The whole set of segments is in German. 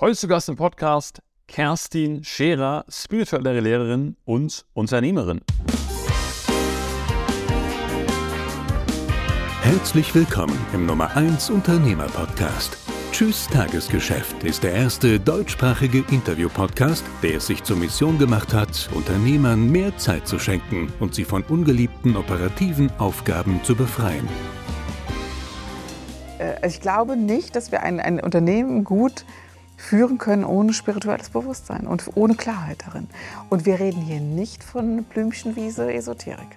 Heute zu Gast im Podcast Kerstin Scherer, spirituelle Lehrerin und Unternehmerin. Herzlich willkommen im Nummer 1 Unternehmer Podcast. Tschüss Tagesgeschäft ist der erste deutschsprachige Interview-Podcast, der es sich zur Mission gemacht hat, Unternehmern mehr Zeit zu schenken und sie von ungeliebten operativen Aufgaben zu befreien. Äh, ich glaube nicht, dass wir ein, ein Unternehmen gut führen können ohne spirituelles Bewusstsein und ohne Klarheit darin. Und wir reden hier nicht von Blümchenwiese Esoterik.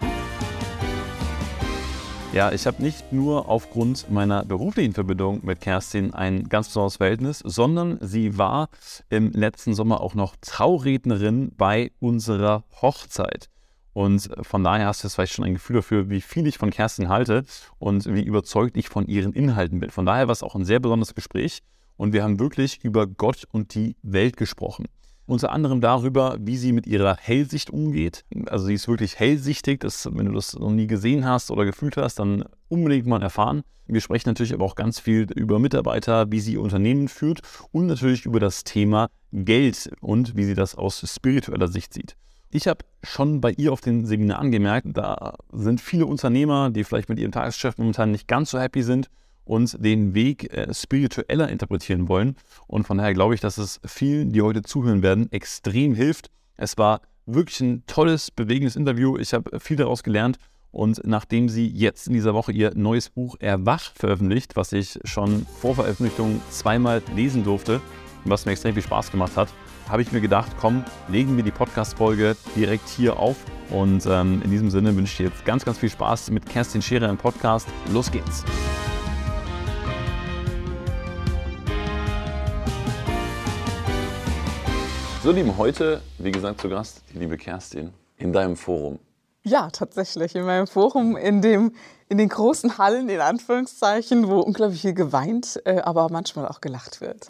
Ja, ich habe nicht nur aufgrund meiner beruflichen Verbindung mit Kerstin ein ganz besonderes Verhältnis, sondern sie war im letzten Sommer auch noch Traurednerin bei unserer Hochzeit. Und von daher hast du jetzt vielleicht schon ein Gefühl dafür, wie viel ich von Kerstin halte und wie überzeugt ich von ihren Inhalten bin. Von daher war es auch ein sehr besonderes Gespräch und wir haben wirklich über Gott und die Welt gesprochen. Unter anderem darüber, wie sie mit ihrer Hellsicht umgeht. Also sie ist wirklich hellsichtig. Das, wenn du das noch nie gesehen hast oder gefühlt hast, dann unbedingt mal erfahren. Wir sprechen natürlich aber auch ganz viel über Mitarbeiter, wie sie ihr Unternehmen führt und natürlich über das Thema Geld und wie sie das aus spiritueller Sicht sieht. Ich habe schon bei ihr auf den Seminaren gemerkt, da sind viele Unternehmer, die vielleicht mit ihrem Tagesgeschäft momentan nicht ganz so happy sind und den Weg äh, spiritueller interpretieren wollen. Und von daher glaube ich, dass es vielen, die heute zuhören werden, extrem hilft. Es war wirklich ein tolles, bewegendes Interview. Ich habe viel daraus gelernt. Und nachdem sie jetzt in dieser Woche ihr neues Buch Erwacht veröffentlicht, was ich schon vor Veröffentlichung zweimal lesen durfte, was mir extrem viel Spaß gemacht hat, habe ich mir gedacht, komm, legen wir die Podcast-Folge direkt hier auf. Und ähm, in diesem Sinne wünsche ich dir jetzt ganz, ganz viel Spaß mit Kerstin Scherer im Podcast. Los geht's! So, Lieben, heute, wie gesagt, zu Gast die liebe Kerstin in deinem Forum. Ja, tatsächlich. In meinem Forum, in, dem, in den großen Hallen, in Anführungszeichen, wo unglaublich viel geweint, äh, aber manchmal auch gelacht wird.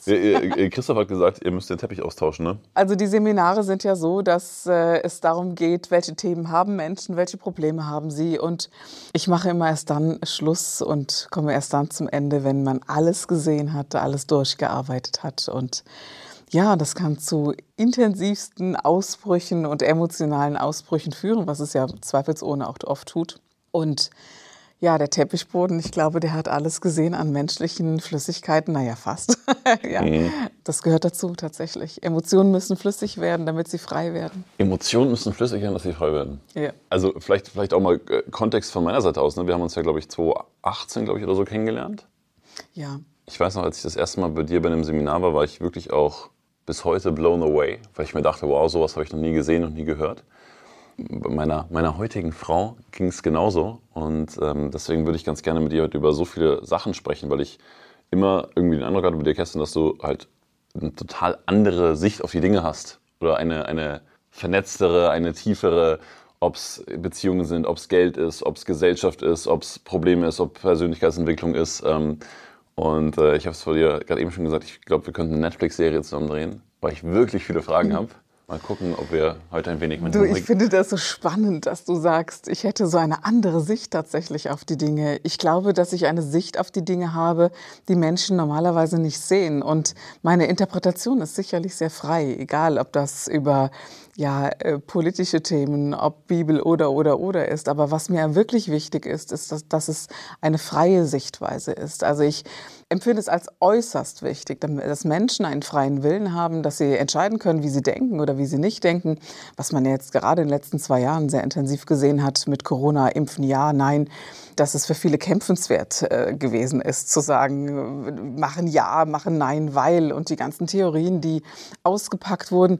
Christoph hat gesagt, ihr müsst den Teppich austauschen, ne? Also die Seminare sind ja so, dass äh, es darum geht, welche Themen haben Menschen, welche Probleme haben sie. Und ich mache immer erst dann Schluss und komme erst dann zum Ende, wenn man alles gesehen hat, alles durchgearbeitet hat und ja, das kann zu intensivsten Ausbrüchen und emotionalen Ausbrüchen führen, was es ja zweifelsohne auch oft tut. Und ja, der Teppichboden, ich glaube, der hat alles gesehen an menschlichen Flüssigkeiten. Naja, fast. ja, mhm. Das gehört dazu tatsächlich. Emotionen müssen flüssig werden, damit sie frei werden. Emotionen müssen flüssig werden, dass sie frei werden. Ja. Also vielleicht, vielleicht auch mal äh, Kontext von meiner Seite aus. Ne? Wir haben uns ja, glaube ich, 2018, glaube ich, oder so kennengelernt. Ja. Ich weiß noch, als ich das erste Mal bei dir bei einem Seminar war, war ich wirklich auch bis heute blown away, weil ich mir dachte, wow, sowas habe ich noch nie gesehen und nie gehört. Bei meiner, meiner heutigen Frau ging es genauso und ähm, deswegen würde ich ganz gerne mit dir heute über so viele Sachen sprechen, weil ich immer irgendwie den Eindruck hatte bei dir, Kerstin, dass du halt eine total andere Sicht auf die Dinge hast oder eine, eine vernetztere, eine tiefere, ob es Beziehungen sind, ob es Geld ist, ob es Gesellschaft ist, ob es Probleme ist, ob Persönlichkeitsentwicklung ist. Ähm, und äh, ich habe es vor dir gerade eben schon gesagt, ich glaube, wir könnten eine Netflix-Serie zusammen drehen, weil ich wirklich viele Fragen mhm. habe. Mal gucken, ob wir heute ein wenig mit Du, ich finde das so spannend, dass du sagst, ich hätte so eine andere Sicht tatsächlich auf die Dinge. Ich glaube, dass ich eine Sicht auf die Dinge habe, die Menschen normalerweise nicht sehen. Und meine Interpretation ist sicherlich sehr frei, egal ob das über ja, äh, politische Themen, ob Bibel oder oder oder ist. Aber was mir wirklich wichtig ist, ist, dass, dass es eine freie Sichtweise ist. Also ich empfinde es als äußerst wichtig, dass Menschen einen freien Willen haben, dass sie entscheiden können, wie sie denken oder wie sie nicht denken. Was man jetzt gerade in den letzten zwei Jahren sehr intensiv gesehen hat mit Corona, impfen ja, nein, dass es für viele kämpfenswert äh, gewesen ist, zu sagen, machen ja, machen nein, weil und die ganzen Theorien, die ausgepackt wurden.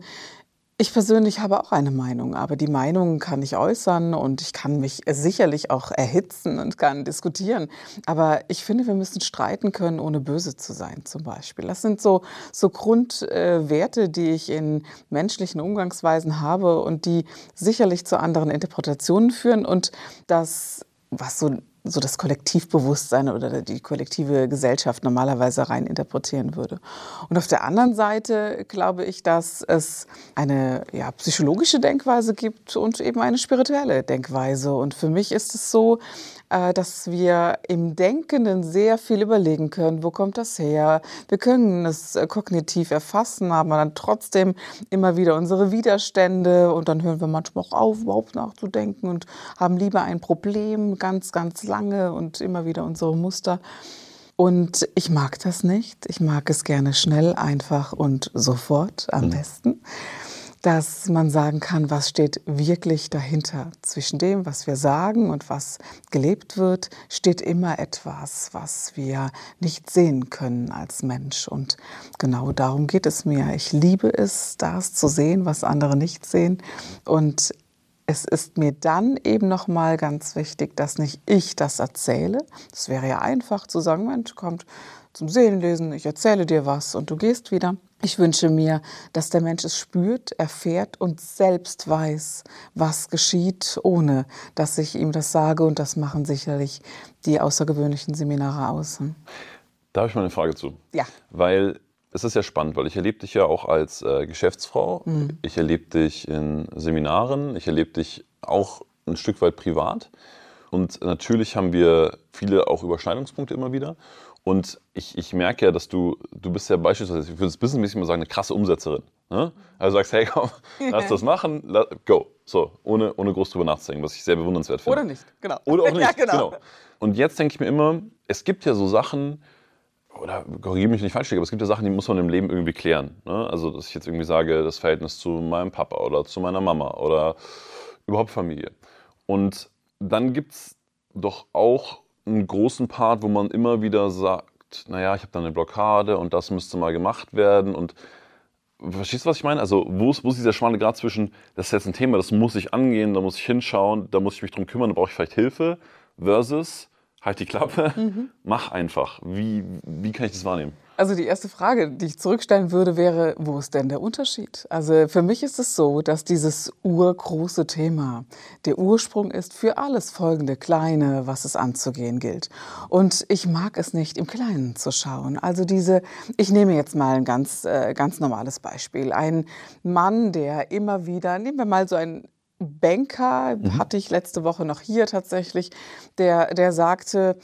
Ich persönlich habe auch eine Meinung, aber die Meinung kann ich äußern und ich kann mich sicherlich auch erhitzen und kann diskutieren. Aber ich finde, wir müssen streiten können, ohne böse zu sein, zum Beispiel. Das sind so, so Grundwerte, die ich in menschlichen Umgangsweisen habe und die sicherlich zu anderen Interpretationen führen und das was so so das Kollektivbewusstsein oder die kollektive Gesellschaft normalerweise rein interpretieren würde. Und auf der anderen Seite glaube ich, dass es eine ja, psychologische Denkweise gibt und eben eine spirituelle Denkweise. Und für mich ist es so, dass wir im Denkenden sehr viel überlegen können, wo kommt das her? Wir können es äh, kognitiv erfassen, haben dann trotzdem immer wieder unsere Widerstände und dann hören wir manchmal auch auf, überhaupt nachzudenken und haben lieber ein Problem ganz, ganz lange und immer wieder unsere Muster. Und ich mag das nicht. Ich mag es gerne schnell, einfach und sofort am mhm. besten dass man sagen kann, was steht wirklich dahinter. Zwischen dem, was wir sagen und was gelebt wird, steht immer etwas, was wir nicht sehen können als Mensch. Und genau darum geht es mir. Ich liebe es, das zu sehen, was andere nicht sehen. Und es ist mir dann eben noch mal ganz wichtig, dass nicht ich das erzähle. Es wäre ja einfach zu sagen, Mensch, kommt zum Seelenlesen, ich erzähle dir was und du gehst wieder. Ich wünsche mir, dass der Mensch es spürt, erfährt und selbst weiß, was geschieht, ohne dass ich ihm das sage. Und das machen sicherlich die außergewöhnlichen Seminare aus. Da habe ich mal eine Frage zu. Ja. Weil es ist ja spannend, weil ich erlebe dich ja auch als äh, Geschäftsfrau. Mhm. Ich erlebe dich in Seminaren. Ich erlebe dich auch ein Stück weit privat. Und natürlich haben wir viele auch Überschneidungspunkte immer wieder. Und ich, ich merke ja, dass du, du bist ja beispielsweise, ich würde es businessmäßig mal sagen, eine krasse Umsetzerin. Ne? Also sagst, hey komm, lass das machen, go. So, ohne, ohne groß drüber nachzudenken, was ich sehr bewundernswert finde. Oder nicht, genau. Oder auch nicht, ja, genau. genau. Und jetzt denke ich mir immer, es gibt ja so Sachen, oder korrigiere mich nicht falsch, aber es gibt ja Sachen, die muss man im Leben irgendwie klären. Ne? Also, dass ich jetzt irgendwie sage, das Verhältnis zu meinem Papa oder zu meiner Mama oder überhaupt Familie. Und dann gibt es doch auch einen großen Part, wo man immer wieder sagt, naja, ich habe da eine Blockade und das müsste mal gemacht werden und Verstehst du, was ich meine? Also, wo ist, wo ist dieser schmale Grad zwischen, das ist jetzt ein Thema, das muss ich angehen, da muss ich hinschauen, da muss ich mich drum kümmern, da brauche ich vielleicht Hilfe, versus, halt die Klappe, mhm. mach einfach. Wie, wie kann ich das wahrnehmen? Also die erste Frage, die ich zurückstellen würde, wäre, wo ist denn der Unterschied? Also für mich ist es so, dass dieses urgroße Thema der Ursprung ist für alles folgende Kleine, was es anzugehen gilt. Und ich mag es nicht, im Kleinen zu schauen. Also diese, ich nehme jetzt mal ein ganz, äh, ganz normales Beispiel. Ein Mann, der immer wieder, nehmen wir mal so ein Banker, mhm. hatte ich letzte Woche noch hier tatsächlich, der, der sagte,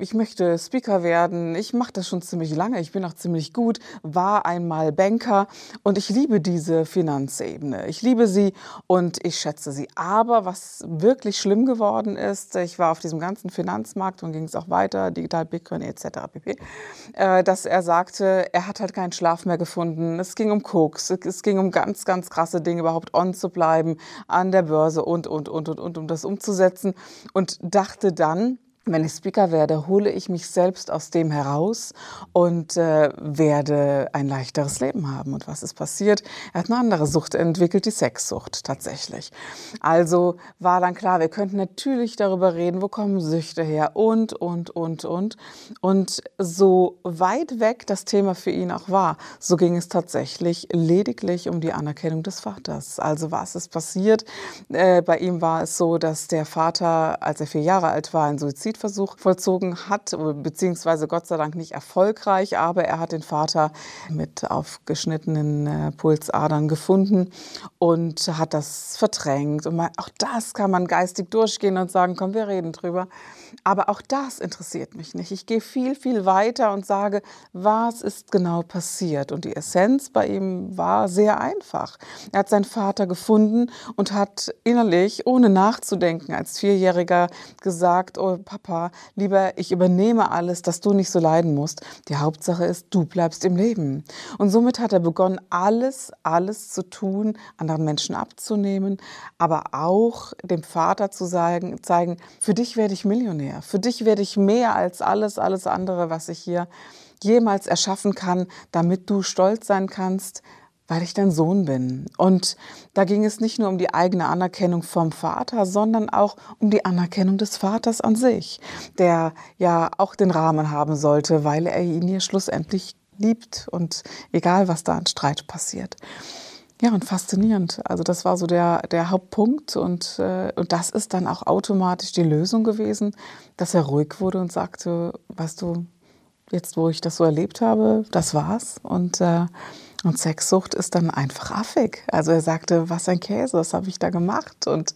ich möchte Speaker werden, ich mache das schon ziemlich lange, ich bin auch ziemlich gut, war einmal Banker und ich liebe diese Finanzebene. Ich liebe sie und ich schätze sie. Aber was wirklich schlimm geworden ist, ich war auf diesem ganzen Finanzmarkt und ging es auch weiter, Digital Bitcoin etc. pp., äh, dass er sagte, er hat halt keinen Schlaf mehr gefunden. Es ging um Koks, es ging um ganz, ganz krasse Dinge, überhaupt on zu bleiben an der Börse und, und, und, und, und, um das umzusetzen und dachte dann, wenn ich Speaker werde, hole ich mich selbst aus dem heraus und äh, werde ein leichteres Leben haben. Und was ist passiert? Er hat eine andere Sucht entwickelt, die Sexsucht tatsächlich. Also war dann klar, wir könnten natürlich darüber reden, wo kommen Süchte her und, und, und, und. Und so weit weg das Thema für ihn auch war, so ging es tatsächlich lediglich um die Anerkennung des Vaters. Also was ist passiert? Äh, bei ihm war es so, dass der Vater, als er vier Jahre alt war, ein Suizid Suizidversuch vollzogen hat, beziehungsweise Gott sei Dank nicht erfolgreich, aber er hat den Vater mit aufgeschnittenen äh, Pulsadern gefunden und hat das verdrängt. Und auch das kann man geistig durchgehen und sagen, komm, wir reden drüber. Aber auch das interessiert mich nicht. Ich gehe viel, viel weiter und sage, was ist genau passiert? Und die Essenz bei ihm war sehr einfach. Er hat seinen Vater gefunden und hat innerlich, ohne nachzudenken, als Vierjähriger gesagt, oh Papa, lieber, ich übernehme alles, dass du nicht so leiden musst. Die Hauptsache ist, du bleibst im Leben. Und somit hat er begonnen, alles, alles zu tun, anderen Menschen abzunehmen, aber auch dem Vater zu sagen, zeigen, für dich werde ich Millionär mehr. Für dich werde ich mehr als alles, alles andere, was ich hier jemals erschaffen kann, damit du stolz sein kannst, weil ich dein Sohn bin. Und da ging es nicht nur um die eigene Anerkennung vom Vater, sondern auch um die Anerkennung des Vaters an sich, der ja auch den Rahmen haben sollte, weil er ihn hier schlussendlich liebt und egal, was da an Streit passiert. Ja, und faszinierend. Also das war so der, der Hauptpunkt und, äh, und das ist dann auch automatisch die Lösung gewesen, dass er ruhig wurde und sagte, weißt du, jetzt wo ich das so erlebt habe, das war's. Und, äh, und Sexsucht ist dann einfach affig. Also er sagte, was ein Käse, das habe ich da gemacht und,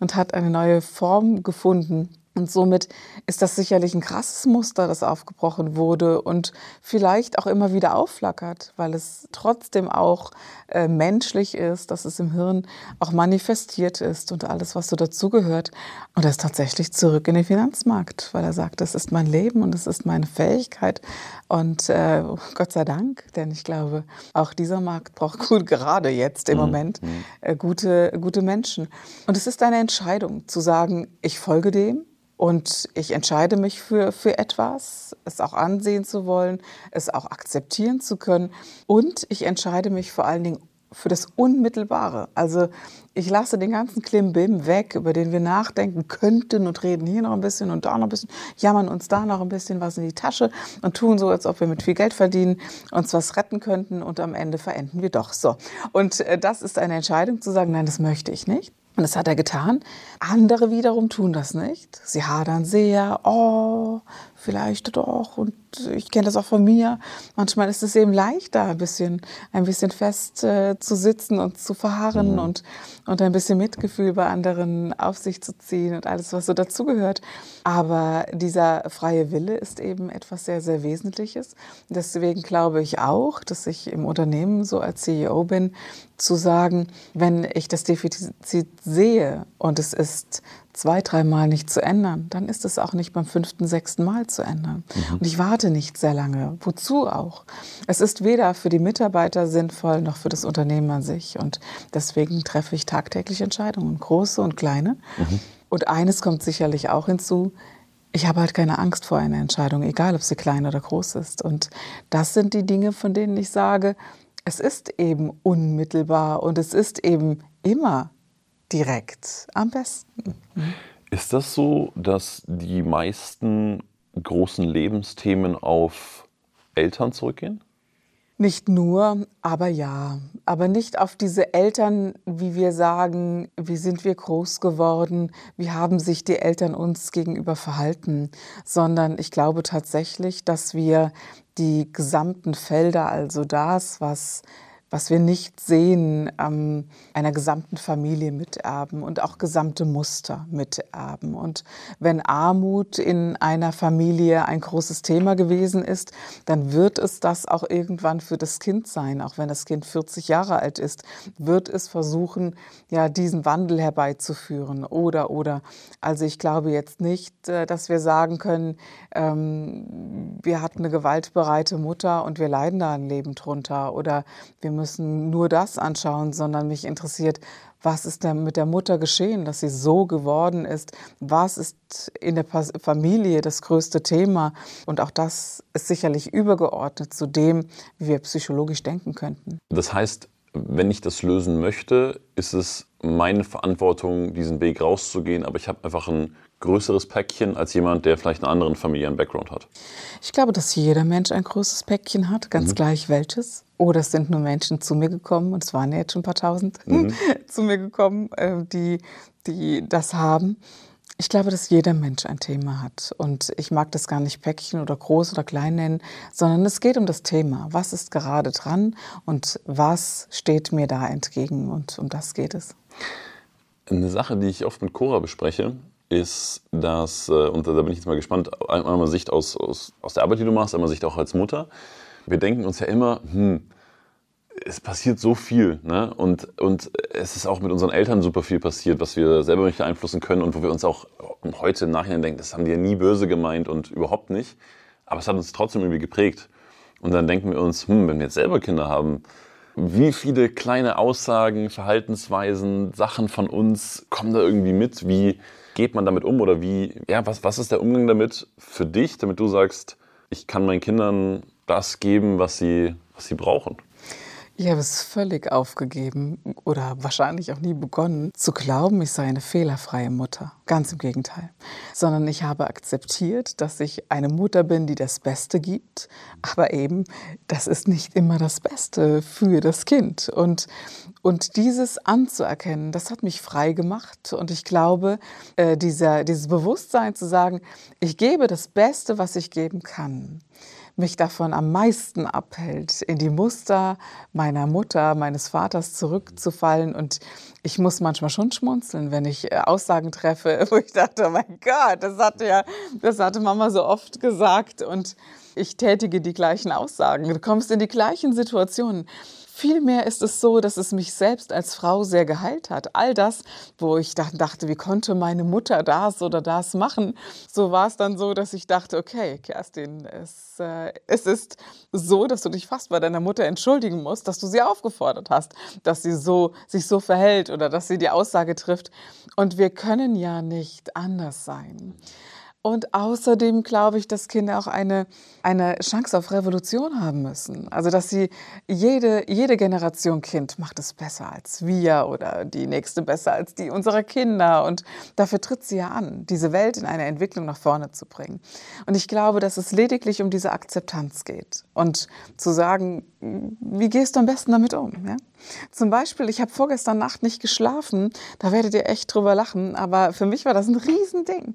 und hat eine neue Form gefunden und somit ist das sicherlich ein krasses Muster, das aufgebrochen wurde und vielleicht auch immer wieder aufflackert, weil es trotzdem auch äh, menschlich ist, dass es im Hirn auch manifestiert ist und alles, was so dazugehört. Und er ist tatsächlich zurück in den Finanzmarkt, weil er sagt, das ist mein Leben und es ist meine Fähigkeit. Und äh, Gott sei Dank, denn ich glaube, auch dieser Markt braucht gut, gerade jetzt im mhm. Moment mhm. äh, gute, gute Menschen. Und es ist eine Entscheidung zu sagen, ich folge dem und ich entscheide mich für, für etwas, es auch ansehen zu wollen, es auch akzeptieren zu können. Und ich entscheide mich vor allen Dingen für das Unmittelbare. Also ich lasse den ganzen Klimbim weg, über den wir nachdenken könnten und reden hier noch ein bisschen und da noch ein bisschen, jammern uns da noch ein bisschen was in die Tasche und tun so, als ob wir mit viel Geld verdienen, uns was retten könnten und am Ende verenden wir doch so. Und äh, das ist eine Entscheidung zu sagen, nein, das möchte ich nicht. Und das hat er getan. Andere wiederum tun das nicht. Sie hadern sehr, oh, vielleicht doch. Und ich kenne das auch von mir. Manchmal ist es eben leichter, ein bisschen, ein bisschen fest äh, zu sitzen und zu verharren mhm. und, und ein bisschen Mitgefühl bei anderen auf sich zu ziehen und alles, was so dazugehört. Aber dieser freie Wille ist eben etwas sehr, sehr Wesentliches. Deswegen glaube ich auch, dass ich im Unternehmen so als CEO bin, zu sagen, wenn ich das Defizit sehe und es ist zwei, dreimal nicht zu ändern, dann ist es auch nicht beim fünften, sechsten Mal zu ändern. Mhm. Und ich warte nicht sehr lange. Wozu auch? Es ist weder für die Mitarbeiter sinnvoll noch für das Unternehmen an sich. Und deswegen treffe ich tagtäglich Entscheidungen, große und kleine. Mhm. Und eines kommt sicherlich auch hinzu. Ich habe halt keine Angst vor einer Entscheidung, egal ob sie klein oder groß ist. Und das sind die Dinge, von denen ich sage, es ist eben unmittelbar und es ist eben immer direkt am besten. Ist das so, dass die meisten großen Lebensthemen auf Eltern zurückgehen? Nicht nur, aber ja. Aber nicht auf diese Eltern, wie wir sagen, wie sind wir groß geworden, wie haben sich die Eltern uns gegenüber verhalten, sondern ich glaube tatsächlich, dass wir die gesamten Felder, also das, was was wir nicht sehen, ähm, einer gesamten Familie miterben und auch gesamte Muster miterben. Und wenn Armut in einer Familie ein großes Thema gewesen ist, dann wird es das auch irgendwann für das Kind sein. Auch wenn das Kind 40 Jahre alt ist, wird es versuchen, ja, diesen Wandel herbeizuführen. Oder, oder. Also ich glaube jetzt nicht, äh, dass wir sagen können, ähm, wir hatten eine gewaltbereite Mutter und wir leiden da ein Leben drunter. Oder wir müssen nur das anschauen, sondern mich interessiert, was ist denn mit der Mutter geschehen, dass sie so geworden ist? Was ist in der Familie das größte Thema? Und auch das ist sicherlich übergeordnet zu dem, wie wir psychologisch denken könnten. Das heißt, wenn ich das lösen möchte, ist es meine Verantwortung, diesen Weg rauszugehen, aber ich habe einfach ein größeres Päckchen als jemand, der vielleicht einen anderen familiären Background hat. Ich glaube, dass jeder Mensch ein größeres Päckchen hat, ganz mhm. gleich welches. Oder es sind nur Menschen zu mir gekommen, und es waren ja jetzt schon ein paar tausend mhm. zu mir gekommen, äh, die, die das haben. Ich glaube, dass jeder Mensch ein Thema hat. Und ich mag das gar nicht Päckchen oder groß oder klein nennen, sondern es geht um das Thema. Was ist gerade dran und was steht mir da entgegen? Und um das geht es. Eine Sache, die ich oft mit Cora bespreche, ist, dass, äh, und da bin ich jetzt mal gespannt, einmal Sicht aus, aus, aus der Arbeit, die du machst, einmal Sicht auch als Mutter. Wir denken uns ja immer, hm, es passiert so viel. Ne? Und, und es ist auch mit unseren Eltern super viel passiert, was wir selber nicht beeinflussen können und wo wir uns auch heute im Nachhinein denken, das haben die ja nie böse gemeint und überhaupt nicht. Aber es hat uns trotzdem irgendwie geprägt. Und dann denken wir uns, hm, wenn wir jetzt selber Kinder haben, wie viele kleine Aussagen, Verhaltensweisen, Sachen von uns kommen da irgendwie mit? Wie geht man damit um? Oder wie, ja, was, was ist der Umgang damit für dich, damit du sagst, ich kann meinen Kindern das geben, was sie, was sie brauchen? Ich habe es völlig aufgegeben oder wahrscheinlich auch nie begonnen zu glauben, ich sei eine fehlerfreie Mutter. Ganz im Gegenteil. Sondern ich habe akzeptiert, dass ich eine Mutter bin, die das Beste gibt. Aber eben, das ist nicht immer das Beste für das Kind. Und, und dieses anzuerkennen, das hat mich frei gemacht. Und ich glaube, äh, dieser, dieses Bewusstsein zu sagen, ich gebe das Beste, was ich geben kann mich davon am meisten abhält, in die Muster meiner Mutter, meines Vaters zurückzufallen. Und ich muss manchmal schon schmunzeln, wenn ich äh, Aussagen treffe, wo ich dachte, oh mein Gott, das hatte ja, das hatte Mama so oft gesagt. Und ich tätige die gleichen Aussagen. Du kommst in die gleichen Situationen. Vielmehr ist es so, dass es mich selbst als Frau sehr geheilt hat. All das, wo ich dachte, wie konnte meine Mutter das oder das machen, so war es dann so, dass ich dachte, okay, Kerstin, es, äh, es ist so, dass du dich fast bei deiner Mutter entschuldigen musst, dass du sie aufgefordert hast, dass sie so, sich so verhält oder dass sie die Aussage trifft. Und wir können ja nicht anders sein. Und außerdem glaube ich, dass Kinder auch eine, eine Chance auf Revolution haben müssen. Also, dass sie jede, jede Generation Kind macht es besser als wir oder die nächste besser als die unserer Kinder. Und dafür tritt sie ja an, diese Welt in eine Entwicklung nach vorne zu bringen. Und ich glaube, dass es lediglich um diese Akzeptanz geht. Und zu sagen, wie gehst du am besten damit um? Ja? Zum Beispiel, ich habe vorgestern Nacht nicht geschlafen. Da werdet ihr echt drüber lachen. Aber für mich war das ein Riesending.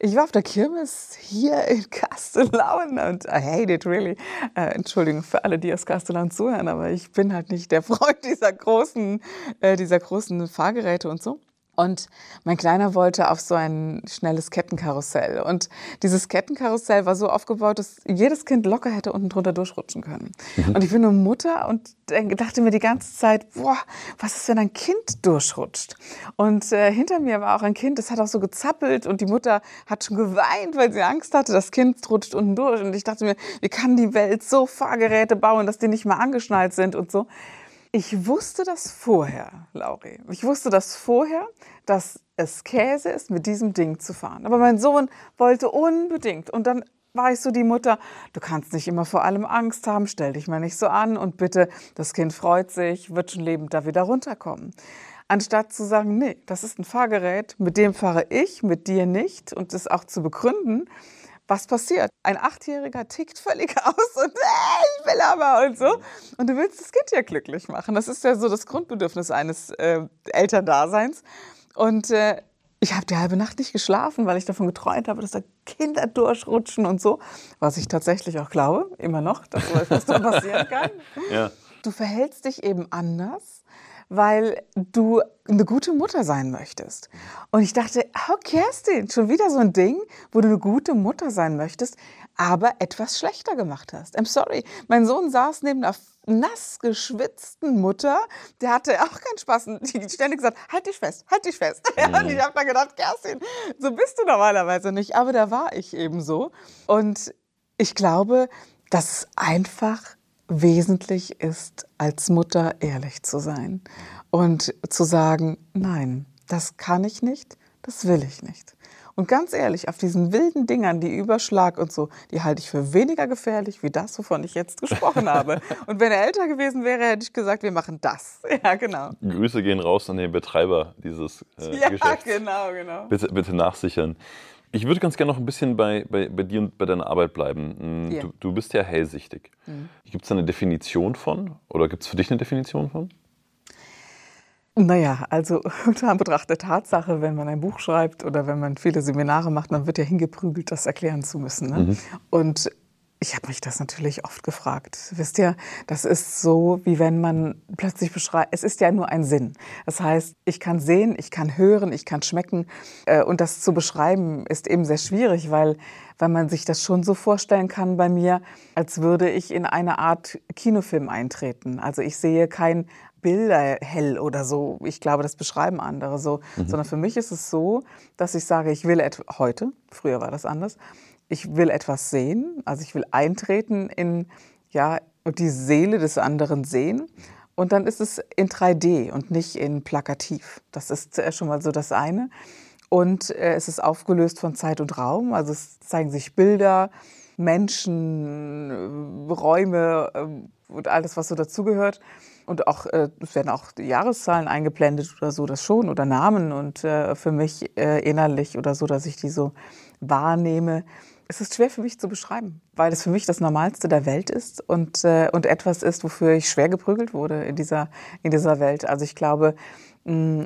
Ich war auf der Kirmes hier in Castellan und I hate it really. Äh, Entschuldigung für alle, die aus Castellan zuhören, aber ich bin halt nicht der Freund dieser großen, äh, dieser großen Fahrgeräte und so. Und mein Kleiner wollte auf so ein schnelles Kettenkarussell. Und dieses Kettenkarussell war so aufgebaut, dass jedes Kind locker hätte unten drunter durchrutschen können. Mhm. Und ich bin eine Mutter und dachte mir die ganze Zeit, boah, was ist, wenn ein Kind durchrutscht? Und äh, hinter mir war auch ein Kind, das hat auch so gezappelt und die Mutter hat schon geweint, weil sie Angst hatte, das Kind rutscht unten durch. Und ich dachte mir, wie kann die Welt so Fahrgeräte bauen, dass die nicht mal angeschnallt sind und so. Ich wusste das vorher, Lauri. Ich wusste das vorher, dass es Käse ist, mit diesem Ding zu fahren. Aber mein Sohn wollte unbedingt. Und dann ich so die Mutter, du kannst nicht immer vor allem Angst haben, stell dich mal nicht so an und bitte, das Kind freut sich, wird schon lebend da wieder runterkommen. Anstatt zu sagen, nee, das ist ein Fahrgerät, mit dem fahre ich, mit dir nicht und das auch zu begründen, was passiert? Ein Achtjähriger tickt völlig aus und äh, ich will aber und so. Und du willst das Kind ja glücklich machen. Das ist ja so das Grundbedürfnis eines äh, Elterndaseins. Und äh, ich habe die halbe Nacht nicht geschlafen, weil ich davon geträumt habe, dass da Kinder durchrutschen und so. Was ich tatsächlich auch glaube, immer noch, dass das passieren kann. Ja. Du verhältst dich eben anders weil du eine gute Mutter sein möchtest. Und ich dachte, oh Kerstin, schon wieder so ein Ding, wo du eine gute Mutter sein möchtest, aber etwas schlechter gemacht hast. I'm sorry. Mein Sohn saß neben einer nass geschwitzten Mutter, der hatte auch keinen Spaß. Die hat ständig gesagt, halt dich fest, halt dich fest. Mhm. und ich habe dann gedacht, Kerstin, so bist du normalerweise nicht. Aber da war ich eben so. Und ich glaube, dass es einfach wesentlich ist, als Mutter ehrlich zu sein und zu sagen, nein, das kann ich nicht, das will ich nicht. Und ganz ehrlich, auf diesen wilden Dingern, die Überschlag und so, die halte ich für weniger gefährlich wie das, wovon ich jetzt gesprochen habe. Und wenn er älter gewesen wäre, hätte ich gesagt, wir machen das. Ja, genau. Grüße gehen raus an den Betreiber dieses äh, ja, Geschäfts. Ja, genau, genau. Bitte, bitte nachsichern. Ich würde ganz gerne noch ein bisschen bei, bei, bei dir und bei deiner Arbeit bleiben. Yeah. Mm, du, du, bist ja hellsichtig. Mhm. Gibt es eine Definition von? Oder gibt es für dich eine Definition von? Naja, also unter Anbetracht der Tatsache, wenn man ein Buch schreibt oder wenn man viele Seminare macht, dann wird ja hingeprügelt, das erklären zu müssen. Ne? Mhm. Und ich habe mich das natürlich oft gefragt. Wisst ihr, das ist so, wie wenn man plötzlich beschreibt, es ist ja nur ein Sinn. Das heißt, ich kann sehen, ich kann hören, ich kann schmecken. Äh, und das zu beschreiben ist eben sehr schwierig, weil, weil man sich das schon so vorstellen kann bei mir, als würde ich in eine Art Kinofilm eintreten. Also ich sehe kein Bilder hell oder so. Ich glaube, das beschreiben andere so. Mhm. Sondern für mich ist es so, dass ich sage, ich will heute, früher war das anders, ich will etwas sehen, also ich will eintreten in ja, die Seele des anderen sehen. Und dann ist es in 3D und nicht in plakativ. Das ist äh, schon mal so das eine. Und äh, es ist aufgelöst von Zeit und Raum. Also es zeigen sich Bilder Menschen, Räume äh, und alles, was so dazugehört. Und auch, es werden auch Jahreszahlen eingeblendet oder so, das schon, oder Namen. Und für mich innerlich oder so, dass ich die so wahrnehme. Es ist schwer für mich zu beschreiben, weil es für mich das Normalste der Welt ist und, äh, und etwas ist, wofür ich schwer geprügelt wurde in dieser, in dieser Welt. Also ich glaube,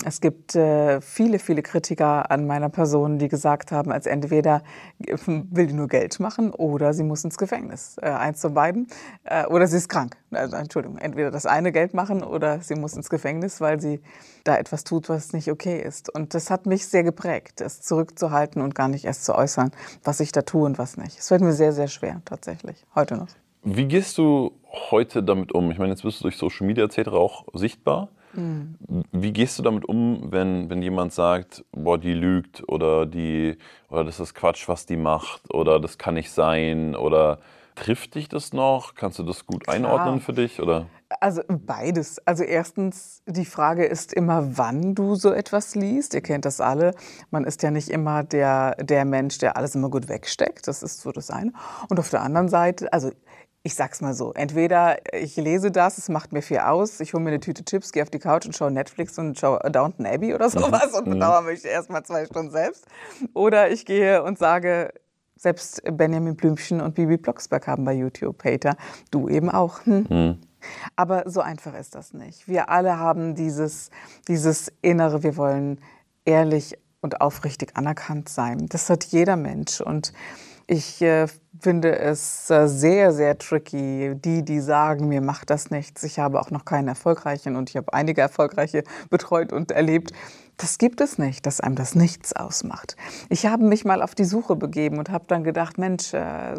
es gibt äh, viele, viele Kritiker an meiner Person, die gesagt haben, als entweder will die nur Geld machen oder sie muss ins Gefängnis. Äh, eins von beiden. Äh, oder sie ist krank. Also, Entschuldigung, entweder das eine Geld machen oder sie muss ins Gefängnis, weil sie da etwas tut, was nicht okay ist. Und das hat mich sehr geprägt, es zurückzuhalten und gar nicht erst zu äußern, was ich da tue und was nicht. Es fällt mir sehr, sehr schwer, tatsächlich, heute noch. Wie gehst du heute damit um? Ich meine, jetzt bist du durch Social Media etc. auch sichtbar. Mhm. Wie gehst du damit um, wenn, wenn jemand sagt, boah, die lügt oder die oder das ist Quatsch, was die macht oder das kann nicht sein oder trifft dich das noch? Kannst du das gut Klar. einordnen für dich oder? Also beides. Also erstens, die Frage ist immer, wann du so etwas liest. Ihr kennt das alle. Man ist ja nicht immer der, der Mensch, der alles immer gut wegsteckt. Das ist so das eine. Und auf der anderen Seite, also ich sag's mal so, entweder ich lese das, es macht mir viel aus, ich hole mir eine Tüte Chips, gehe auf die Couch und schaue Netflix und schaue Downton Abbey oder sowas mhm. und bedauere mich erstmal zwei Stunden selbst. Oder ich gehe und sage, selbst Benjamin Blümchen und Bibi Blocksberg haben bei YouTube Hater, du eben auch. Hm. Mhm. Aber so einfach ist das nicht. Wir alle haben dieses, dieses Innere, wir wollen ehrlich und aufrichtig anerkannt sein. Das hat jeder Mensch und ich äh, finde es äh, sehr, sehr tricky, die, die sagen, mir macht das nichts. Ich habe auch noch keinen erfolgreichen und ich habe einige erfolgreiche betreut und erlebt. Das gibt es nicht, dass einem das nichts ausmacht. Ich habe mich mal auf die Suche begeben und habe dann gedacht, Mensch, äh,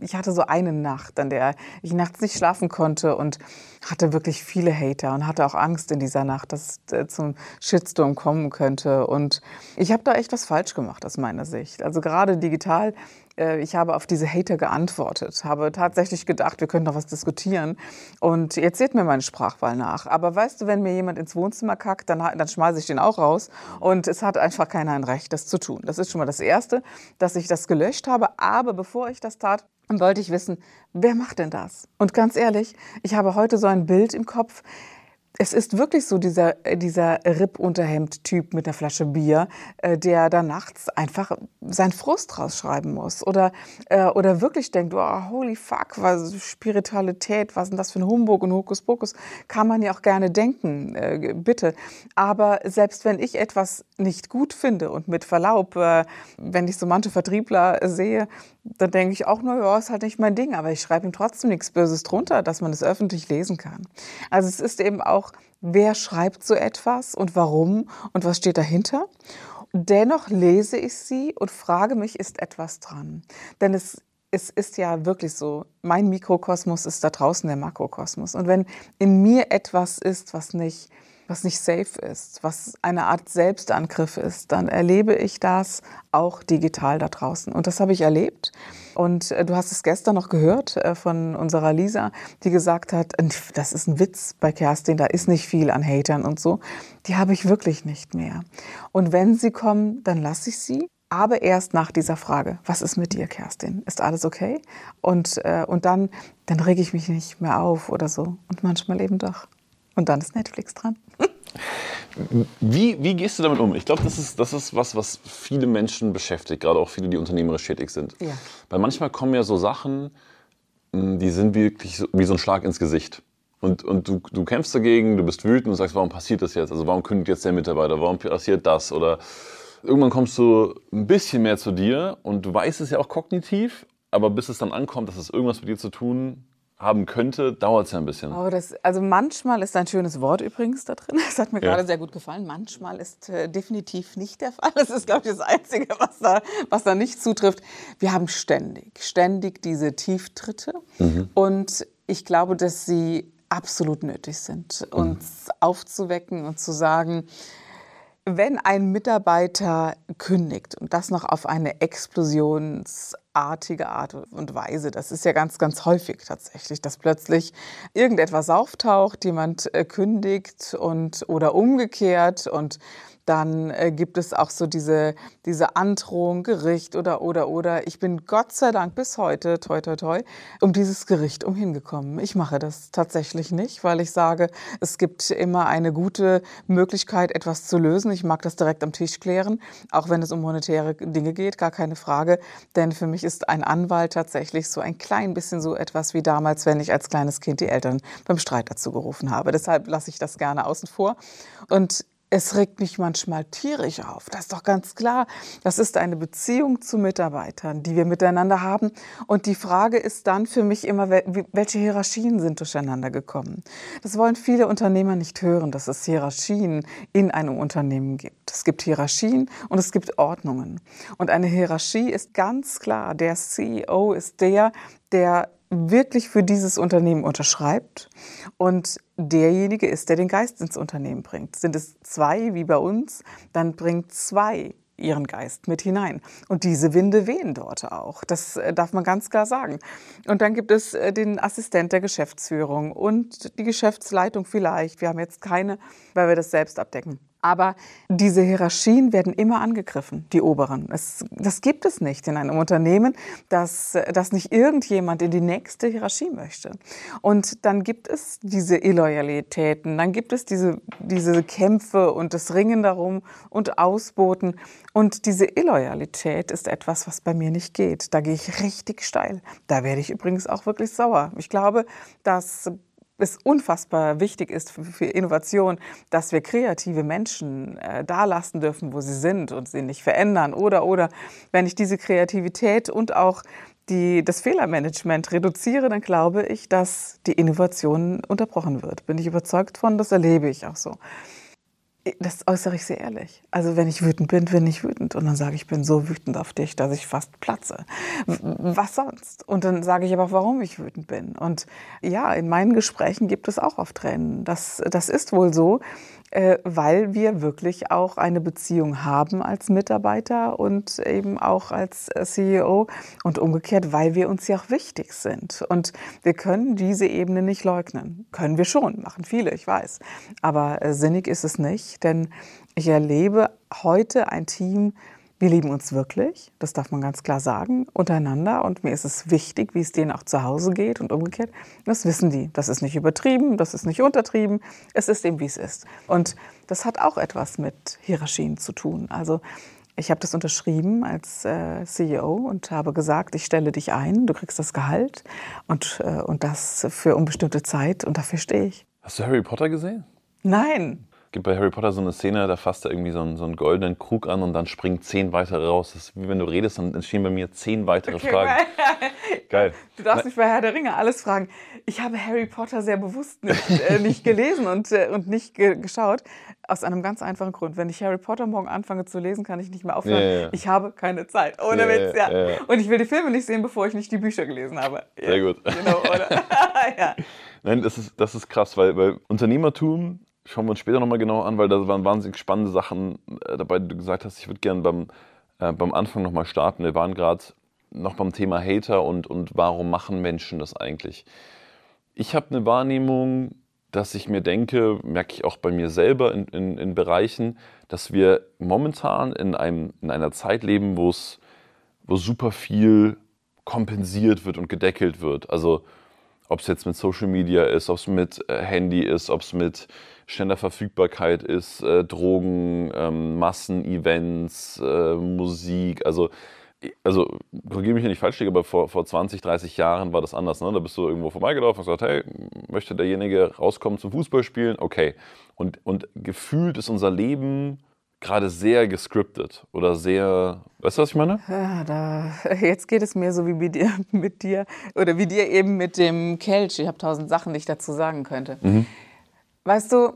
ich hatte so eine Nacht, an der ich nachts nicht schlafen konnte und hatte wirklich viele Hater und hatte auch Angst in dieser Nacht, dass es äh, zum Shitstorm kommen könnte. Und ich habe da echt was falsch gemacht aus meiner Sicht. Also gerade digital ich habe auf diese Hater geantwortet, habe tatsächlich gedacht, wir können doch was diskutieren. Und jetzt seht mir meine Sprachwahl nach. Aber weißt du, wenn mir jemand ins Wohnzimmer kackt, dann, dann schmeiße ich den auch raus. Und es hat einfach keiner ein Recht, das zu tun. Das ist schon mal das Erste, dass ich das gelöscht habe. Aber bevor ich das tat, wollte ich wissen, wer macht denn das? Und ganz ehrlich, ich habe heute so ein Bild im Kopf es ist wirklich so dieser, äh, dieser Rippunterhemd-Typ mit einer Flasche Bier, äh, der da nachts einfach seinen Frust rausschreiben muss. Oder, äh, oder wirklich denkt, oh, holy fuck, was Spiritualität, was ist denn das für ein Humbug und Hokuspokus? Kann man ja auch gerne denken, bitte. Aber selbst wenn ich etwas nicht gut finde und mit Verlaub, wenn ich so manche Vertriebler sehe, dann denke ich auch, naja, ist halt nicht mein Ding, aber ich schreibe ihm trotzdem nichts Böses drunter, dass man es öffentlich lesen kann. Also es ist eben auch, wer schreibt so etwas und warum und was steht dahinter. Dennoch lese ich sie und frage mich, ist etwas dran? Denn es es ist ja wirklich so, mein Mikrokosmos ist da draußen der Makrokosmos. Und wenn in mir etwas ist, was nicht was nicht safe ist, was eine Art Selbstangriff ist, dann erlebe ich das auch digital da draußen. Und das habe ich erlebt. Und äh, du hast es gestern noch gehört äh, von unserer Lisa, die gesagt hat, das ist ein Witz bei Kerstin, da ist nicht viel an Hatern und so. Die habe ich wirklich nicht mehr. Und wenn sie kommen, dann lasse ich sie aber erst nach dieser Frage, was ist mit dir, Kerstin? Ist alles okay? Und, äh, und dann, dann rege ich mich nicht mehr auf oder so. Und manchmal eben doch. Und dann ist Netflix dran. Wie, wie gehst du damit um? Ich glaube, das ist, das ist was, was viele Menschen beschäftigt, gerade auch viele, die unternehmerisch tätig sind. Ja. Weil manchmal kommen ja so Sachen, hm, die sind wirklich so, wie so ein Schlag ins Gesicht. Und, und du, du kämpfst dagegen, du bist wütend und sagst, warum passiert das jetzt? Also warum kündigt jetzt der Mitarbeiter? Warum passiert das? Oder irgendwann kommst du ein bisschen mehr zu dir und du weißt es ja auch kognitiv, aber bis es dann ankommt, dass es irgendwas mit dir zu tun haben könnte, dauert es ja ein bisschen. Oh, das, also manchmal ist ein schönes Wort übrigens da drin. Das hat mir ja. gerade sehr gut gefallen. Manchmal ist äh, definitiv nicht der Fall. Das ist, glaube ich, das Einzige, was da, was da nicht zutrifft. Wir haben ständig, ständig diese Tieftritte. Mhm. Und ich glaube, dass sie absolut nötig sind, uns mhm. aufzuwecken und zu sagen, wenn ein Mitarbeiter kündigt und das noch auf eine Explosions artige Art und Weise. Das ist ja ganz, ganz häufig tatsächlich, dass plötzlich irgendetwas auftaucht, jemand äh, kündigt und oder umgekehrt und dann äh, gibt es auch so diese, diese Androhung, Gericht oder, oder, oder. Ich bin Gott sei Dank bis heute, toi, toi, toi, um dieses Gericht umhingekommen. Ich mache das tatsächlich nicht, weil ich sage, es gibt immer eine gute Möglichkeit, etwas zu lösen. Ich mag das direkt am Tisch klären, auch wenn es um monetäre Dinge geht, gar keine Frage. Denn für mich ist ein Anwalt tatsächlich so ein klein bisschen so etwas wie damals, wenn ich als kleines Kind die Eltern beim Streit dazu gerufen habe. Deshalb lasse ich das gerne außen vor. Und es regt mich manchmal tierisch auf. Das ist doch ganz klar. Das ist eine Beziehung zu Mitarbeitern, die wir miteinander haben. Und die Frage ist dann für mich immer, welche Hierarchien sind durcheinander gekommen? Das wollen viele Unternehmer nicht hören, dass es Hierarchien in einem Unternehmen gibt. Es gibt Hierarchien und es gibt Ordnungen. Und eine Hierarchie ist ganz klar, der CEO ist der, der wirklich für dieses Unternehmen unterschreibt und derjenige ist, der den Geist ins Unternehmen bringt. Sind es zwei wie bei uns, dann bringt zwei ihren Geist mit hinein. Und diese Winde wehen dort auch. Das äh, darf man ganz klar sagen. Und dann gibt es äh, den Assistent der Geschäftsführung und die Geschäftsleitung vielleicht. Wir haben jetzt keine, weil wir das selbst abdecken. Aber diese Hierarchien werden immer angegriffen, die oberen. Es, das gibt es nicht in einem Unternehmen, dass, dass nicht irgendjemand in die nächste Hierarchie möchte. Und dann gibt es diese Illoyalitäten, dann gibt es diese, diese Kämpfe und das Ringen darum und Ausboten. Und diese Illoyalität ist etwas, was bei mir nicht geht. Da gehe ich richtig steil. Da werde ich übrigens auch wirklich sauer. Ich glaube, dass es unfassbar wichtig ist für, Innovation, dass wir kreative Menschen äh, da lassen dürfen, wo sie sind und sie nicht verändern. Oder, oder, wenn ich diese Kreativität und auch die, das Fehlermanagement reduziere, dann glaube ich, dass die Innovation unterbrochen wird. Bin ich überzeugt von, das erlebe ich auch so. Das äußere ich sehr ehrlich. Also wenn ich wütend bin, bin ich wütend. Und dann sage ich, ich bin so wütend auf dich, dass ich fast platze. Was sonst? Und dann sage ich aber, warum ich wütend bin. Und ja, in meinen Gesprächen gibt es auch oft Tränen. Das, das ist wohl so. Äh, weil wir wirklich auch eine Beziehung haben als Mitarbeiter und eben auch als äh, CEO und umgekehrt, weil wir uns ja auch wichtig sind. Und wir können diese Ebene nicht leugnen. Können wir schon, machen viele, ich weiß. Aber äh, sinnig ist es nicht, denn ich erlebe heute ein Team, wir lieben uns wirklich, das darf man ganz klar sagen, untereinander. Und mir ist es wichtig, wie es denen auch zu Hause geht und umgekehrt. Das wissen die. Das ist nicht übertrieben, das ist nicht untertrieben. Es ist eben, wie es ist. Und das hat auch etwas mit Hierarchien zu tun. Also ich habe das unterschrieben als äh, CEO und habe gesagt, ich stelle dich ein, du kriegst das Gehalt und, äh, und das für unbestimmte Zeit und dafür stehe ich. Hast du Harry Potter gesehen? Nein gibt bei Harry Potter so eine Szene, da fasst er irgendwie so einen, so einen goldenen Krug an und dann springen zehn weitere raus. Das ist wie wenn du redest, dann entstehen bei mir zehn weitere okay, Fragen. Geil. Du darfst mich bei Herr der Ringe alles fragen. Ich habe Harry Potter sehr bewusst nicht, äh, nicht gelesen und, äh, und nicht ge geschaut. Aus einem ganz einfachen Grund. Wenn ich Harry Potter morgen anfange zu lesen, kann ich nicht mehr aufhören. Ja, ja. Ich habe keine Zeit. Ohne Witz, ja, ja. Und ich will die Filme nicht sehen, bevor ich nicht die Bücher gelesen habe. Sehr gut. Genau, oder? ja. Nein, das ist, das ist krass, weil, weil Unternehmertum schauen wir uns später nochmal genau an, weil da waren wahnsinnig spannende Sachen äh, dabei, die du gesagt hast, ich würde gerne beim, äh, beim Anfang nochmal starten. Wir waren gerade noch beim Thema Hater und, und warum machen Menschen das eigentlich. Ich habe eine Wahrnehmung, dass ich mir denke, merke ich auch bei mir selber in, in, in Bereichen, dass wir momentan in, einem, in einer Zeit leben, wo es wo super viel kompensiert wird und gedeckelt wird. Also ob es jetzt mit Social Media ist, ob es mit äh, Handy ist, ob es mit schneller Verfügbarkeit ist, äh, Drogen, ähm, Massenevents, äh, Musik, also also korrigiere mich, wenn ich falsch liege, aber vor, vor 20, 30 Jahren war das anders. Ne? Da bist du irgendwo vorbeigelaufen und gesagt, hey, möchte derjenige rauskommen zum Fußballspielen? Okay. Und, und gefühlt ist unser Leben gerade sehr gescriptet oder sehr, weißt du, was ich meine? Ja, da, jetzt geht es mir so wie mit dir, mit dir oder wie dir eben mit dem Kelch. Ich habe tausend Sachen, die ich dazu sagen könnte. Mhm. Weißt du,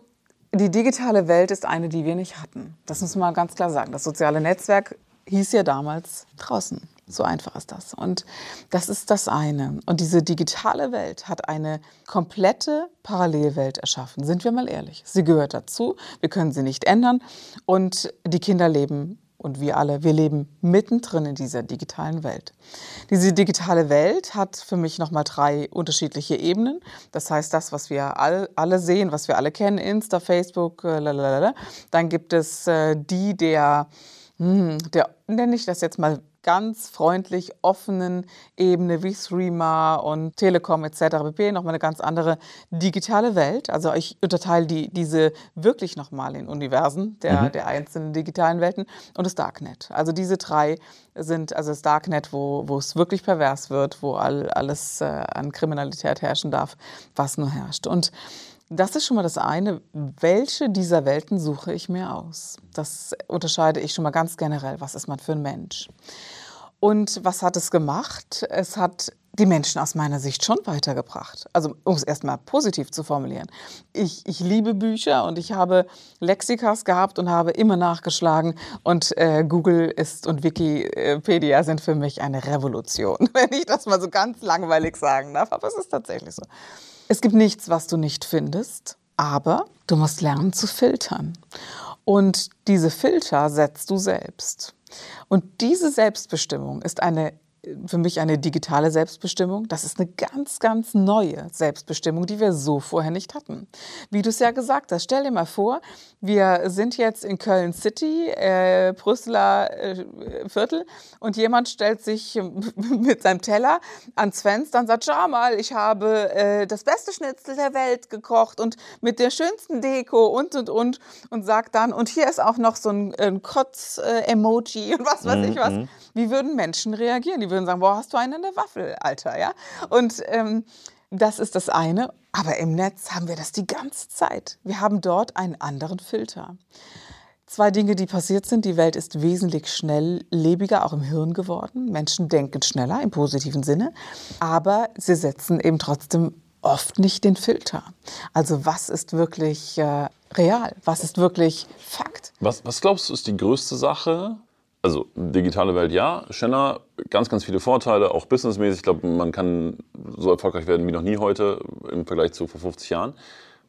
die digitale Welt ist eine, die wir nicht hatten. Das muss man ganz klar sagen. Das soziale Netzwerk hieß ja damals draußen. So einfach ist das. Und das ist das eine. Und diese digitale Welt hat eine komplette Parallelwelt erschaffen. Sind wir mal ehrlich. Sie gehört dazu. Wir können sie nicht ändern. Und die Kinder leben und wir alle, wir leben mittendrin in dieser digitalen Welt. Diese digitale Welt hat für mich nochmal drei unterschiedliche Ebenen. Das heißt, das, was wir all, alle sehen, was wir alle kennen, Insta, Facebook, äh, lalalala. dann gibt es äh, die der, hm, der, nenne ich das jetzt mal ganz freundlich offenen Ebene wie Threema und Telekom etc. pp. nochmal eine ganz andere digitale Welt. Also ich unterteile die, diese wirklich nochmal in Universen der, mhm. der einzelnen digitalen Welten und das Darknet. Also diese drei sind, also das Darknet, wo, wo es wirklich pervers wird, wo all, alles äh, an Kriminalität herrschen darf, was nur herrscht. Und das ist schon mal das eine. Welche dieser Welten suche ich mir aus? Das unterscheide ich schon mal ganz generell. Was ist man für ein Mensch? Und was hat es gemacht? Es hat die Menschen aus meiner Sicht schon weitergebracht. Also um es erstmal positiv zu formulieren. Ich, ich liebe Bücher und ich habe Lexikas gehabt und habe immer nachgeschlagen. Und äh, Google ist und Wikipedia sind für mich eine Revolution, wenn ich das mal so ganz langweilig sagen darf. Aber es ist tatsächlich so. Es gibt nichts, was du nicht findest, aber du musst lernen zu filtern. Und diese Filter setzt du selbst. Und diese Selbstbestimmung ist eine für mich eine digitale Selbstbestimmung. Das ist eine ganz, ganz neue Selbstbestimmung, die wir so vorher nicht hatten. Wie du es ja gesagt hast, stell dir mal vor, wir sind jetzt in Köln City, äh, Brüsseler äh, Viertel und jemand stellt sich mit seinem Teller ans Fenster und sagt, schau mal, ich habe äh, das beste Schnitzel der Welt gekocht und mit der schönsten Deko und, und, und und sagt dann, und hier ist auch noch so ein, ein Kotz-Emoji und was weiß ich was. Mhm. Wie würden Menschen reagieren? Die würden sagen, boah, hast du einen in der Waffel, Alter, ja? Und ähm, das ist das eine. Aber im Netz haben wir das die ganze Zeit. Wir haben dort einen anderen Filter. Zwei Dinge, die passiert sind. Die Welt ist wesentlich schnelllebiger, auch im Hirn geworden. Menschen denken schneller im positiven Sinne, aber sie setzen eben trotzdem oft nicht den Filter. Also was ist wirklich äh, real? Was ist wirklich Fakt? Was, was glaubst du, ist die größte Sache, also digitale Welt ja, schneller, ganz, ganz viele Vorteile, auch businessmäßig. Ich glaube, man kann so erfolgreich werden wie noch nie heute im Vergleich zu vor 50 Jahren.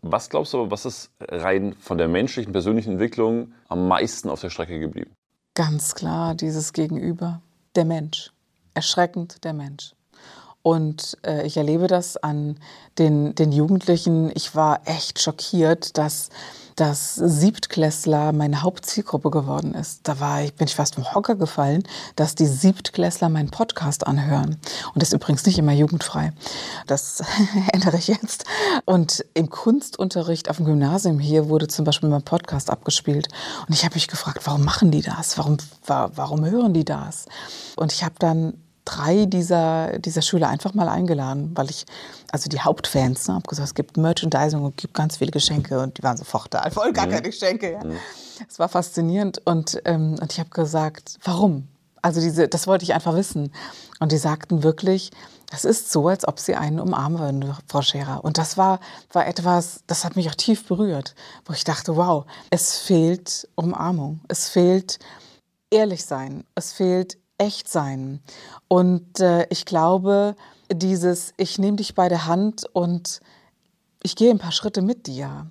Was glaubst du, was ist rein von der menschlichen, persönlichen Entwicklung am meisten auf der Strecke geblieben? Ganz klar dieses Gegenüber, der Mensch. Erschreckend der Mensch. Und äh, ich erlebe das an den, den Jugendlichen. Ich war echt schockiert, dass dass Siebtklässler meine Hauptzielgruppe geworden ist. Da war ich, bin ich fast vom Hocker gefallen, dass die Siebtklässler meinen Podcast anhören. Und das ist übrigens nicht immer jugendfrei. Das ändere ich jetzt. Und im Kunstunterricht auf dem Gymnasium hier wurde zum Beispiel mein Podcast abgespielt. Und ich habe mich gefragt, warum machen die das? Warum, warum hören die das? Und ich habe dann drei dieser, dieser Schüler einfach mal eingeladen, weil ich, also die Hauptfans, ne, habe gesagt, es gibt Merchandising und es gibt ganz viele Geschenke und die waren sofort da, voll gar mhm. keine Geschenke. Ja. Mhm. Es war faszinierend und, ähm, und ich habe gesagt, warum? Also diese, das wollte ich einfach wissen. Und die sagten wirklich, es ist so, als ob sie einen umarmen würden, Frau Scherer. Und das war, war etwas, das hat mich auch tief berührt, wo ich dachte, wow, es fehlt Umarmung, es fehlt ehrlich sein, es fehlt echt sein. Und äh, ich glaube, dieses, ich nehme dich bei der Hand und ich gehe ein paar Schritte mit dir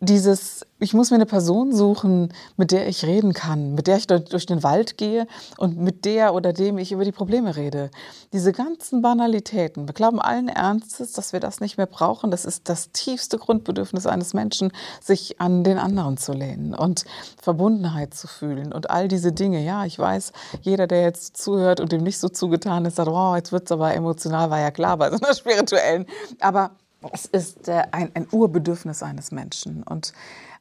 dieses, ich muss mir eine Person suchen, mit der ich reden kann, mit der ich durch den Wald gehe und mit der oder dem ich über die Probleme rede. Diese ganzen Banalitäten. Wir glauben allen Ernstes, dass wir das nicht mehr brauchen. Das ist das tiefste Grundbedürfnis eines Menschen, sich an den anderen zu lehnen und Verbundenheit zu fühlen und all diese Dinge. Ja, ich weiß, jeder, der jetzt zuhört und dem nicht so zugetan ist, sagt, oh, jetzt wird es aber emotional, war ja klar bei so einer spirituellen. Aber es ist äh, ein, ein Urbedürfnis eines Menschen. Und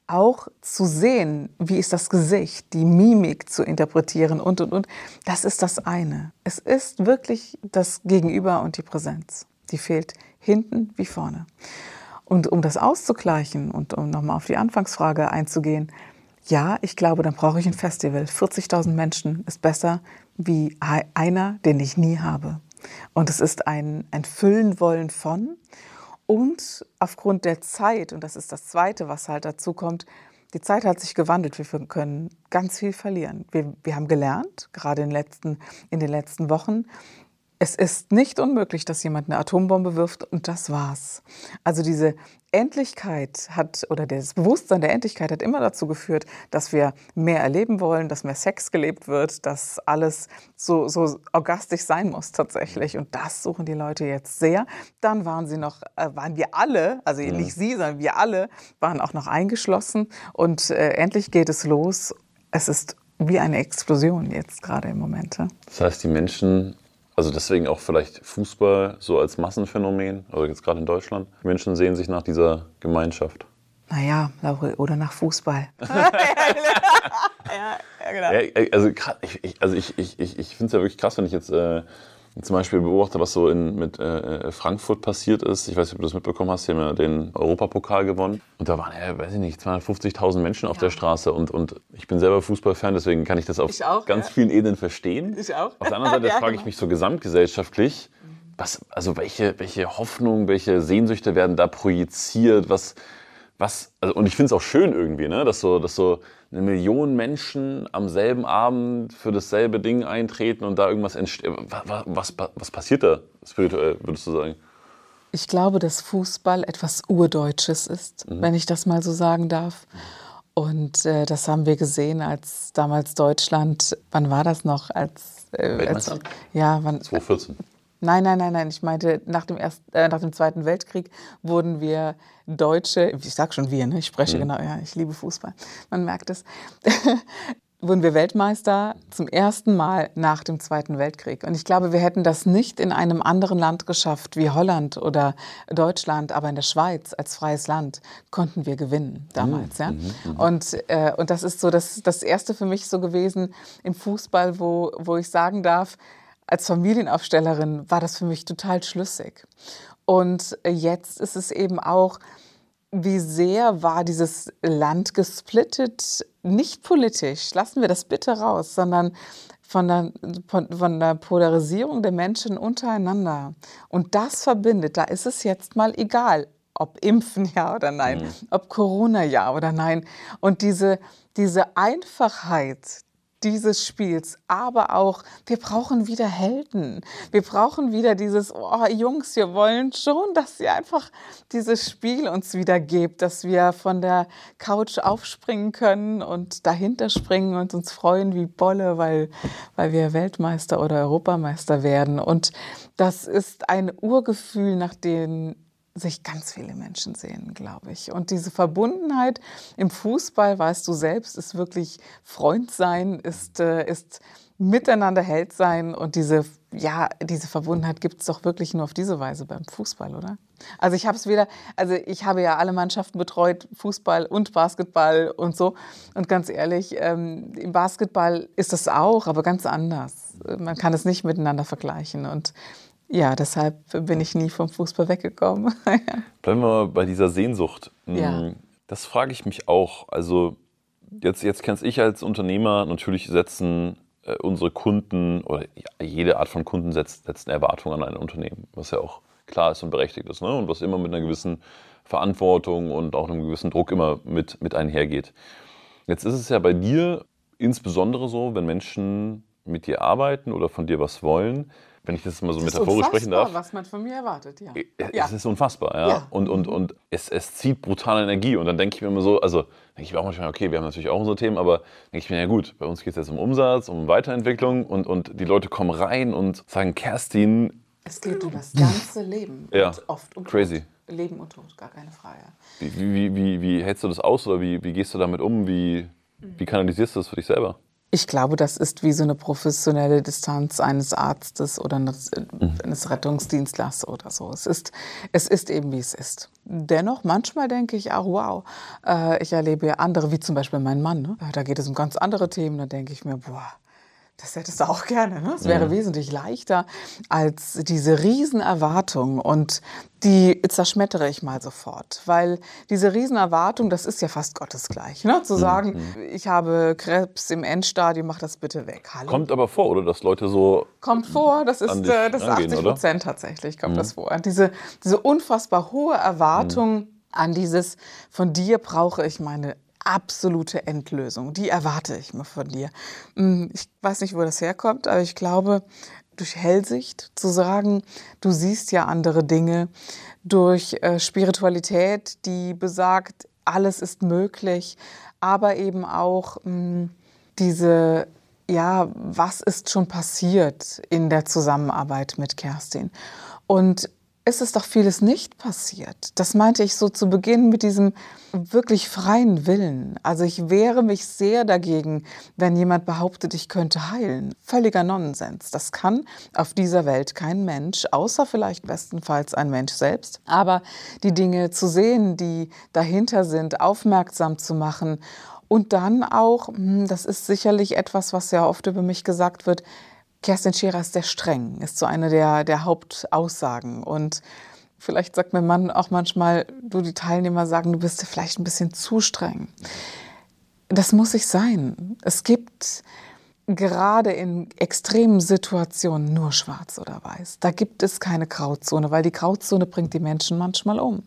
auch zu sehen, wie ist das Gesicht, die Mimik zu interpretieren und, und, und, das ist das eine. Es ist wirklich das Gegenüber und die Präsenz. Die fehlt hinten wie vorne. Und um das auszugleichen und um nochmal auf die Anfangsfrage einzugehen, ja, ich glaube, dann brauche ich ein Festival. 40.000 Menschen ist besser wie einer, den ich nie habe. Und es ist ein, ein Füllen wollen von und aufgrund der Zeit, und das ist das Zweite, was halt dazu kommt, die Zeit hat sich gewandelt. Wir können ganz viel verlieren. Wir, wir haben gelernt, gerade in, letzten, in den letzten Wochen, Es ist nicht unmöglich, dass jemand eine Atombombe wirft und das war's. Also diese Endlichkeit hat oder das Bewusstsein der Endlichkeit hat immer dazu geführt, dass wir mehr erleben wollen, dass mehr Sex gelebt wird, dass alles so, so orgastisch sein muss tatsächlich. Und das suchen die Leute jetzt sehr. Dann waren sie noch, äh, waren wir alle, also ja. nicht sie, sondern wir alle, waren auch noch eingeschlossen. Und äh, endlich geht es los. Es ist wie eine Explosion jetzt gerade im Moment. Ja? Das heißt, die Menschen also deswegen auch vielleicht Fußball so als Massenphänomen, also jetzt gerade in Deutschland. Menschen sehen sich nach dieser Gemeinschaft. Naja, oder nach Fußball. ja, ja, genau. Ja, also ich, also ich, ich, ich, ich finde es ja wirklich krass, wenn ich jetzt äh, zum Beispiel beobachte, was so in, mit äh, äh, Frankfurt passiert ist. Ich weiß nicht, ob du das mitbekommen hast. Die haben ja den Europapokal gewonnen. Und da waren, ja, weiß ich nicht, 250.000 Menschen auf ja. der Straße. Und, und ich bin selber Fußballfan, deswegen kann ich das auf ich auch, ganz ja. vielen Ebenen verstehen. Ich auch. Auf der anderen Seite ja, frage ich genau. mich so gesamtgesellschaftlich, was, also welche, welche Hoffnungen, welche Sehnsüchte werden da projiziert? Was, was, also, und ich finde es auch schön irgendwie, ne, dass so, dass so eine Million Menschen am selben Abend für dasselbe Ding eintreten und da irgendwas entsteht. Was, was, was passiert da spirituell, würdest du sagen? Ich glaube, dass Fußball etwas Urdeutsches ist, mhm. wenn ich das mal so sagen darf. Und äh, das haben wir gesehen, als damals Deutschland, wann war das noch? Als, äh, als ja, wann, 2014. Nein, nein, nein, nein. Ich meinte, nach dem, Erst, äh, nach dem Zweiten Weltkrieg wurden wir Deutsche, ich sag schon wir, ne? ich spreche mhm. genau, ja, ich liebe Fußball, man merkt es, wurden wir Weltmeister zum ersten Mal nach dem Zweiten Weltkrieg. Und ich glaube, wir hätten das nicht in einem anderen Land geschafft, wie Holland oder Deutschland, aber in der Schweiz als freies Land konnten wir gewinnen damals. Mhm. Ja? Mhm. mhm. Und, äh, und das ist so das, das Erste für mich so gewesen im Fußball, wo, wo ich sagen darf, als Familienaufstellerin war das für mich total schlüssig. Und jetzt ist es eben auch, wie sehr war dieses Land gesplittet, nicht politisch, lassen wir das bitte raus, sondern von der, von der Polarisierung der Menschen untereinander. Und das verbindet, da ist es jetzt mal egal, ob Impfen ja oder nein, mhm. ob Corona ja oder nein. Und diese, diese Einfachheit, dieses Spiels, aber auch, wir brauchen wieder Helden. Wir brauchen wieder dieses, oh Jungs, wir wollen schon, dass ihr einfach dieses Spiel uns wieder gebt, dass wir von der Couch aufspringen können und dahinter springen und uns freuen wie Bolle, weil, weil wir Weltmeister oder Europameister werden. Und das ist ein Urgefühl, nach dem sich ganz viele Menschen sehen, glaube ich. Und diese Verbundenheit im Fußball, weißt du selbst, ist wirklich Freund sein, ist, äh, ist miteinander Held sein. Und diese, ja, diese Verbundenheit gibt es doch wirklich nur auf diese Weise beim Fußball, oder? Also ich habe es wieder, also ich habe ja alle Mannschaften betreut, Fußball und Basketball und so. Und ganz ehrlich, ähm, im Basketball ist das auch, aber ganz anders. Man kann es nicht miteinander vergleichen. Und ja, deshalb bin ich nie vom Fußball weggekommen. Bleiben wir mal bei dieser Sehnsucht. Ja. Hm, das frage ich mich auch. Also jetzt, jetzt kennst ich als Unternehmer, natürlich setzen äh, unsere Kunden oder ja, jede Art von Kunden setzt, setzt eine Erwartung an ein Unternehmen, was ja auch klar ist und berechtigt ist ne? und was immer mit einer gewissen Verantwortung und auch einem gewissen Druck immer mit, mit einhergeht. Jetzt ist es ja bei dir insbesondere so, wenn Menschen mit dir arbeiten oder von dir was wollen, wenn ich das mal so das metaphorisch sprechen darf. was man von mir erwartet, ja. Es ja. ist unfassbar, ja. ja. Und, und, und es, es zieht brutale Energie. Und dann denke ich mir immer so, also denke ich mir auch manchmal, okay, wir haben natürlich auch unsere Themen, aber denke ich mir, ja gut, bei uns geht es jetzt um Umsatz, um Weiterentwicklung und, und die Leute kommen rein und sagen, Kerstin. Es geht um das ganze Leben. Ja. oft um Crazy. Tod. Leben und Tod, gar keine Frage. Wie, wie, wie, wie hältst du das aus oder wie, wie gehst du damit um? Wie, wie kanalisierst du das für dich selber? Ich glaube, das ist wie so eine professionelle Distanz eines Arztes oder eines, mhm. eines Rettungsdienstlers oder so. Es ist, es ist eben, wie es ist. Dennoch, manchmal denke ich auch, wow, äh, ich erlebe andere, wie zum Beispiel mein Mann. Ne? Da geht es um ganz andere Themen. Da denke ich mir, boah, das hättest du auch gerne. Ne? Es wäre ja. wesentlich leichter als diese Riesenerwartung. Und die zerschmettere ich mal sofort. Weil diese Riesenerwartung, das ist ja fast gottesgleich. Ne? Zu sagen, mhm. ich habe Krebs im Endstadium, mach das bitte weg. Hallo? Kommt aber vor, oder? Dass Leute so. Kommt vor, das ist, äh, das ist 80 Prozent tatsächlich, kommt mhm. das vor. Diese, diese unfassbar hohe Erwartung mhm. an dieses, von dir brauche ich meine absolute Endlösung. Die erwarte ich mal von dir. Hm, ich weiß nicht, wo das herkommt, aber ich glaube, durch Hellsicht zu sagen, du siehst ja andere Dinge, durch äh, Spiritualität, die besagt, alles ist möglich, aber eben auch mh, hm, diese, ja, was ist schon passiert in der Zusammenarbeit mit Kerstin? Und es ist doch vieles nicht passiert. Das meinte ich so zu Beginn mit diesem wirklich freien Willen. Also ich wehre mich sehr dagegen, wenn jemand behauptet, ich könnte heilen. Völliger Nonsens. Das kann auf dieser Welt kein Mensch, außer vielleicht bestenfalls ein Mensch selbst. Aber die Dinge zu sehen, die dahinter sind, aufmerksam zu machen und dann auch, hm, das ist sicherlich etwas, was ja oft über mich gesagt wird, Kerstin Scherer ist sehr streng, ist so eine der, der Hauptaussagen. Und vielleicht sagt mein Mann auch manchmal, du, die Teilnehmer sagen, du bist vielleicht ein bisschen zu streng. Das muss ich sein. Es gibt gerade in extremen Situationen nur schwarz oder weiß. Da gibt es keine Grauzone, weil die Grauzone bringt die Menschen manchmal um.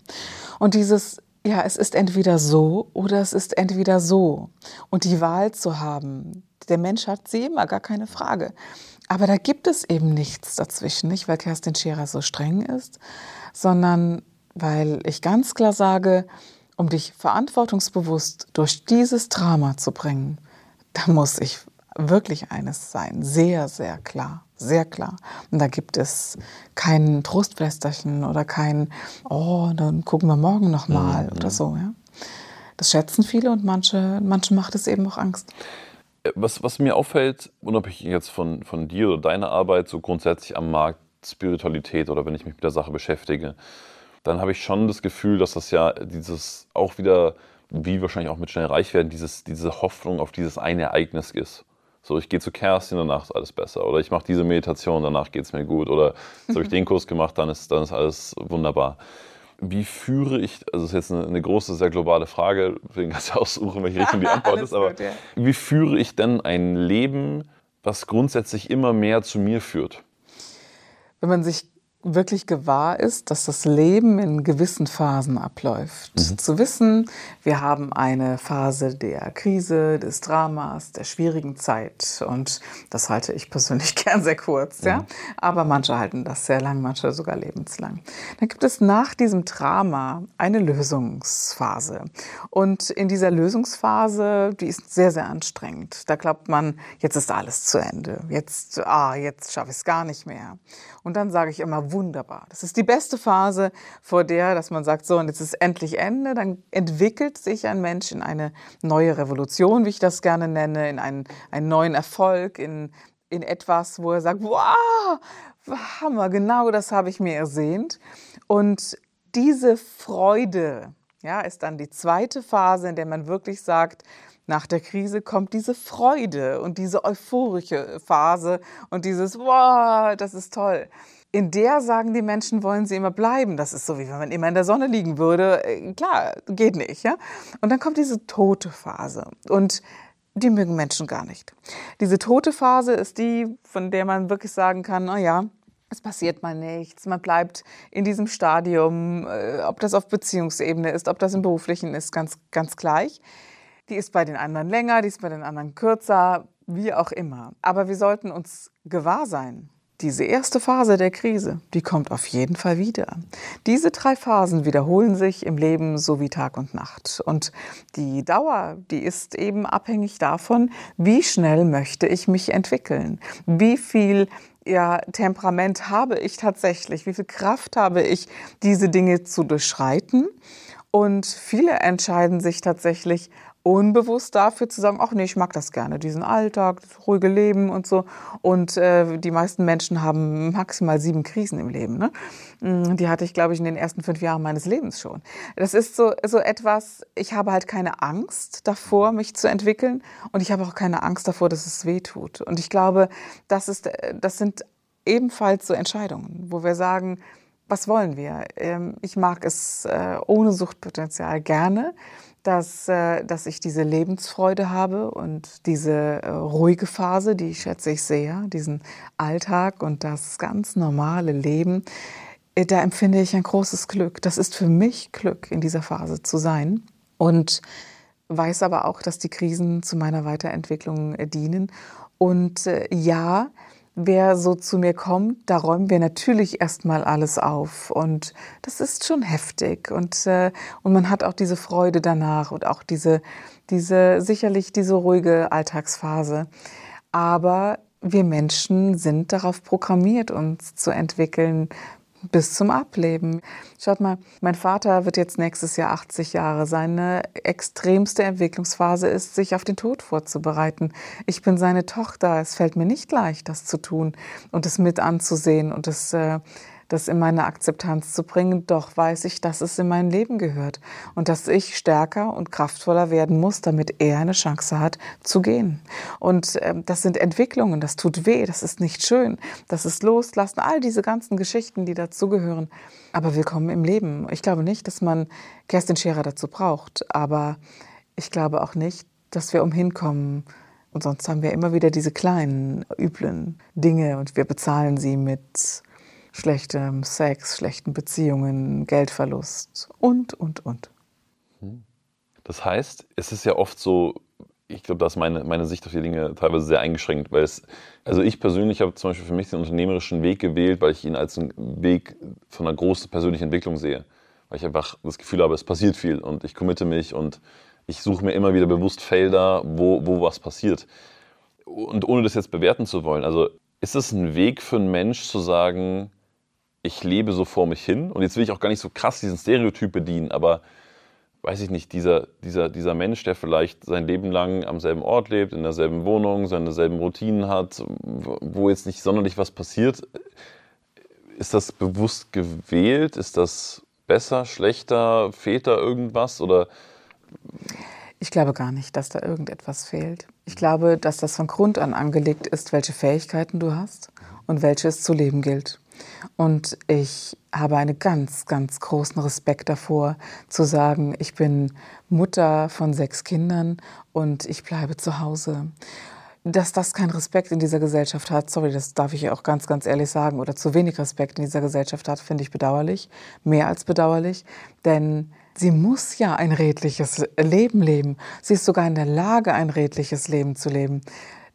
Und dieses, ja, es ist entweder so oder es ist entweder so. Und die Wahl zu haben, der Mensch hat sie immer, gar keine Frage. Aber da gibt es eben nichts dazwischen, nicht weil Kerstin Scherer so streng ist, sondern weil ich ganz klar sage, um dich verantwortungsbewusst durch dieses Drama zu bringen, da muss ich wirklich eines sein, sehr, sehr klar, sehr klar. Und da gibt es kein Trostflästerchen oder kein, oh, dann gucken wir morgen nochmal mhm. oder so. Ja? Das schätzen viele und manche, manche macht es eben auch Angst. Was, was mir auffällt, unabhängig jetzt von, von dir oder deiner Arbeit, so grundsätzlich am Markt Spiritualität oder wenn ich mich mit der Sache beschäftige, dann habe ich schon das Gefühl, dass das ja dieses auch wieder, wie wahrscheinlich auch mit schnell reich werden, dieses, diese Hoffnung auf dieses eine Ereignis ist. So, ich gehe zu Kerstin, danach ist alles besser. Oder ich mache diese Meditation, danach geht es mir gut. Oder so habe ich den Kurs gemacht, dann ist, dann ist alles wunderbar wie führe ich, also das ist jetzt eine, eine große, sehr globale Frage, deswegen kannst du aussuchen, welche Richtung die Antwort ist, aber gut, ja. wie führe ich denn ein Leben, was grundsätzlich immer mehr zu mir führt? Wenn man sich wirklich gewahr ist, dass das Leben in gewissen Phasen abläuft. Mhm. Zu wissen, wir haben eine Phase der Krise, des Dramas, der schwierigen Zeit. Und das halte ich persönlich gern sehr kurz. Mhm. Ja? Aber manche halten das sehr lang, manche sogar lebenslang. Dann gibt es nach diesem Drama eine Lösungsphase. Und in dieser Lösungsphase, die ist sehr, sehr anstrengend. Da glaubt man, jetzt ist alles zu Ende. Jetzt, ah, jetzt schaffe ich es gar nicht mehr. Und dann sage ich immer, wunderbar. Das ist die beste Phase, vor der, dass man sagt, so, und jetzt ist endlich Ende. Dann entwickelt sich ein Mensch in eine neue Revolution, wie ich das gerne nenne, in einen, einen neuen Erfolg, in, in etwas, wo er sagt, wow, Hammer, genau das habe ich mir ersehnt. Und diese Freude, ja, ist dann die zweite Phase, in der man wirklich sagt, nach der Krise kommt diese Freude und diese euphorische Phase und dieses, wow, das ist toll. In der sagen die Menschen, wollen sie immer bleiben. Das ist so, wie wenn man immer in der Sonne liegen würde. Äh, klar, geht nicht. Ja? Und dann kommt diese tote Phase. Und die mögen Menschen gar nicht. Diese tote Phase ist die, von der man wirklich sagen kann, na ja, es passiert mal nichts, man bleibt in diesem Stadium, äh, ob das auf Beziehungsebene ist, ob das im beruflichen ist, ganz, ganz gleich. Die ist bei den anderen länger, die ist bei den anderen kürzer, wie auch immer. Aber wir sollten uns gewahr sein. Diese erste Phase der Krise, die kommt auf jeden Fall wieder. Diese drei Phasen wiederholen sich im Leben so wie Tag und Nacht. Und die Dauer, die ist eben abhängig davon, wie schnell möchte ich mich entwickeln, wie viel ja, Temperament habe ich tatsächlich, wie viel Kraft habe ich, diese Dinge zu durchschreiten. Und viele entscheiden sich tatsächlich unbewusst dafür zu sagen, ach nee, ich mag das gerne, diesen Alltag, das ruhige Leben und so. Und äh, die meisten Menschen haben maximal sieben Krisen im Leben. Ne? Mm, die hatte ich, glaube ich, in den ersten fünf Jahren meines Lebens schon. Das ist so, so etwas, ich habe halt keine Angst davor, mich zu entwickeln. Und ich habe auch keine Angst davor, dass es weh tut. Und ich glaube, das, ist, das sind ebenfalls so Entscheidungen, wo wir sagen, was wollen wir? Ähm, ich mag es äh, ohne Suchtpotenzial gerne dass, äh, dass ich diese Lebensfreude habe und diese äh, ruhige Phase, die schätze ich sehr, diesen Alltag und das ganz normale Leben, äh, da empfinde ich ein großes Glück. Das ist für mich Glück, in dieser Phase zu sein. Und weiß aber auch, dass die Krisen zu meiner Weiterentwicklung dienen. Und ja, wer so zu mir kommt, da räumen wir natürlich erstmal alles auf. Und das ist schon heftig. Und, äh, und man hat auch diese Freude danach und auch diese, diese, sicherlich diese ruhige Alltagsphase. Aber wir Menschen sind darauf programmiert, uns zu entwickeln, bis zum Ableben. Schaut mal, mein Vater wird jetzt nächstes Jahr 80 Jahre. Seine extremste Entwicklungsphase ist, sich auf den Tod vorzubereiten. Ich bin seine Tochter. Es fällt mir nicht leicht, das zu tun und es mit anzusehen und es äh, das in meine Akzeptanz zu bringen, doch weiß ich, dass es in mein Leben gehört und dass ich stärker und kraftvoller werden muss, damit er eine Chance hat zu gehen. Und äh, das sind Entwicklungen, das tut weh, das ist nicht schön, das ist Loslassen, all diese ganzen Geschichten, die dazugehören. Aber willkommen im Leben. Ich glaube nicht, dass man Kerstin Scherer dazu braucht, aber ich glaube auch nicht, dass wir umhin kommen, und sonst haben wir immer wieder diese kleinen, üblen Dinge und wir bezahlen sie mit schlechtem Sex, schlechten Beziehungen, Geldverlust und, und, und. Das heißt, es ist ja oft so, ich glaube, da ist meine, meine Sicht auf die Dinge teilweise sehr eingeschränkt, weil es, also ich persönlich habe zum Beispiel für mich den unternehmerischen Weg gewählt, weil ich ihn als einen Weg von einer großen persönlichen Entwicklung sehe. Weil ich einfach das Gefühl habe, es passiert viel und ich committe mich und ich suche mir immer wieder bewusst Felder, wo, wo was passiert. Und ohne das jetzt bewerten zu wollen, also ist es ein Weg für einen Mensch zu sagen, ich lebe so vor mich hin. Und jetzt will ich auch gar nicht so krass diesen Stereotyp bedienen, aber weiß ich nicht, dieser, dieser, dieser Mensch, der vielleicht sein Leben lang am selben Ort lebt, in derselben Wohnung, seine selben Routinen hat, wo jetzt nicht sonderlich was passiert, ist das bewusst gewählt? Ist das besser, schlechter, fehlt da irgendwas oder? Ich glaube gar nicht, dass da irgendetwas fehlt. Ich glaube, dass das von Grund an angelegt ist, welche Fähigkeiten du hast und welche es zu leben gilt. Und ich habe einen ganz, ganz großen Respekt davor, zu sagen, ich bin Mutter von sechs Kindern und ich bleibe zu Hause. Dass das keinen Respekt in dieser Gesellschaft hat, sorry, das darf ich auch ganz, ganz ehrlich sagen, oder zu wenig Respekt in dieser Gesellschaft hat, finde ich bedauerlich, mehr als bedauerlich, denn sie muss ja ein redliches Leben leben. Sie ist sogar in der Lage, ein redliches Leben zu leben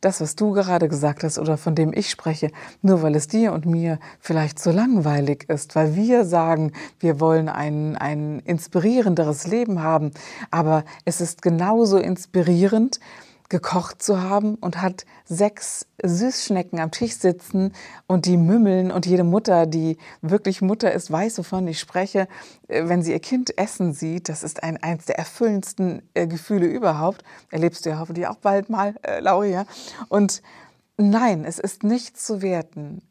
das, was du gerade gesagt hast oder von dem ich spreche, nur weil es dir und mir vielleicht so langweilig ist, weil wir sagen, wir wollen ein, ein inspirierenderes Leben haben. Aber es ist genauso inspirierend, gekocht zu haben und hat sechs Süßschnecken am Tisch sitzen und die mümmeln und jede Mutter, die wirklich Mutter ist, weiß, wovon ich spreche, äh, wenn sie ihr Kind essen sieht, das ist ein, eines der erfüllendsten äh, Gefühle überhaupt. Erlebst du ja hoffentlich auch bald mal, äh, Lauria. Und nein, es ist nicht zu werten.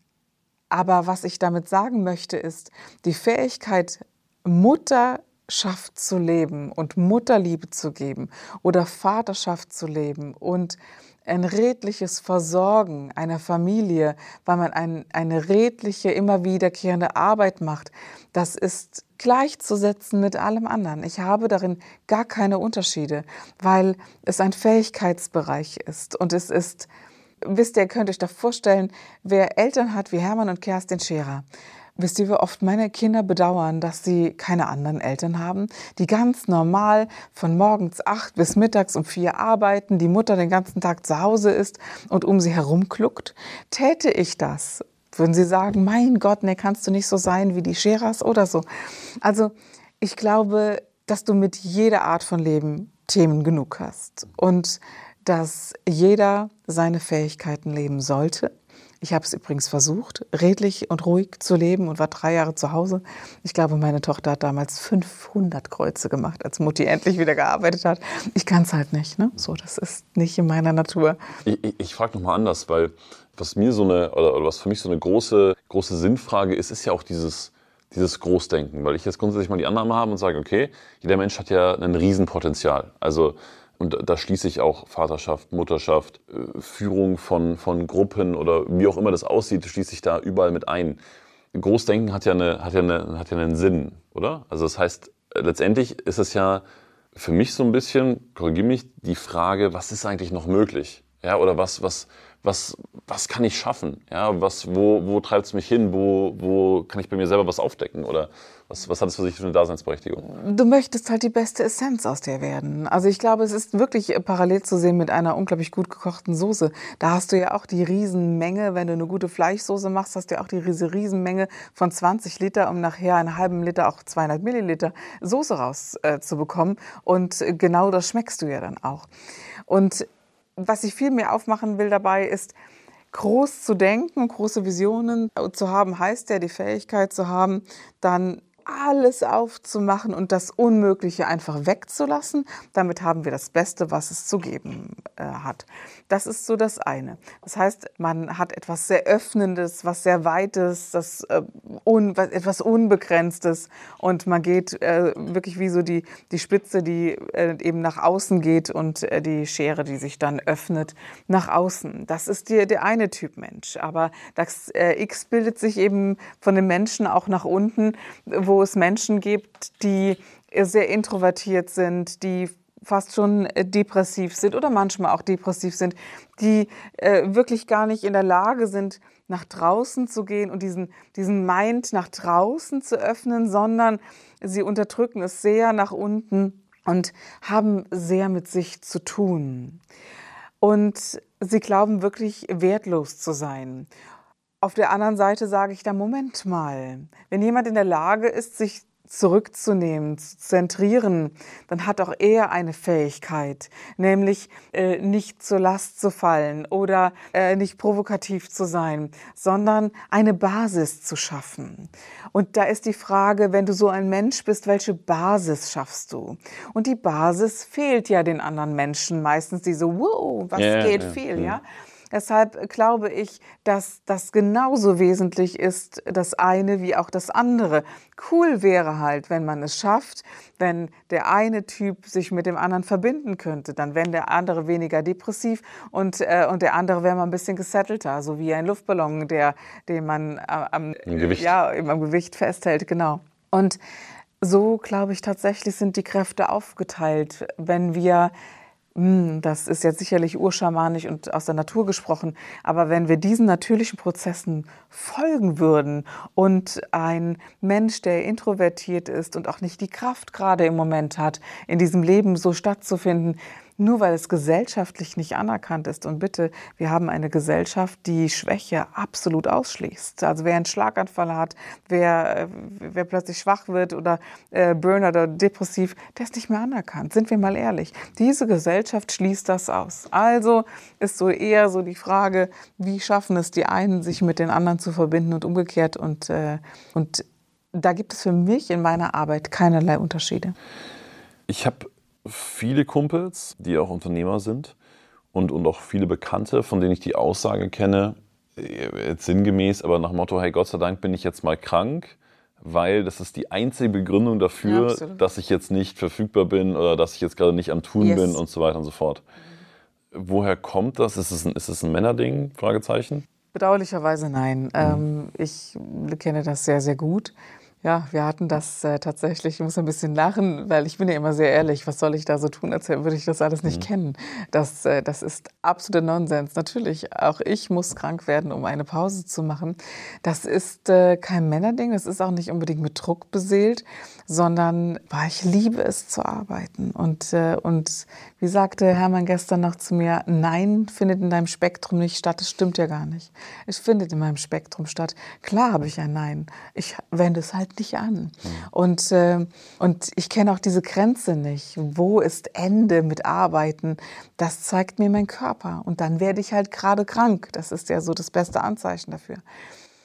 Aber was ich damit sagen möchte, ist, die Fähigkeit, Mutter Vaterschaft zu leben und Mutterliebe zu geben oder Vaterschaft zu leben und ein redliches Versorgen einer Familie, weil man ein, eine redliche, immer wiederkehrende Arbeit macht, das ist gleichzusetzen mit allem anderen. Ich habe darin gar keine Unterschiede, weil es ein Fähigkeitsbereich ist und es ist, wisst ihr, könnt euch da vorstellen, wer Eltern hat wie Hermann und Kerstin Scherer, Wisst ihr, wie oft meine Kinder bedauern, dass sie keine anderen Eltern haben, die ganz normal von morgens acht bis mittags um vier arbeiten, die Mutter den ganzen Tag zu Hause ist und um sie herum kluckt? Täte ich das, würden sie sagen, mein Gott, ne, kannst du nicht so sein wie die Scheras oder so. Also ich glaube, dass du mit jeder Art von Leben Themen genug hast und dass jeder seine Fähigkeiten leben sollte ich habe es übrigens versucht, redlich und ruhig zu leben und war drei Jahre zu Hause. Ich glaube, meine Tochter hat damals 500 Kreuze gemacht, als Mutti endlich wieder gearbeitet hat. Ich kann es halt nicht. Ne? So, das ist nicht in meiner Natur. Ich, ich, ich frage nochmal anders, weil was mir so eine, oder, oder was für mich so eine große, große Sinnfrage ist, ist ja auch dieses, dieses Großdenken, weil ich jetzt grundsätzlich mal die Annahme habe und sage, okay, jeder Mensch hat ja ein Riesenpotenzial. Also und da schließe ich auch Vaterschaft, Mutterschaft, äh, Führung von, von Gruppen oder wie auch immer das aussieht, schließe ich da überall mit ein. Großdenken hat ja, eine, hat, ja eine, hat ja einen Sinn, oder? Also das heißt, letztendlich ist es ja für mich so ein bisschen, korrigiere mich, die Frage, was ist eigentlich noch möglich? Ja, oder was, was, was, was kann ich schaffen? Ja, was, wo, wo treibt es mich hin? Wo, wo kann ich bei mir selber was aufdecken? Oder Was, was hat es für sich für eine Daseinsberechtigung? Du möchtest halt die beste Essenz aus dir werden. Also ich glaube, es ist wirklich parallel zu sehen mit einer unglaublich gut gekochten Soße. Da hast du ja auch die Riesenmenge, wenn du eine gute Fleischsoße machst, hast du ja auch die riese Riesenmenge von 20 Liter, um nachher einen halben Liter, auch 200 Milliliter Soße rauszubekommen. Äh, Und genau das schmeckst du ja dann auch. Und was ich viel mehr aufmachen will dabei ist, groß zu denken, große Visionen zu haben, heißt ja die Fähigkeit zu haben, dann alles aufzumachen und das Unmögliche einfach wegzulassen. Damit haben wir das Beste, was es zu geben äh, hat. Das ist so das eine. Das heißt, man hat etwas sehr Öffnendes, was sehr Weites, das, äh, un, was, etwas Unbegrenztes und man geht äh, wirklich wie so die, die Spitze, die äh, eben nach außen geht und äh, die Schere, die sich dann öffnet, nach außen. Das ist die, der eine Typ Mensch. Aber das äh, X bildet sich eben von den Menschen auch nach unten, wo es Menschen gibt, die sehr introvertiert sind, die fast schon äh, depressiv sind oder manchmal auch depressiv sind, die äh, wirklich gar nicht in der Lage sind, nach draußen zu gehen und diesen, diesen Mind nach draußen zu öffnen, sondern sie unterdrücken es sehr nach unten und haben sehr mit sich zu tun. Und sie glauben wirklich wertlos zu sein. Auf der anderen Seite sage ich da, Moment mal, wenn jemand in der Lage ist, sich zurückzunehmen, zu zentrieren, dann hat auch er eine Fähigkeit, nämlich äh, nicht zur Last zu fallen oder äh, nicht provokativ zu sein, sondern eine Basis zu schaffen. Und da ist die Frage, wenn du so ein Mensch bist, welche Basis schaffst du? Und die Basis fehlt ja den anderen Menschen meistens, die so, wow, was Ja, geht ja, viel, ja. ja? Deshalb glaube ich, dass das genauso wesentlich ist, das eine wie auch das andere. Cool wäre halt, wenn man es schafft, wenn der eine Typ sich mit dem anderen verbinden könnte. Dann wäre der andere weniger depressiv und, äh, und der andere wäre mal ein bisschen gesettelter, so wie ein Luftballon, der, den man äh, am, Im Gewicht. Ja, eben am Gewicht festhält, genau. Und so, glaube ich, tatsächlich sind die Kräfte aufgeteilt, wenn wir Das ist jetzt sicherlich urschamanisch und aus der Natur gesprochen, aber wenn wir diesen natürlichen Prozessen folgen würden und ein Mensch, der introvertiert ist und auch nicht die Kraft gerade im Moment hat, in diesem Leben so stattzufinden, nur weil es gesellschaftlich nicht anerkannt ist. Und bitte, wir haben eine Gesellschaft, die Schwäche absolut ausschließt. Also wer einen Schlaganfall hat, wer, äh, wer plötzlich schwach wird oder äh, Burner oder depressiv, der ist nicht mehr anerkannt. Sind wir mal ehrlich. Diese Gesellschaft schließt das aus. Also ist so eher so die Frage, wie schaffen es die einen, sich mit den anderen zu verbinden und umgekehrt. Und, äh, und da gibt es für mich in meiner Arbeit keinerlei Unterschiede. Ich habe viele Kumpels, die auch Unternehmer sind und, und auch viele Bekannte, von denen ich die Aussage kenne, äh, jetzt sinngemäß, aber nach Motto, hey, Gott sei Dank bin ich jetzt mal krank, weil das ist die einzige Begründung Ja, dafür, absolut. dass ich jetzt nicht verfügbar bin oder dass ich jetzt gerade nicht am Tun Yes. bin und so weiter und so fort. Woher kommt das? Ist es ein, ist es ein Männerding? Fragezeichen. Bedauerlicherweise nein. Ähm, ich kenne das sehr, sehr gut. Ja, wir hatten das äh, tatsächlich, ich muss ein bisschen lachen, weil ich bin ja immer sehr ehrlich, was soll ich da so tun, als würde ich das alles nicht kennen. Das, äh, das ist absoluter Nonsens. Natürlich, auch ich muss krank werden, um eine Pause zu machen. Das ist äh, kein Männerding, das ist auch nicht unbedingt mit Druck beseelt, sondern boah, ich liebe es zu arbeiten. Und, äh, und wie sagte Hermann gestern noch zu mir, nein findet in deinem Spektrum nicht statt, das stimmt ja gar nicht. Es findet in meinem Spektrum statt. Klar habe ich ein Nein. Ich wende es halt nicht an. Und, äh, und ich kenne auch diese Grenze nicht. Wo ist Ende mit Arbeiten? Das zeigt mir mein Körper. Und dann werde ich halt gerade krank. Das ist ja so das beste Anzeichen dafür.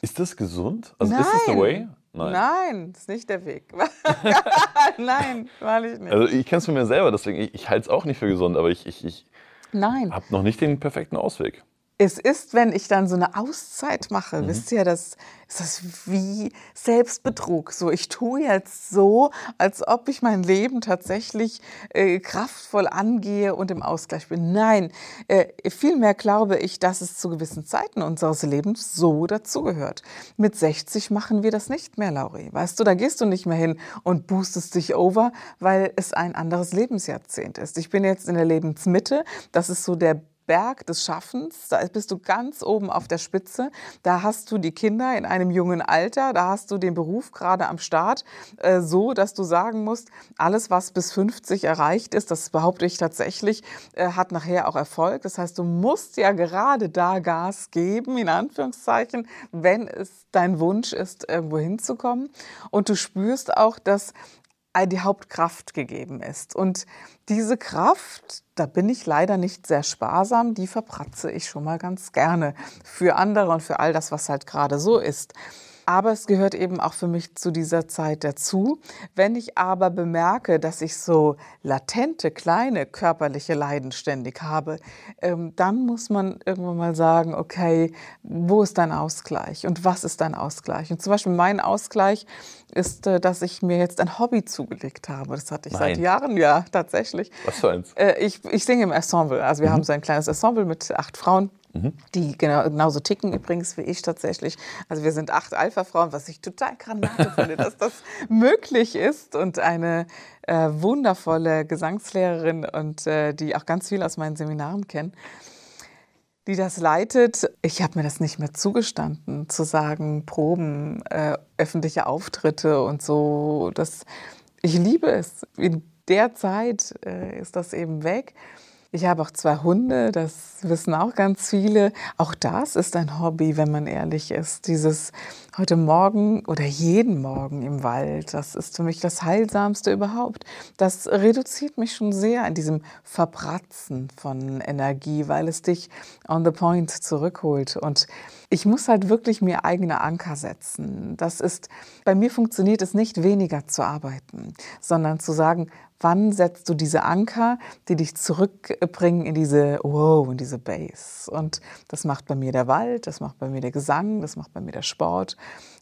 Ist das gesund? Also ist das the way? Nein, das ist nicht der Weg. Nein, wahrlich nicht. Also ich kenne es von mir selber, deswegen ich, ich halte es auch nicht für gesund, aber ich, ich, ich Nein. habe noch nicht den perfekten Ausweg. Es ist, wenn ich dann so eine Auszeit mache, wisst ihr, das ist das wie Selbstbetrug. So, ich tue jetzt so, als ob ich mein Leben tatsächlich äh, kraftvoll angehe und im Ausgleich bin. Nein, äh, vielmehr glaube ich, dass es zu gewissen Zeiten unseres Lebens so dazugehört. Mit 60 machen wir das nicht mehr, Lauri. Weißt du, da gehst du nicht mehr hin und boostest dich over, weil es ein anderes Lebensjahrzehnt ist. Ich bin jetzt in der Lebensmitte. Das ist so der Berg des Schaffens. Da bist du ganz oben auf der Spitze. Da hast du die Kinder in einem jungen Alter. Da hast du den Beruf gerade am Start. Äh, so, dass du sagen musst, alles, was bis 50 erreicht ist, das behaupte ich tatsächlich, äh, hat nachher auch Erfolg. Das heißt, du musst ja gerade da Gas geben, in Anführungszeichen, wenn es dein Wunsch ist, irgendwo hinzukommen. Und du spürst auch, dass die Hauptkraft gegeben ist. Und diese Kraft, da bin ich leider nicht sehr sparsam, die verpratze ich schon mal ganz gerne für andere und für all das, was halt gerade so ist. Aber es gehört eben auch für mich zu dieser Zeit dazu. Wenn ich aber bemerke, dass ich so latente, kleine körperliche Leiden ständig habe, ähm, dann muss man irgendwann mal sagen, okay, wo ist dein Ausgleich und was ist dein Ausgleich? Und zum Beispiel mein Ausgleich ist, äh, dass ich mir jetzt ein Hobby zugelegt habe. Das hatte ich Nein. seit Jahren, ja, tatsächlich. Was für eins? Äh, ich, ich singe im Ensemble. Also wir mhm. haben so ein kleines Ensemble mit acht Frauen. Mhm. Die genau, genauso ticken übrigens wie ich tatsächlich. Also wir sind acht Alpha-Frauen, was ich total Granate finde, dass das möglich ist. Und eine äh, wundervolle Gesangslehrerin und äh, die auch ganz viel aus meinen Seminaren kennt, die das leitet. Ich habe mir das nicht mehr zugestanden, zu sagen, Proben, äh, öffentliche Auftritte und so. Das, ich liebe es. In der Zeit äh, ist das eben weg. Ich habe auch zwei Hunde, das wissen auch ganz viele. Auch das ist ein Hobby, wenn man ehrlich ist. Dieses heute Morgen oder jeden Morgen im Wald, das ist für mich das Heilsamste überhaupt. Das reduziert mich schon sehr in diesem Verpratzen von Energie, weil es dich on the point zurückholt. Und ich muss halt wirklich mir eigene Anker setzen. Das ist, bei mir funktioniert es nicht weniger zu arbeiten, sondern zu sagen, wann setzt du diese Anker, die dich zurückbringen in diese Wow, in diese Base. Und das macht bei mir der Wald, das macht bei mir der Gesang, das macht bei mir der Sport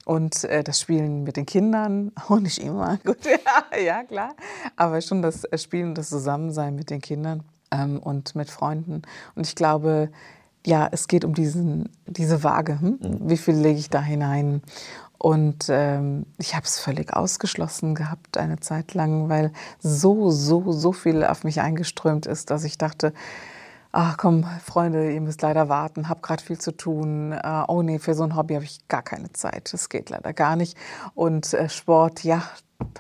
und äh, das Spielen mit den Kindern. Auch nicht immer, gut, ja, ja klar, aber schon das Spielen, das Zusammensein mit den Kindern ähm, und mit Freunden. Und ich glaube, ja, es geht um diesen, diese Waage. Hm? Mhm. Wie viel lege ich da hinein? Und ähm, ich habe es völlig ausgeschlossen gehabt eine Zeit lang, weil so, so, so viel auf mich eingeströmt ist, dass ich dachte, ach komm, Freunde, ihr müsst leider warten, hab gerade viel zu tun. Äh, oh nee, für so ein Hobby habe ich gar keine Zeit. Das geht leider gar nicht. Und äh, Sport, ja,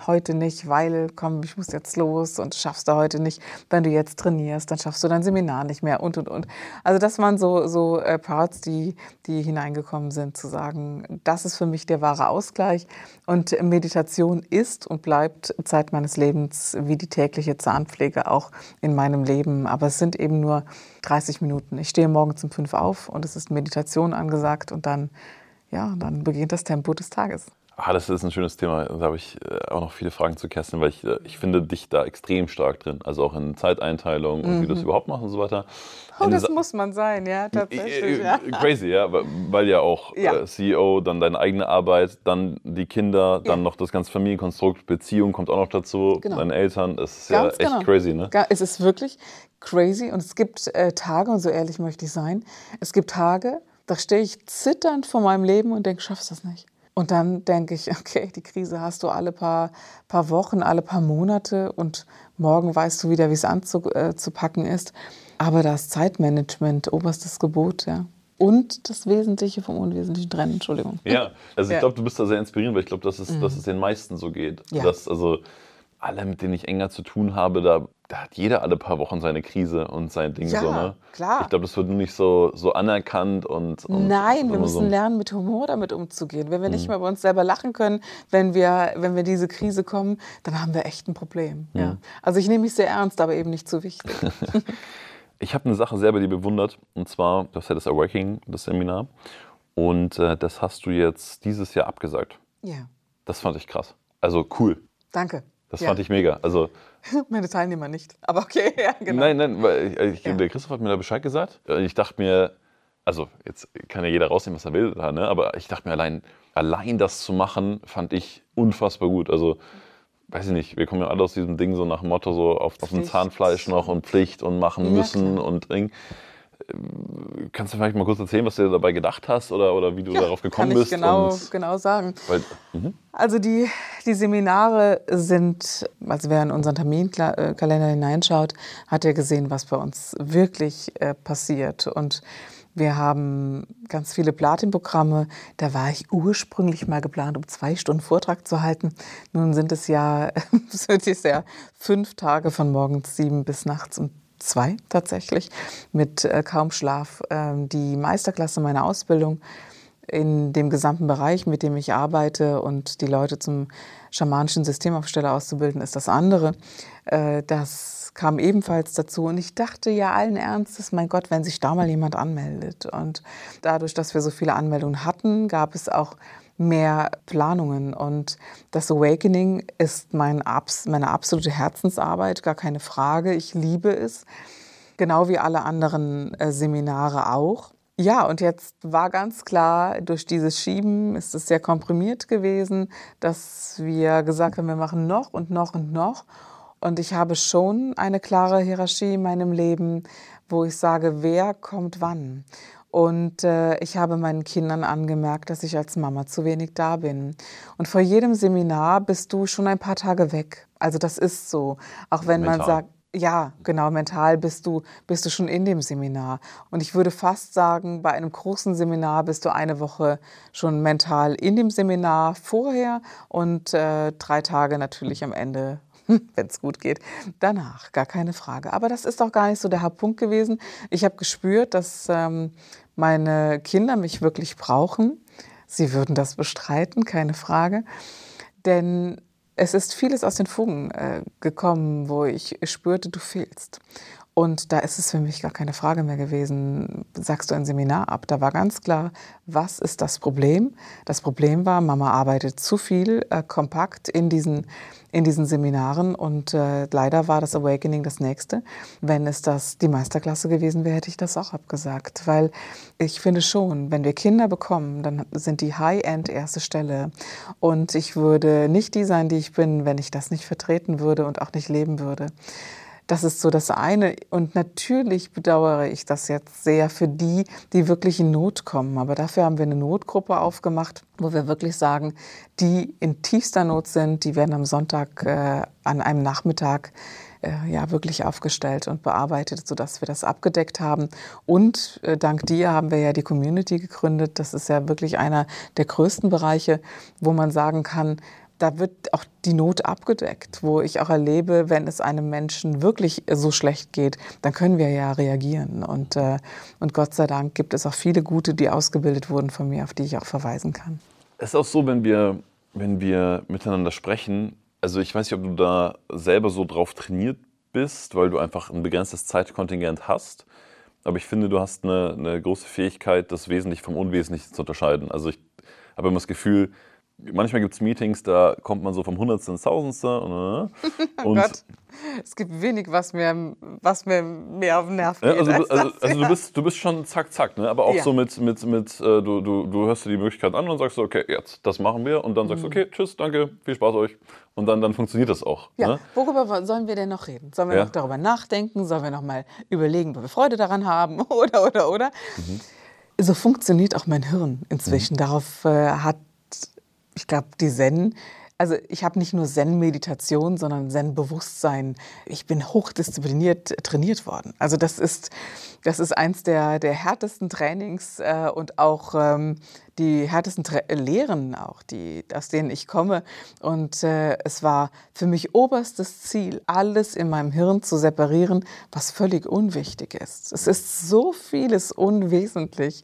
heute nicht, weil, komm, ich muss jetzt los und schaffst du heute nicht. Wenn du jetzt trainierst, dann schaffst du dein Seminar nicht mehr und, und, und. Also das waren so, so äh, Parts, die, die hineingekommen sind, zu sagen, das ist für mich der wahre Ausgleich. Und Meditation ist und bleibt Zeit meines Lebens wie die tägliche Zahnpflege auch in meinem Leben. Aber es sind eben nur 30 Minuten. Ich stehe morgens um fünf auf und es ist Meditation angesagt und dann, ja, dann beginnt das Tempo des Tages. Ah, das ist ein schönes Thema. Da habe ich äh, auch noch viele Fragen zu Kerstin, weil ich, äh, ich finde dich da extrem stark drin. Also auch in Zeiteinteilung und mhm. wie du es überhaupt machst und so weiter. Oh, in das muss man sein, ja, tatsächlich. Ja. Crazy, ja, weil ja auch ja. Äh, CEO, dann deine eigene Arbeit, dann die Kinder, dann ja. noch das ganze Familienkonstrukt, Beziehung kommt auch noch dazu, genau. deine Eltern. Das ist Ganz ja echt genau. crazy, ne? Es ist wirklich crazy und es gibt äh, Tage, und so ehrlich möchte ich sein, es gibt Tage, da stehe ich zitternd vor meinem Leben und denke, schaffst das nicht. Und dann denke ich, okay, die Krise hast du alle paar, paar Wochen, alle paar Monate und morgen weißt du wieder, wie es anzupacken äh, ist. Aber das Zeitmanagement, oberstes Gebot, ja. Und das Wesentliche vom Unwesentlichen trennen, Entschuldigung. Ja, also ich ja. glaube, du bist da sehr inspirierend, weil ich glaube, dass es, mhm. dass es den meisten so geht. Ja. Dass, also alle, mit denen ich enger zu tun habe, da da hat jeder alle paar Wochen seine Krise und sein Ding ja, so, ne? klar. Ich glaube, das wird nur nicht so, so anerkannt und, und Nein, wir müssen so lernen, mit Humor damit umzugehen. Wenn wir nicht mhm. mehr über uns selber lachen können, wenn wir, wenn wir diese Krise kommen, dann haben wir echt ein Problem. Mhm. Ja. Also ich nehme mich sehr ernst, aber eben nicht zu wichtig. ich habe eine Sache sehr bei dir bewundert und zwar, das ist ja das Awakening, das Seminar. Und äh, das hast du jetzt dieses Jahr abgesagt. Ja. Das fand ich krass. Also cool. Danke. Das ja. fand ich mega. Also Meine Teilnehmer nicht. Aber okay, ja, genau. Nein, nein, weil ich, ja. der Christoph hat mir da Bescheid gesagt. Ich dachte mir, also jetzt kann ja jeder rausnehmen, was er will, ne? aber ich dachte mir, allein, allein das zu machen, fand ich unfassbar gut. Also, weiß ich nicht, wir kommen ja alle aus diesem Ding so nach dem Motto, so auf, auf dem Zahnfleisch noch und Pflicht und machen müssen klar. und Ding. Kannst du vielleicht mal kurz erzählen, was du dabei gedacht hast oder, oder wie du ja, darauf gekommen kann ich bist? Genau, genau sagen. Weil, mhm. also die, die Seminare sind, also wer in unseren Terminkalender hineinschaut, hat ja gesehen, was bei uns wirklich äh, passiert. Und wir haben ganz viele Platin-Programme. Da war ich ursprünglich mal geplant, um zwei Stunden Vortrag zu halten. Nun sind es ja, sind es ja fünf Tage von morgens sieben bis nachts um zwei tatsächlich, mit äh, kaum Schlaf. Ähm, die Meisterklasse meiner Ausbildung in dem gesamten Bereich, mit dem ich arbeite und die Leute zum schamanischen Systemaufsteller auszubilden, ist das andere. Äh, das kam ebenfalls dazu und ich dachte ja allen Ernstes, mein Gott, wenn sich da mal jemand anmeldet. Und dadurch, dass wir so viele Anmeldungen hatten, gab es auch mehr Planungen. Und das Awakening ist mein, meine absolute Herzensarbeit, gar keine Frage. Ich liebe es, genau wie alle anderen äh, Seminare auch. Ja, und jetzt war ganz klar, durch dieses Schieben ist es sehr komprimiert gewesen, dass wir gesagt haben, wir machen noch und noch und noch. Und ich habe schon eine klare Hierarchie in meinem Leben, wo ich sage, wer kommt wann. Und äh, ich habe meinen Kindern angemerkt, dass ich als Mama zu wenig da bin. Und vor jedem Seminar bist du schon ein paar Tage weg. Also das ist so. Auch wenn mental. man sagt, ja, genau, mental bist du, bist du schon in dem Seminar. Und ich würde fast sagen, bei einem großen Seminar bist du eine Woche schon mental in dem Seminar vorher und äh, drei Tage natürlich am Ende wenn es gut geht. Danach, gar keine Frage. Aber das ist auch gar nicht so der Hauptpunkt gewesen. Ich habe gespürt, dass ähm, meine Kinder mich wirklich brauchen. Sie würden das bestreiten, keine Frage. Denn es ist vieles aus den Fugen äh, gekommen, wo ich spürte, du fehlst. Und da ist es für mich gar keine Frage mehr gewesen, sagst du ein Seminar ab. Da war ganz klar, was ist das Problem? Das Problem war, Mama arbeitet zu viel äh, kompakt in diesen, in diesen Seminaren und äh, leider war das Awakening das nächste. Wenn es das die Meisterklasse gewesen wäre, hätte ich das auch abgesagt, weil ich finde schon, wenn wir Kinder bekommen, dann sind die High-End erste Stelle und ich würde nicht die sein, die ich bin, wenn ich das nicht vertreten würde und auch nicht leben würde. Das ist so das eine. Und natürlich bedauere ich das jetzt sehr für die, die wirklich in Not kommen. Aber dafür haben wir eine Notgruppe aufgemacht, wo wir wirklich sagen, die in tiefster Not sind, die werden am Sonntag äh, an einem Nachmittag äh, ja wirklich aufgestellt und bearbeitet, sodass wir das abgedeckt haben. Und äh, dank dir haben wir ja die Community gegründet. Das ist ja wirklich einer der größten Bereiche, wo man sagen kann, da wird auch die Not abgedeckt, wo ich auch erlebe, wenn es einem Menschen wirklich so schlecht geht, dann können wir ja reagieren. Und, äh, und Gott sei Dank gibt es auch viele Gute, die ausgebildet wurden von mir, auf die ich auch verweisen kann. Es ist auch so, wenn wir, wenn wir miteinander sprechen, also ich weiß nicht, ob du da selber so drauf trainiert bist, weil du einfach ein begrenztes Zeitkontingent hast. Aber ich finde, du hast eine, eine große Fähigkeit, das Wesentliche vom Unwesentlichen zu unterscheiden. Also ich habe immer das Gefühl, manchmal gibt es Meetings, da kommt man so vom Hundertsten ins Tausendste. Und, äh, oh Gott. Es gibt wenig, was mir, was mir mehr auf den Nerv geht. Ja, also, als also, also du, bist, du bist schon zack, zack, ne? aber auch ja. so mit, mit, mit äh, du, du, du hörst dir die Möglichkeit an und sagst so, okay, jetzt, das machen wir. Und dann sagst du, mhm. okay, tschüss, danke, viel Spaß euch. Und dann, dann funktioniert das auch. Ja, ne? worüber sollen wir denn noch reden? Sollen wir ja. noch darüber nachdenken? Sollen wir noch mal überlegen, wo wir Freude daran haben? Oder, oder, oder? Mhm. So funktioniert auch mein Hirn inzwischen. Mhm. Darauf äh, hat ich glaube, die Zen, also ich habe nicht nur Zen-Meditation, sondern Zen-Bewusstsein. Ich bin hochdiszipliniert trainiert worden. Also das ist, das ist eins der, der härtesten Trainings äh, und auch ähm, die härtesten Tra Lehren auch, die, aus denen ich komme. Und äh, es war für mich oberstes Ziel, alles in meinem Hirn zu separieren, was völlig unwichtig ist. Es ist so vieles unwesentlich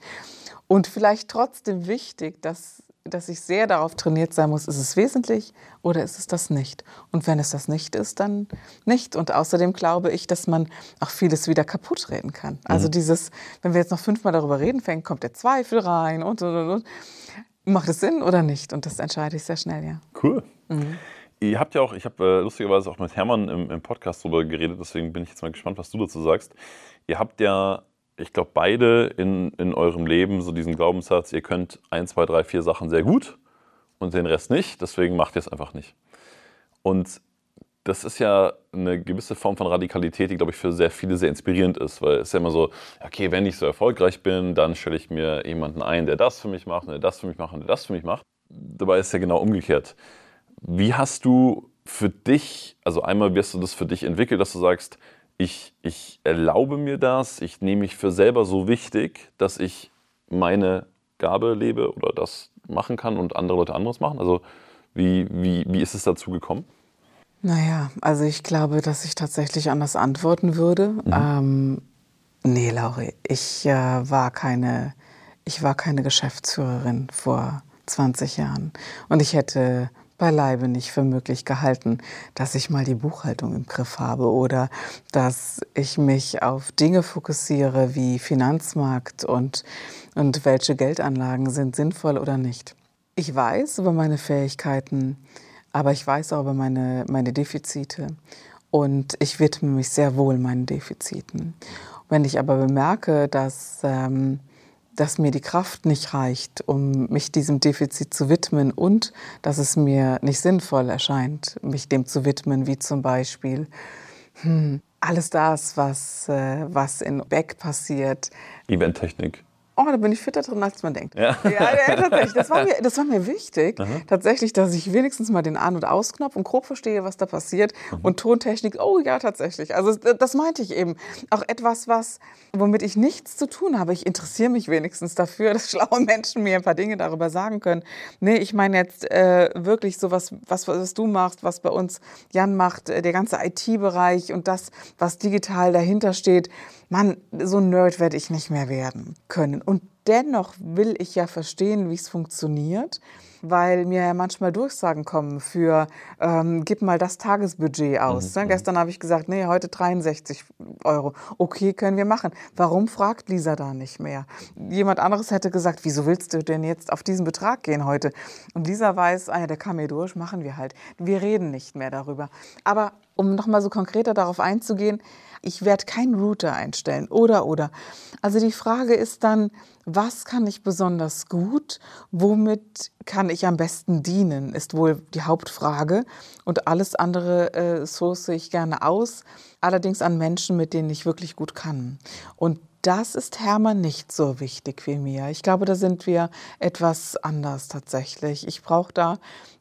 und vielleicht trotzdem wichtig, dass dass ich sehr darauf trainiert sein muss, ist es wesentlich oder ist es das nicht? Und wenn es das nicht ist, dann nicht. Und außerdem glaube ich, dass man auch vieles wieder kaputt reden kann. Also mhm. dieses, wenn wir jetzt noch fünfmal darüber reden fängt, kommt der Zweifel rein und, und, und, und. Macht es Sinn oder nicht? Und das entscheide ich sehr schnell, ja. Cool. Mhm. Ihr habt ja auch, ich habe äh, lustigerweise auch mit Hermann im, im Podcast darüber geredet, deswegen bin ich jetzt mal gespannt, was du dazu sagst. Ihr habt ja ich glaube, beide in, in eurem Leben so diesen Glaubenssatz, ihr könnt ein, zwei, drei, vier Sachen sehr gut und den Rest nicht, deswegen macht ihr es einfach nicht. Und das ist ja eine gewisse Form von Radikalität, die, glaube ich, für sehr viele sehr inspirierend ist. Weil es ist ja immer so, okay, wenn ich so erfolgreich bin, dann stelle ich mir jemanden ein, der das für mich macht, der das für mich macht und der das für mich macht. Dabei ist es ja genau umgekehrt. Wie hast du für dich, also einmal, wie hast du das für dich entwickelt, dass du sagst, ich, ich erlaube mir das, ich nehme mich für selber so wichtig, dass ich meine Gabe lebe oder das machen kann und andere Leute anderes machen? Also wie, wie, wie ist es dazu gekommen? Naja, also ich glaube, dass ich tatsächlich anders antworten würde. Mhm. Ähm, nee, Lauri, ich äh, war keine, ich war keine Geschäftsführerin vor 20 Jahren. Und ich hätte beileibe nicht für möglich gehalten, dass ich mal die Buchhaltung im Griff habe oder dass ich mich auf Dinge fokussiere wie Finanzmarkt und, und welche Geldanlagen sind sinnvoll oder nicht. Ich weiß über meine Fähigkeiten, aber ich weiß auch über meine, meine Defizite und ich widme mich sehr wohl meinen Defiziten. Wenn ich aber bemerke, dass, ähm, dass mir die Kraft nicht reicht, um mich diesem Defizit zu widmen und dass es mir nicht sinnvoll erscheint, mich dem zu widmen, wie zum Beispiel hm, alles das, was, äh, was in Beck passiert. Eventtechnik oh, da bin ich fitter drin, als man denkt. Ja, ja, ja tatsächlich. Das war mir, das war mir wichtig, Aha. tatsächlich, dass ich wenigstens mal den An- und Ausknopf und grob verstehe, was da passiert. Mhm. Und Tontechnik, oh ja, tatsächlich. Also das meinte ich eben. Auch etwas, was, womit ich nichts zu tun habe. Ich interessiere mich wenigstens dafür, dass schlaue Menschen mir ein paar Dinge darüber sagen können. Nee, ich meine jetzt äh, wirklich so was, was, was du machst, was bei uns Jan macht, äh, der ganze IT-Bereich und das, was digital dahinter steht Mann, so ein Nerd werde ich nicht mehr werden können. Und dennoch will ich ja verstehen, wie es funktioniert, weil mir ja manchmal Durchsagen kommen für, ähm, gib mal das Tagesbudget aus. Mhm. Ne? Gestern habe ich gesagt, nee, heute 63 Euro. Okay, können wir machen. Warum fragt Lisa da nicht mehr? Jemand anderes hätte gesagt, wieso willst du denn jetzt auf diesen Betrag gehen heute? Und Lisa weiß, ah ja, der kam mir durch, machen wir halt. Wir reden nicht mehr darüber. Aber um nochmal so konkreter darauf einzugehen, ich werde keinen Router einstellen oder oder. Also die Frage ist dann, was kann ich besonders gut, womit kann ich am besten dienen, ist wohl die Hauptfrage. Und alles andere äh, source ich gerne aus, allerdings an Menschen, mit denen ich wirklich gut kann. Und das ist Hermann nicht so wichtig wie mir. Ich glaube, da sind wir etwas anders tatsächlich. Ich brauche da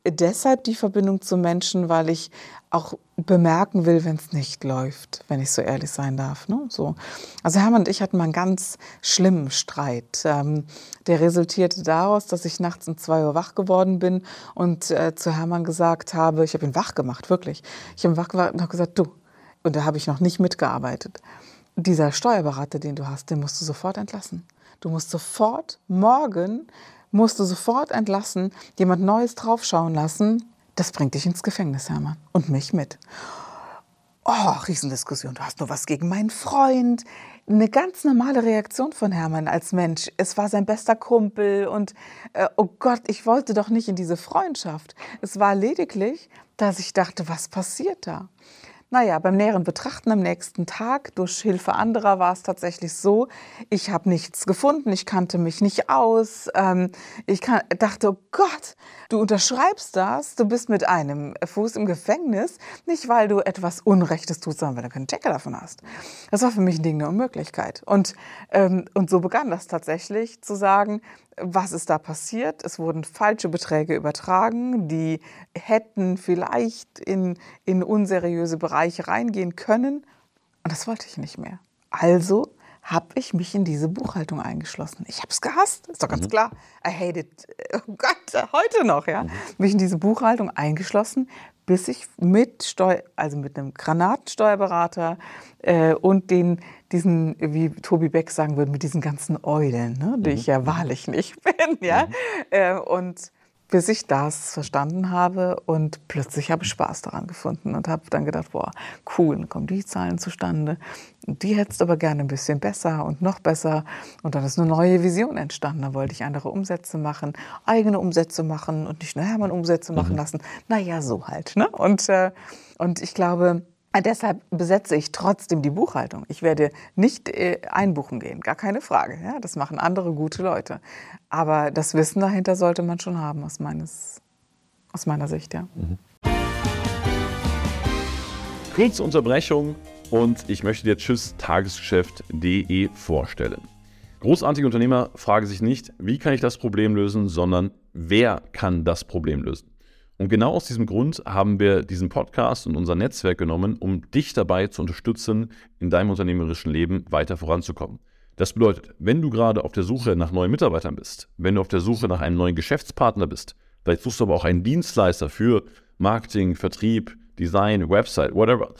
deshalb die Verbindung zu Menschen, weil ich auch bemerken will, wenn es nicht läuft, wenn ich so ehrlich sein darf. Ne? So. Also Hermann und ich hatten mal einen ganz schlimmen Streit. Ähm, der resultierte daraus, dass ich nachts um zwei Uhr wach geworden bin und äh, zu Hermann gesagt habe, ich habe ihn wach gemacht, wirklich. Ich habe ihn wach gemacht und habe gesagt, du, und da habe ich noch nicht mitgearbeitet dieser Steuerberater, den du hast, den musst du sofort entlassen. Du musst sofort, morgen musst du sofort entlassen, jemand Neues draufschauen lassen. Das bringt dich ins Gefängnis, Hermann. Und mich mit. Oh, Riesendiskussion. Du hast nur was gegen meinen Freund. Eine ganz normale Reaktion von Hermann als Mensch. Es war sein bester Kumpel und äh, oh Gott, ich wollte doch nicht in diese Freundschaft. Es war lediglich, dass ich dachte, was passiert da? Naja, beim näheren Betrachten am nächsten Tag durch Hilfe anderer war es tatsächlich so, ich habe nichts gefunden, ich kannte mich nicht aus. Ähm, ich kann, dachte, oh Gott, du unterschreibst das, du bist mit einem Fuß im Gefängnis, nicht weil du etwas Unrechtes tust, sondern weil du keinen Checker davon hast. Das war für mich ein Ding der Unmöglichkeit. Und, ähm, und so begann das tatsächlich zu sagen, was ist da passiert? Es wurden falsche Beträge übertragen, die hätten vielleicht in, in unseriöse Bereiche reingehen können. Und das wollte ich nicht mehr. Also habe ich mich in diese Buchhaltung eingeschlossen. Ich habe es gehasst, ist doch ganz mhm. klar. I hate it. Oh Gott, heute noch, ja. Mhm. Mich in diese Buchhaltung eingeschlossen, bis ich mit Steu also mit einem Granatensteuerberater äh, und den diesen, wie Tobi Beck sagen würde, mit diesen ganzen Eulen, ne, die mhm. ich ja wahrlich nicht bin, ja. Mhm. Äh, und bis ich das verstanden habe und plötzlich habe ich Spaß daran gefunden und habe dann gedacht, boah, cool, dann kommen die Zahlen zustande. Die hättest aber gerne ein bisschen besser und noch besser. Und dann ist eine neue Vision entstanden. Da wollte ich andere Umsätze machen, eigene Umsätze machen und nicht nur Hermann Umsätze machen mhm. lassen. Naja, so halt. Ne? Und, äh, und ich glaube, deshalb besetze ich trotzdem die Buchhaltung. Ich werde nicht äh, einbuchen gehen, gar keine Frage. Ja, das machen andere gute Leute. Aber das Wissen dahinter sollte man schon haben, aus, meines, aus meiner Sicht. Ja. Mhm. Kurze Unterbrechung und ich möchte dir Tschüss Tagesgeschäft.de vorstellen. Großartige Unternehmer fragen sich nicht, wie kann ich das Problem lösen, sondern wer kann das Problem lösen. Und genau aus diesem Grund haben wir diesen Podcast und unser Netzwerk genommen, um dich dabei zu unterstützen, in deinem unternehmerischen Leben weiter voranzukommen. Das bedeutet, wenn du gerade auf der Suche nach neuen Mitarbeitern bist, wenn du auf der Suche nach einem neuen Geschäftspartner bist, vielleicht suchst du aber auch einen Dienstleister für Marketing, Vertrieb, Design, Website, whatever.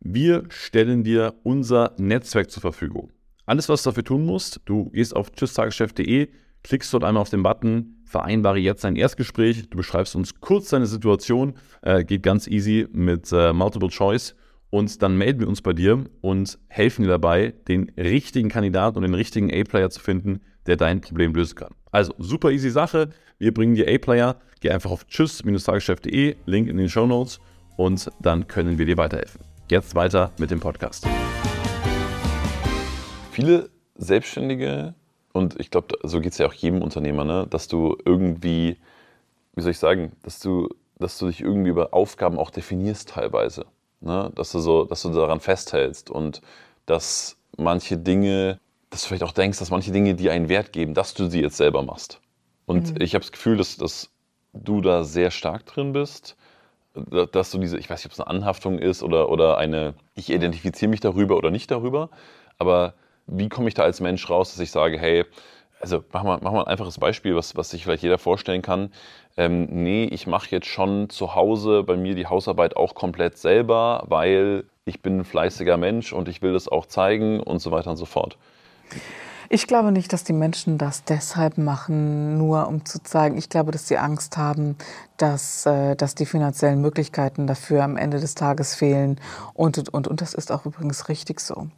Wir stellen dir unser Netzwerk zur Verfügung. Alles, was du dafür tun musst, du gehst auf tschüsstageschef.de, klickst dort einmal auf den Button vereinbare jetzt ein Erstgespräch. Du beschreibst uns kurz deine Situation, äh, geht ganz easy mit äh, Multiple Choice und dann melden wir uns bei dir und helfen dir dabei, den richtigen Kandidaten und den richtigen A-Player zu finden, der dein Problem lösen kann. Also super easy Sache. Wir bringen dir A-Player. Geh einfach auf tschüss-tagesgeschäft.de, Link in den Show Notes und dann können wir dir weiterhelfen. Jetzt weiter mit dem Podcast. Viele Selbstständige und ich glaube, so geht es ja auch jedem Unternehmer, ne? dass du irgendwie, wie soll ich sagen, dass du, dass du dich irgendwie über Aufgaben auch definierst teilweise. Ne? Dass, du so, dass du daran festhältst und dass manche Dinge, dass du vielleicht auch denkst, dass manche Dinge dir einen Wert geben, dass du sie jetzt selber machst. Und mhm. ich habe das Gefühl, dass, dass du da sehr stark drin bist, dass du diese, ich weiß nicht, ob es eine Anhaftung ist oder, oder eine, ich identifiziere mich darüber oder nicht darüber, aber wie komme ich da als Mensch raus, dass ich sage, hey, also mach mal, mach mal ein einfaches Beispiel, was, was sich vielleicht jeder vorstellen kann. Ähm, nee, ich mache jetzt schon zu Hause bei mir die Hausarbeit auch komplett selber, weil ich bin ein fleißiger Mensch und ich will das auch zeigen und so weiter und so fort. Ich glaube nicht, dass die Menschen das deshalb machen, nur um zu zeigen. Ich glaube, dass sie Angst haben, dass, äh, dass die finanziellen Möglichkeiten dafür am Ende des Tages fehlen. Und, und, und. Und das ist auch übrigens richtig so.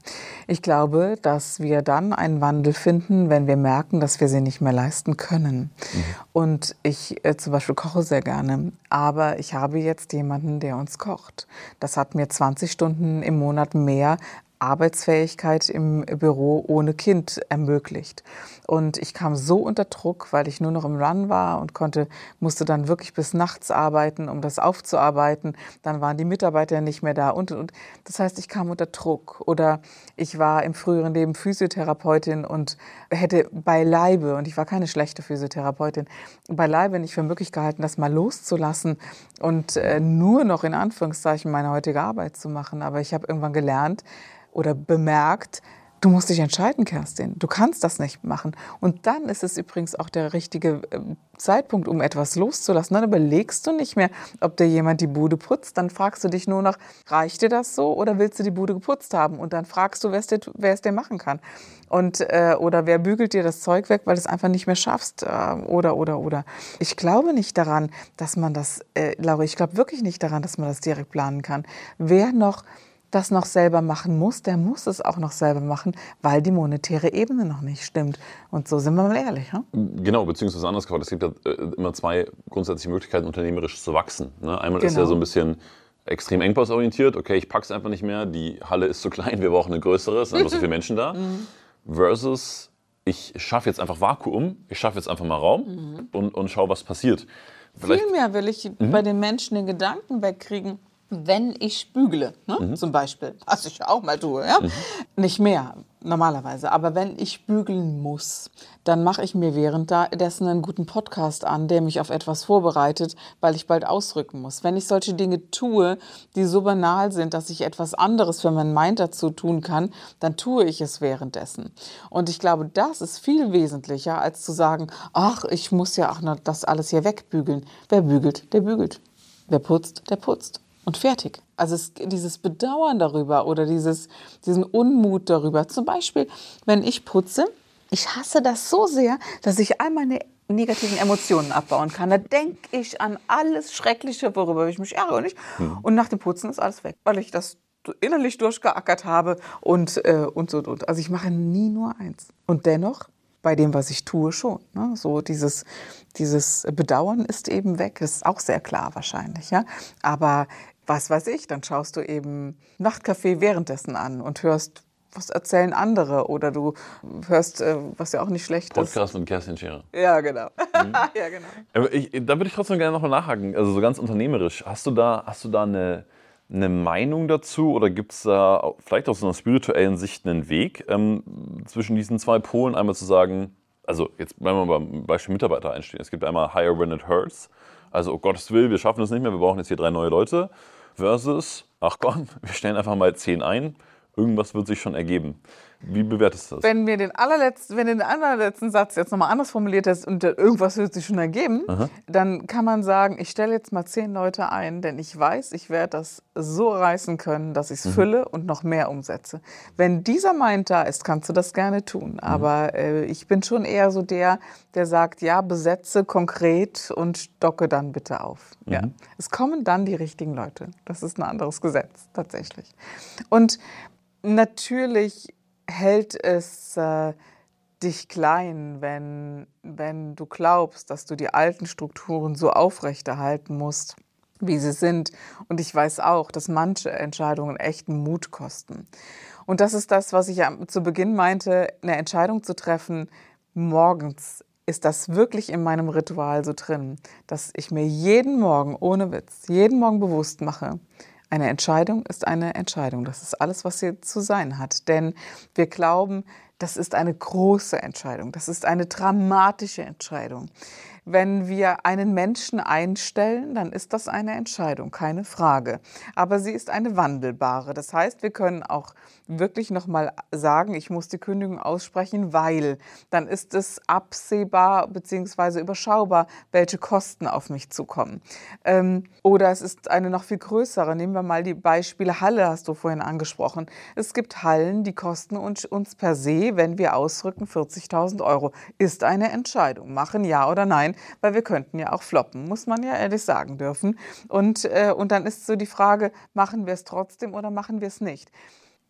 Ich glaube, dass wir dann einen Wandel finden, wenn wir merken, dass wir sie nicht mehr leisten können. Mhm. Und ich äh, zum Beispiel koche sehr gerne. Aber ich habe jetzt jemanden, der uns kocht. Das hat mir 20 Stunden im Monat mehr Arbeitsfähigkeit im Büro ohne Kind ermöglicht. Und ich kam so unter Druck, weil ich nur noch im Run war und konnte, musste dann wirklich bis nachts arbeiten, um das aufzuarbeiten. Dann waren die Mitarbeiter nicht mehr da und, und. Das heißt, ich kam unter Druck. Oder ich war im früheren Leben Physiotherapeutin und hätte beileibe, und ich war keine schlechte Physiotherapeutin, beileibe nicht für möglich gehalten, das mal loszulassen und äh, nur noch in Anführungszeichen meine heutige Arbeit zu machen. Aber ich habe irgendwann gelernt, oder bemerkt, du musst dich entscheiden, Kerstin. Du kannst das nicht machen. Und dann ist es übrigens auch der richtige ähm, Zeitpunkt, um etwas loszulassen. Dann überlegst du nicht mehr, ob dir jemand die Bude putzt. Dann fragst du dich nur noch, reicht dir das so oder willst du die Bude geputzt haben? Und dann fragst du, wer es dir, wer es dir machen kann. Und, äh, oder wer bügelt dir das Zeug weg, weil du es einfach nicht mehr schaffst? Äh, oder, oder, oder. Ich glaube nicht daran, dass man das, äh, Laura, ich glaube wirklich nicht daran, dass man das direkt planen kann. Wer noch das noch selber machen muss, der muss es auch noch selber machen, weil die monetäre Ebene noch nicht stimmt. Und so sind wir mal ehrlich. Ja? Genau, beziehungsweise anders gesagt, es gibt ja äh, immer zwei grundsätzliche Möglichkeiten, unternehmerisch zu wachsen. Ne? Einmal genau. ist ja genau. so ein bisschen extrem engpassorientiert, okay, ich pack's einfach nicht mehr, die Halle ist zu klein, wir brauchen eine größere, es sind einfach so viele Menschen da. Mhm. Versus, ich schaffe jetzt einfach Vakuum, ich schaffe jetzt einfach mal Raum mhm. und, und schau, was passiert. Vielleicht Vielmehr will ich mhm. bei den Menschen den Gedanken wegkriegen, wenn ich bügele, ne? mhm. zum Beispiel, was ich auch mal tue, ja? Mhm. nicht mehr normalerweise, aber wenn ich bügeln muss, dann mache ich mir währenddessen einen guten Podcast an, der mich auf etwas vorbereitet, weil ich bald ausrücken muss. Wenn ich solche Dinge tue, die so banal sind, dass ich etwas anderes für meinen Mind dazu tun kann, dann tue ich es währenddessen. Und ich glaube, das ist viel wesentlicher, als zu sagen, ach, ich muss ja auch noch das alles hier wegbügeln. Wer bügelt, der bügelt. Wer putzt, der putzt und fertig. Also es, dieses Bedauern darüber oder dieses, diesen Unmut darüber. Zum Beispiel, wenn ich putze, ich hasse das so sehr, dass ich all meine negativen Emotionen abbauen kann. Da denke ich an alles Schreckliche, worüber ich mich ärgere. Nicht? Mhm. Und nach dem Putzen ist alles weg, weil ich das innerlich durchgeackert habe und, äh, und so und. Also ich mache nie nur eins. Und dennoch bei dem, was ich tue, schon. Ne? So dieses, dieses Bedauern ist eben weg. Das ist auch sehr klar wahrscheinlich. Ja? Aber was weiß ich, dann schaust du eben Nachtcafé währenddessen an und hörst, was erzählen andere oder du hörst, äh, was ja auch nicht schlecht Podcast ist. Podcast mit Kerstin Scherer. Ja, genau. Mhm. ja, genau. Aber ich, da würde ich trotzdem gerne nochmal nachhaken, also so ganz unternehmerisch. Hast du da, hast du da eine, eine Meinung dazu oder gibt es da vielleicht aus einer spirituellen Sicht einen Weg ähm, zwischen diesen zwei Polen? Einmal zu sagen, also jetzt wenn wir beim Beispiel Mitarbeiter einstehen. Es gibt einmal Higher When It Hurts, also oh Gottes Willen, wir schaffen es nicht mehr, wir brauchen jetzt hier drei neue Leute, versus, ach komm, wir stellen einfach mal zehn ein, irgendwas wird sich schon ergeben. Wie bewertest du das? Wenn mir den allerletzten, wenn du den allerletzten Satz jetzt nochmal anders formuliert hast und irgendwas wird sich schon ergeben, Aha. dann kann man sagen, ich stelle jetzt mal zehn Leute ein, denn ich weiß, ich werde das so reißen können, dass ich es mhm. fülle und noch mehr umsetze. Wenn dieser Mind da ist, kannst du das gerne tun. Mhm. Aber äh, ich bin schon eher so der, der sagt, ja, besetze konkret und stocke dann bitte auf. Mhm. Ja. Es kommen dann die richtigen Leute. Das ist ein anderes Gesetz, tatsächlich. Und natürlich hält es äh, dich klein, wenn, wenn du glaubst, dass du die alten Strukturen so aufrechterhalten musst, wie sie sind. Und ich weiß auch, dass manche Entscheidungen echten Mut kosten. Und das ist das, was ich zu Beginn meinte, eine Entscheidung zu treffen, morgens ist das wirklich in meinem Ritual so drin, dass ich mir jeden Morgen, ohne Witz, jeden Morgen bewusst mache, eine Entscheidung ist eine Entscheidung. Das ist alles, was sie zu sein hat. Denn wir glauben, das ist eine große Entscheidung. Das ist eine dramatische Entscheidung. Wenn wir einen Menschen einstellen, dann ist das eine Entscheidung, keine Frage. Aber sie ist eine wandelbare. Das heißt, wir können auch wirklich nochmal sagen, ich muss die Kündigung aussprechen, weil dann ist es absehbar bzw. überschaubar, welche Kosten auf mich zukommen. Ähm, oder es ist eine noch viel größere. Nehmen wir mal die Beispiele Halle, hast du vorhin angesprochen. Es gibt Hallen, die kosten uns, uns per se, wenn wir ausrücken, 40.000 Euro. Ist eine Entscheidung. Machen ja oder nein weil wir könnten ja auch floppen, muss man ja ehrlich sagen dürfen. Und, äh, und dann ist so die Frage, machen wir es trotzdem oder machen wir es nicht?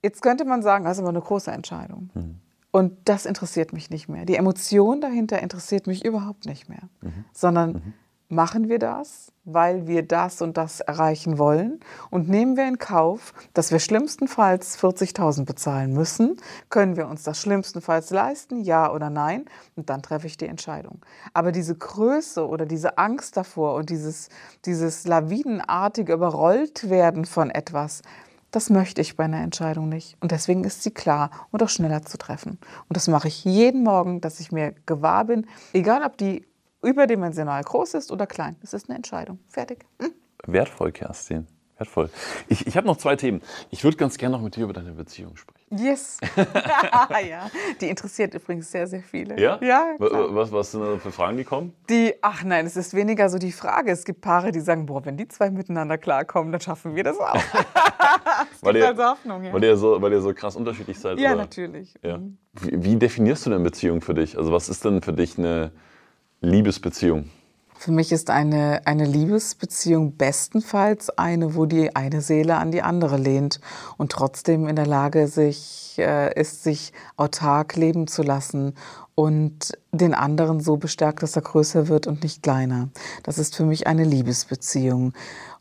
Jetzt könnte man sagen, das ist aber eine große Entscheidung. Mhm. Und das interessiert mich nicht mehr. Die Emotion dahinter interessiert mich überhaupt nicht mehr, mhm. sondern mhm machen wir das, weil wir das und das erreichen wollen und nehmen wir in Kauf, dass wir schlimmstenfalls 40.000 bezahlen müssen, können wir uns das schlimmstenfalls leisten, ja oder nein, und dann treffe ich die Entscheidung. Aber diese Größe oder diese Angst davor und dieses, dieses lawinenartige Überrolltwerden von etwas, das möchte ich bei einer Entscheidung nicht. Und deswegen ist sie klar und auch schneller zu treffen. Und das mache ich jeden Morgen, dass ich mir gewahr bin, egal ob die überdimensional groß ist oder klein. Das ist eine Entscheidung. Fertig. Hm? Wertvoll, Kerstin. Wertvoll. Ich, ich habe noch zwei Themen. Ich würde ganz gerne noch mit dir über deine Beziehung sprechen. Yes. ja, die interessiert übrigens sehr, sehr viele. Ja? Ja. Klar. Was, was sind da für Fragen gekommen? Die, ach nein, es ist weniger so die Frage. Es gibt Paare, die sagen, boah, wenn die zwei miteinander klarkommen, dann schaffen wir das auch. es weil, ihr, also Hoffnung, ja. weil, ihr so, weil ihr so krass unterschiedlich seid? Ja, oder? natürlich. Ja. Mhm. Wie, wie definierst du denn Beziehung für dich? Also was ist denn für dich eine Liebesbeziehung? Für mich ist eine, eine Liebesbeziehung bestenfalls eine, wo die eine Seele an die andere lehnt und trotzdem in der Lage sich, äh, ist, sich autark leben zu lassen und den anderen so bestärkt, dass er größer wird und nicht kleiner. Das ist für mich eine Liebesbeziehung.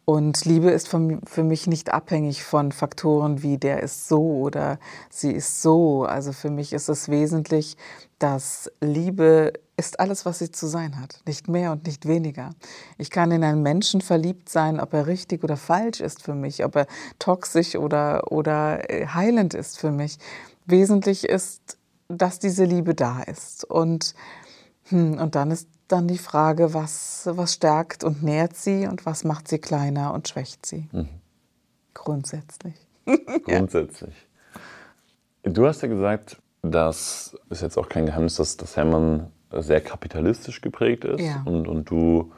Und Liebe ist für mich nicht abhängig von Faktoren wie der ist so oder sie ist so. Also für mich ist es wesentlich, dass Liebe ist alles, was sie zu sein hat, nicht mehr und nicht weniger. Ich kann in einen Menschen verliebt sein, ob er richtig oder falsch ist für mich, ob er toxisch oder, oder äh, heilend ist für mich. Wesentlich ist, dass diese Liebe da ist. Und, hm, und dann ist dann die Frage, was, was stärkt und nährt sie und was macht sie kleiner und schwächt sie. Mhm. Grundsätzlich. Grundsätzlich. ja. Du hast ja gesagt, das ist jetzt auch kein Geheimnis, dass, dass Hermann sehr kapitalistisch geprägt ist ja. und, und du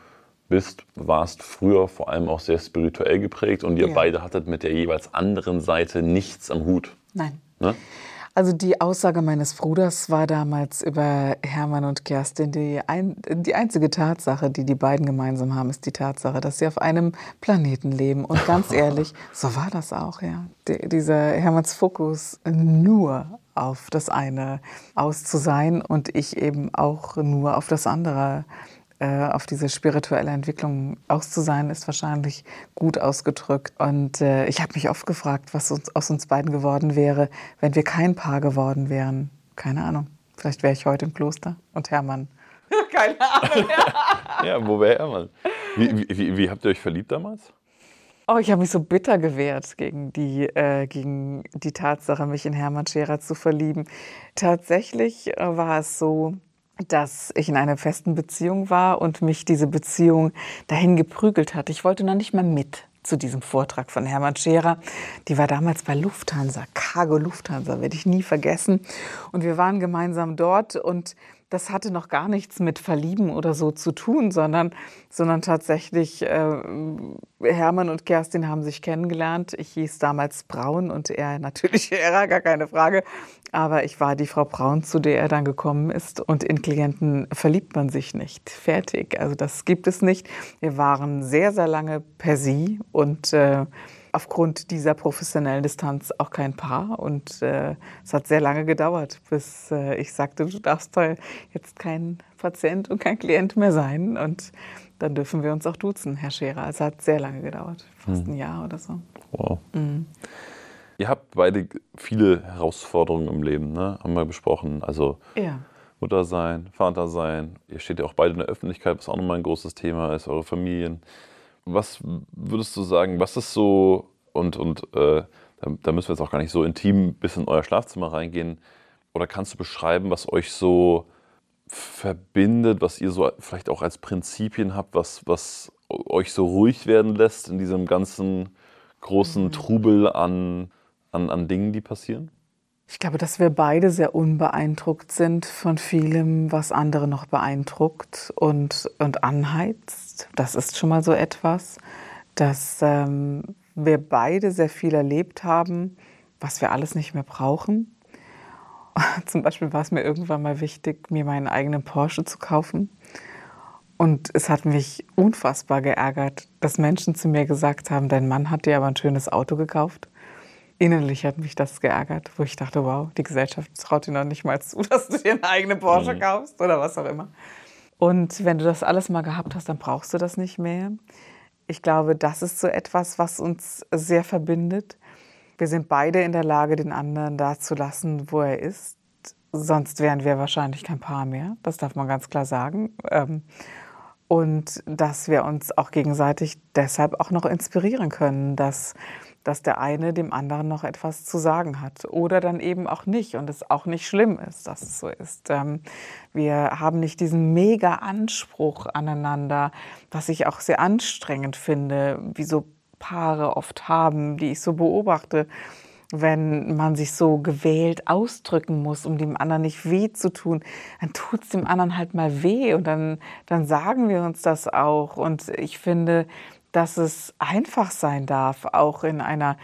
bist, warst früher vor allem auch sehr spirituell geprägt und ihr ja. beide hattet mit der jeweils anderen Seite nichts am Hut. Nein. Ne? Also die Aussage meines Bruders war damals über Hermann und Kerstin, die, ein, die einzige Tatsache, die die beiden gemeinsam haben, ist die Tatsache, dass sie auf einem Planeten leben. Und ganz ehrlich, so war das auch, ja. Die, dieser Hermanns Fokus nur auf das eine aus zu sein und ich eben auch nur auf das andere äh, auf diese spirituelle Entwicklung aus zu sein, ist wahrscheinlich gut ausgedrückt. Und äh, ich habe mich oft gefragt, was uns, aus uns beiden geworden wäre, wenn wir kein Paar geworden wären. Keine Ahnung. Vielleicht wäre ich heute im Kloster und Hermann. Keine Ahnung. ja, wo wäre Hermann? Wie, wie, wie, habt ihr euch verliebt damals? Oh, ich habe mich so bitter gewehrt gegen die, äh, gegen die Tatsache, mich in Hermann Scherer zu verlieben. Tatsächlich äh, war es so, dass ich in einer festen Beziehung war und mich diese Beziehung dahin geprügelt hat. Ich wollte noch nicht mal mit zu diesem Vortrag von Hermann Scherer. Die war damals bei Lufthansa, Cargo Lufthansa, werde ich nie vergessen. Und wir waren gemeinsam dort und das hatte noch gar nichts mit Verlieben oder so zu tun, sondern, sondern tatsächlich, äh, Hermann und Kerstin haben sich kennengelernt. Ich hieß damals Braun und er natürlich Ära, gar keine Frage. Aber ich war die Frau Braun, zu der er dann gekommen ist. Und in Klienten verliebt man sich nicht. Fertig. Also das gibt es nicht. Wir waren sehr, sehr lange per Sie und äh, aufgrund dieser professionellen Distanz auch kein Paar. Und äh, es hat sehr lange gedauert, bis äh, ich sagte, du darfst jetzt kein Patient und kein Klient mehr sein. Und dann dürfen wir uns auch duzen, Herr Scherer. Es hat sehr lange gedauert, fast hm. ein Jahr oder so. Wow. Mhm. Ihr habt beide viele Herausforderungen im Leben, ne? haben wir besprochen. Also ja. Mutter sein, Vater sein. Ihr steht ja auch beide in der Öffentlichkeit, was auch nochmal ein großes Thema ist, eure Familien was würdest du sagen, was ist so, und, und äh, da, müssen wir jetzt auch gar nicht so intim bis in euer Schlafzimmer reingehen, oder kannst du beschreiben, was euch so verbindet, was ihr so vielleicht auch als Prinzipien habt, was, was euch so ruhig werden lässt in diesem ganzen großen mhm. Trubel an, an, an Dingen, die passieren? Ich glaube, dass wir beide sehr unbeeindruckt sind von vielem, was andere noch beeindruckt und, und anheizt. Das ist schon mal so etwas, dass ähm, wir beide sehr viel erlebt haben, was wir alles nicht mehr brauchen. Zum Beispiel war es mir irgendwann mal wichtig, mir meinen eigenen Porsche zu kaufen. Und es hat mich unfassbar geärgert, dass Menschen zu mir gesagt haben, dein Mann hat dir aber ein schönes Auto gekauft innerlich hat mich das geärgert, wo ich dachte, wow, die Gesellschaft traut dir noch nicht mal zu, dass du dir eine eigene Porsche mhm. kaufst oder was auch immer. Und wenn du das alles mal gehabt hast, dann brauchst du das nicht mehr. Ich glaube, das ist so etwas, was uns sehr verbindet. Wir sind beide in der Lage, den anderen da zu lassen, wo er ist. Sonst wären wir wahrscheinlich kein Paar mehr. Das darf man ganz klar sagen. Ähm, und dass wir uns auch gegenseitig deshalb auch noch inspirieren können, dass dass der eine dem anderen noch etwas zu sagen hat oder dann eben auch nicht und es auch nicht schlimm ist, dass es so ist. Ähm, wir haben nicht diesen mega Anspruch aneinander, was ich auch sehr anstrengend finde, wie so Paare oft haben, die ich so beobachte wenn man sich so gewählt ausdrücken muss, um dem anderen nicht weh zu tun, dann tut es dem anderen halt mal weh und dann, dann sagen wir uns das auch. Und ich finde, dass es einfach sein darf, auch in einer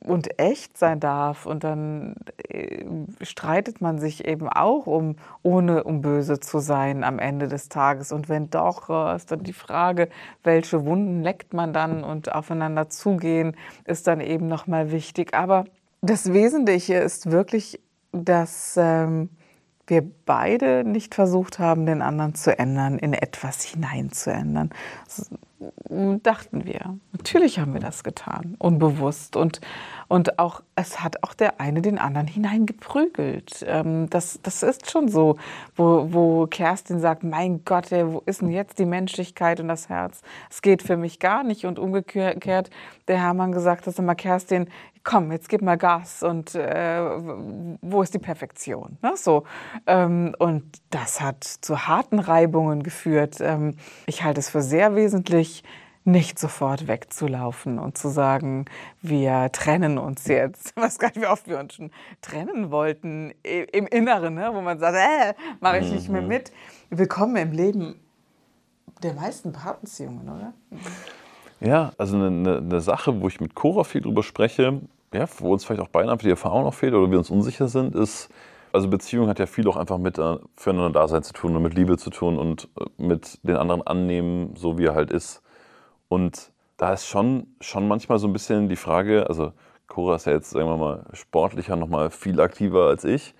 und echt sein darf. Und dann äh, streitet man sich eben auch um, ohne um böse zu sein am Ende des Tages. Und wenn doch, äh, ist dann die Frage, welche Wunden leckt man dann und aufeinander zugehen, ist dann eben nochmal wichtig. Aber das Wesentliche ist wirklich, dass ähm, wir beide nicht versucht haben, den anderen zu ändern, in etwas hinein zu ändern dachten wir. Natürlich haben wir das getan, unbewusst. Und, und auch, es hat auch der eine den anderen hineingeprügelt. Ähm, das, das ist schon so, wo, wo Kerstin sagt, mein Gott, ey, wo ist denn jetzt die Menschlichkeit und das Herz? Es geht für mich gar nicht. Und umgekehrt, der Hermann gesagt hat, immer Kerstin, komm, jetzt gib mal Gas und äh, wo ist die Perfektion? Ne? So. Ähm, und das hat zu harten Reibungen geführt. Ähm, ich halte es für sehr wesentlich, nicht sofort wegzulaufen und zu sagen, wir trennen uns jetzt. Ich weiß gar nicht, wie oft wir uns schon trennen wollten im Inneren, ne? wo man sagt, äh, mache ich nicht mehr mhm. mit. Willkommen im Leben der meisten Paarbeziehungen, oder? Ja, also eine, eine, Sache, wo ich mit Cora viel drüber spreche, ja, wo uns vielleicht auch beinahe die Erfahrung noch fehlt oder wir uns unsicher sind, ist, also Beziehung hat ja viel auch einfach mit äh, füreinander Dasein zu tun und mit Liebe zu tun und äh, mit den anderen annehmen, so wie er halt ist. Und da ist schon, schon manchmal so ein bisschen die Frage, also Cora ist ja jetzt, sagen wir mal, sportlicher, nochmal viel aktiver als ich.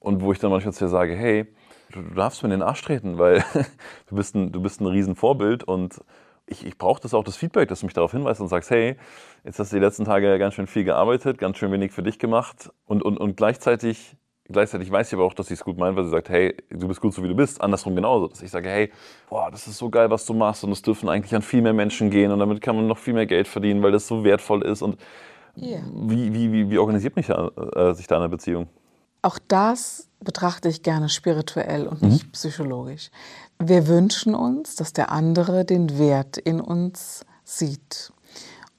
Und wo ich dann manchmal zu ihr sage, hey, du, du darfst mir in den Arsch treten, weil du bist ein, du bist ein Riesenvorbild und ich, ich brauche das auch das Feedback, dass du mich darauf hinweist und sagst, hey, jetzt hast du die letzten Tage ganz schön viel gearbeitet, ganz schön wenig für dich gemacht und, und, und gleichzeitig gleichzeitig weiß sie aber auch, dass sie es gut meint, weil sie sagt, hey, du bist gut so wie du bist. Andersrum genauso. Dass ich sage, hey, boah, das ist so geil, was du machst und es dürfen eigentlich an viel mehr Menschen gehen und damit kann man noch viel mehr Geld verdienen, weil das so wertvoll ist. Und yeah. wie, wie, wie, wie, organisiert mich, äh, sich da eine Beziehung? Auch das betrachte ich gerne spirituell und nicht mhm. psychologisch. Wir wünschen uns, dass der andere den Wert in uns sieht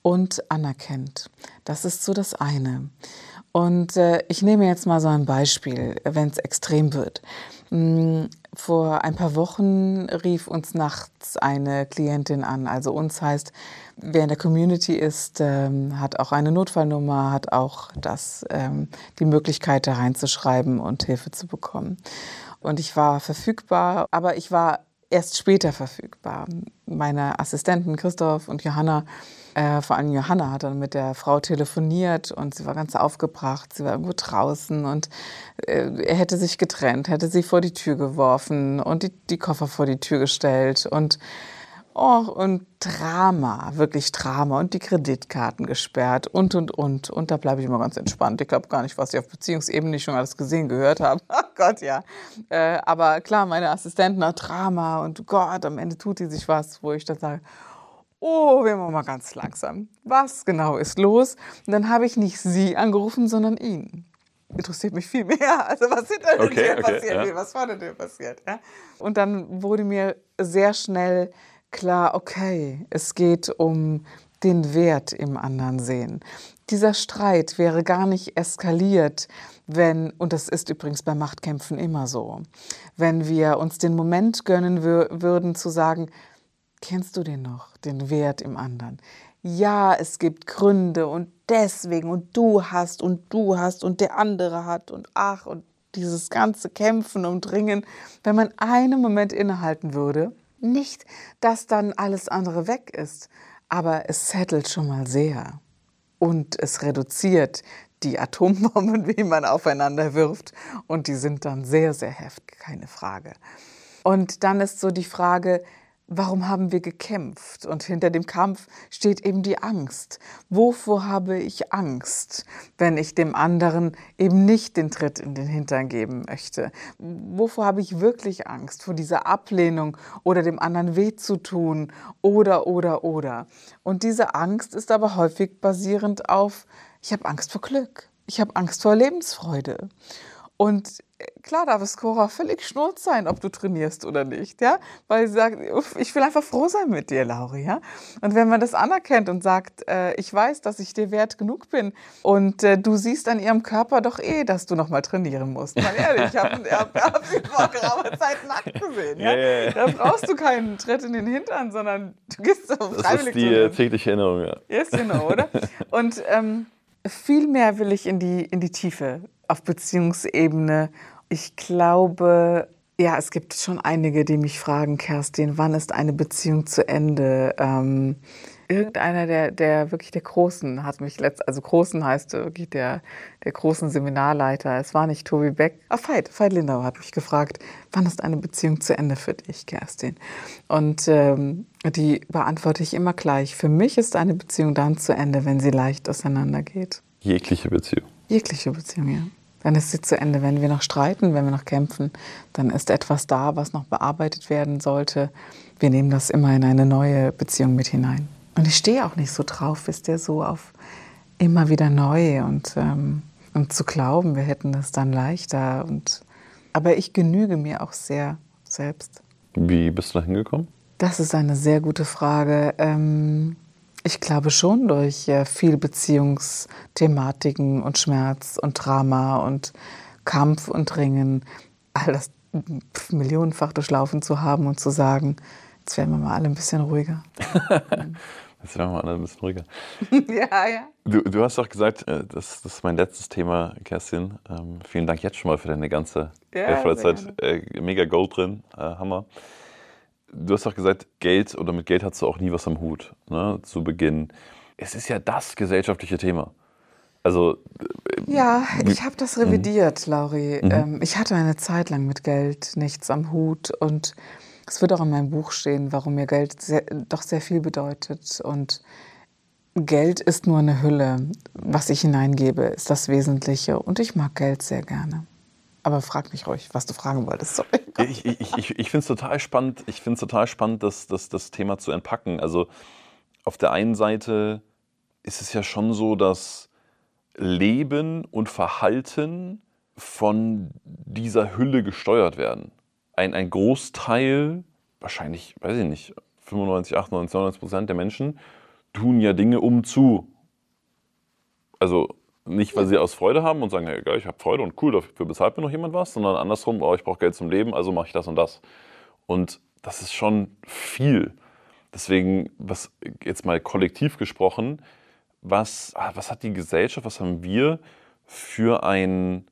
und anerkennt. Das ist so das eine. Und äh, ich nehme jetzt mal so ein Beispiel, wenn es extrem wird. Hm, vor ein paar Wochen rief uns nachts eine Klientin an. Also uns heißt, wer in der Community ist, ähm, hat auch eine Notfallnummer, hat auch das, ähm, die Möglichkeit, da reinzuschreiben und Hilfe zu bekommen. Und ich war verfügbar, aber ich war erst später verfügbar. Meine Assistenten Christoph und Johanna äh, vor allem Johanna hat dann mit der Frau telefoniert und sie war ganz aufgebracht. Sie war irgendwo draußen und äh, er hätte sich getrennt, hätte sie vor die Tür geworfen und die, die Koffer vor die Tür gestellt und Oh, und Drama, wirklich Drama und die Kreditkarten gesperrt und, und, und. Und da bleibe ich immer ganz entspannt. Ich glaube gar nicht, was ich auf Beziehungsebene nicht schon alles gesehen, gehört habe. Ach Gott, ja. Äh, aber klar, meine Assistentin hat Drama und Gott, am Ende tut die sich was, wo ich dann sage, oh, wir machen mal ganz langsam. Was genau ist los? Und dann habe ich nicht sie angerufen, sondern ihn. Interessiert mich viel mehr. Also was hinter okay, dir okay, passiert, ja. was vorne dir passiert. Ja? Und dann wurde mir sehr schnell klar, okay, es geht um den Wert im anderen sehen. Dieser Streit wäre gar nicht eskaliert, wenn, und das ist übrigens bei Machtkämpfen immer so, wenn wir uns den Moment gönnen würden zu sagen, Kennst du den noch, den Wert im anderen? Ja, es gibt Gründe und deswegen und du hast und du hast und der andere hat und ach und dieses ganze Kämpfen und Ringen, wenn man einen Moment innehalten würde, nicht, dass dann alles andere weg ist, aber es settelt schon mal sehr und es reduziert die Atombomben, wie man aufeinander wirft und die sind dann sehr, sehr heftig, keine Frage. Und dann ist so die Frage, Warum haben wir gekämpft? Und hinter dem Kampf steht eben die Angst. Wovor habe ich Angst, wenn ich dem anderen eben nicht den Tritt in den Hintern geben möchte? Wovor habe ich wirklich Angst? Vor dieser Ablehnung oder dem anderen weh zu tun oder, oder, oder. Und diese Angst ist aber häufig basierend auf, ich habe Angst vor Glück. Ich habe Angst vor Lebensfreude. Und klar darf es Cora völlig schnurz sein, ob du trainierst oder nicht, ja, weil sie sagt, ich will einfach froh sein mit dir, Lauri, ja. Und wenn man das anerkennt und sagt, äh, ich weiß, dass ich dir wert genug bin und äh, du siehst an ihrem Körper doch eh, dass du noch mal trainieren musst. Mal ehrlich, ich habe hab, hab sie vor geraumer Zeit nackt gesehen, ja. Da brauchst du keinen Tritt in den Hintern, sondern du gehst so freiwillig. Das ist die äh, tägliche Erinnerung, ja. Yes, genau, oder? Und ähm, viel mehr will ich in die, in die Tiefe auf Beziehungsebene. Ich glaube, ja, es gibt schon einige, die mich fragen, Kerstin, wann ist eine Beziehung zu Ende? Ähm, irgendeiner der, der wirklich der Großen hat mich letzt, also Großen heißt wirklich der, der großen Seminarleiter. Es war nicht Tobi Beck, ah, Veit, Veit Lindau hat mich gefragt, wann ist eine Beziehung zu Ende für dich, Kerstin? Und ähm, die beantworte ich immer gleich. Für mich ist eine Beziehung dann zu Ende, wenn sie leicht auseinandergeht. Jegliche Beziehung. Jegliche Beziehung, ja. Dann ist sie zu Ende. Wenn wir noch streiten, wenn wir noch kämpfen, dann ist etwas da, was noch bearbeitet werden sollte. Wir nehmen das immer in eine neue Beziehung mit hinein. Und ich stehe auch nicht so drauf, wisst ihr, so auf immer wieder neu und, ähm, und zu glauben, wir hätten das dann leichter. Und, aber ich genüge mir auch sehr selbst. Wie bist du da hingekommen? Das ist eine sehr gute Frage. Ähm, ich glaube schon durch äh, viel Beziehungsthematiken und Schmerz und Drama und Kampf und Ringen, all das millionenfach durchlaufen zu haben und zu sagen, jetzt werden wir mal alle ein bisschen ruhiger. jetzt werden wir mal alle ein bisschen ruhiger. ja, ja. Du, du hast auch gesagt, äh, das, das ist mein letztes Thema, Kerstin. Ähm, vielen Dank jetzt schon mal für deine ganze ja, Zeit. Äh, mega Gold drin, äh, Hammer du hast auch gesagt, Geld oder mit Geld hast du auch nie was am Hut ne, zu Beginn. Es ist ja das gesellschaftliche Thema. Also, äh, ja, ich habe das revidiert, mhm. Lauri. Mhm. Ähm, ich hatte eine Zeit lang mit Geld nichts am Hut und es wird auch in meinem Buch stehen, warum mir Geld sehr, doch sehr viel bedeutet. Und Geld ist nur eine Hülle. Was ich hineingebe, ist das Wesentliche. Und ich mag Geld sehr gerne. Aber frag mich ruhig, was du fragen wolltest. Sorry. Ich, ich, ich, ich finde es total spannend, ich finde total spannend, das, das, das Thema zu entpacken. Also auf der einen Seite ist es ja schon so, dass Leben und Verhalten von dieser Hülle gesteuert werden. Ein, ein Großteil, wahrscheinlich, weiß ich nicht, 95, 98, 99 Prozent der Menschen tun ja Dinge um zu. Also nicht, weil sie aus Freude haben und sagen, hey, geil, ich habe Freude und cool, dafür bezahlt mir noch jemand was, sondern andersrum, oh, ich brauche Geld zum Leben, also mache ich das und das. Und das ist schon viel. Deswegen, was jetzt mal kollektiv gesprochen, was, ah, was hat die Gesellschaft, was haben wir für ein,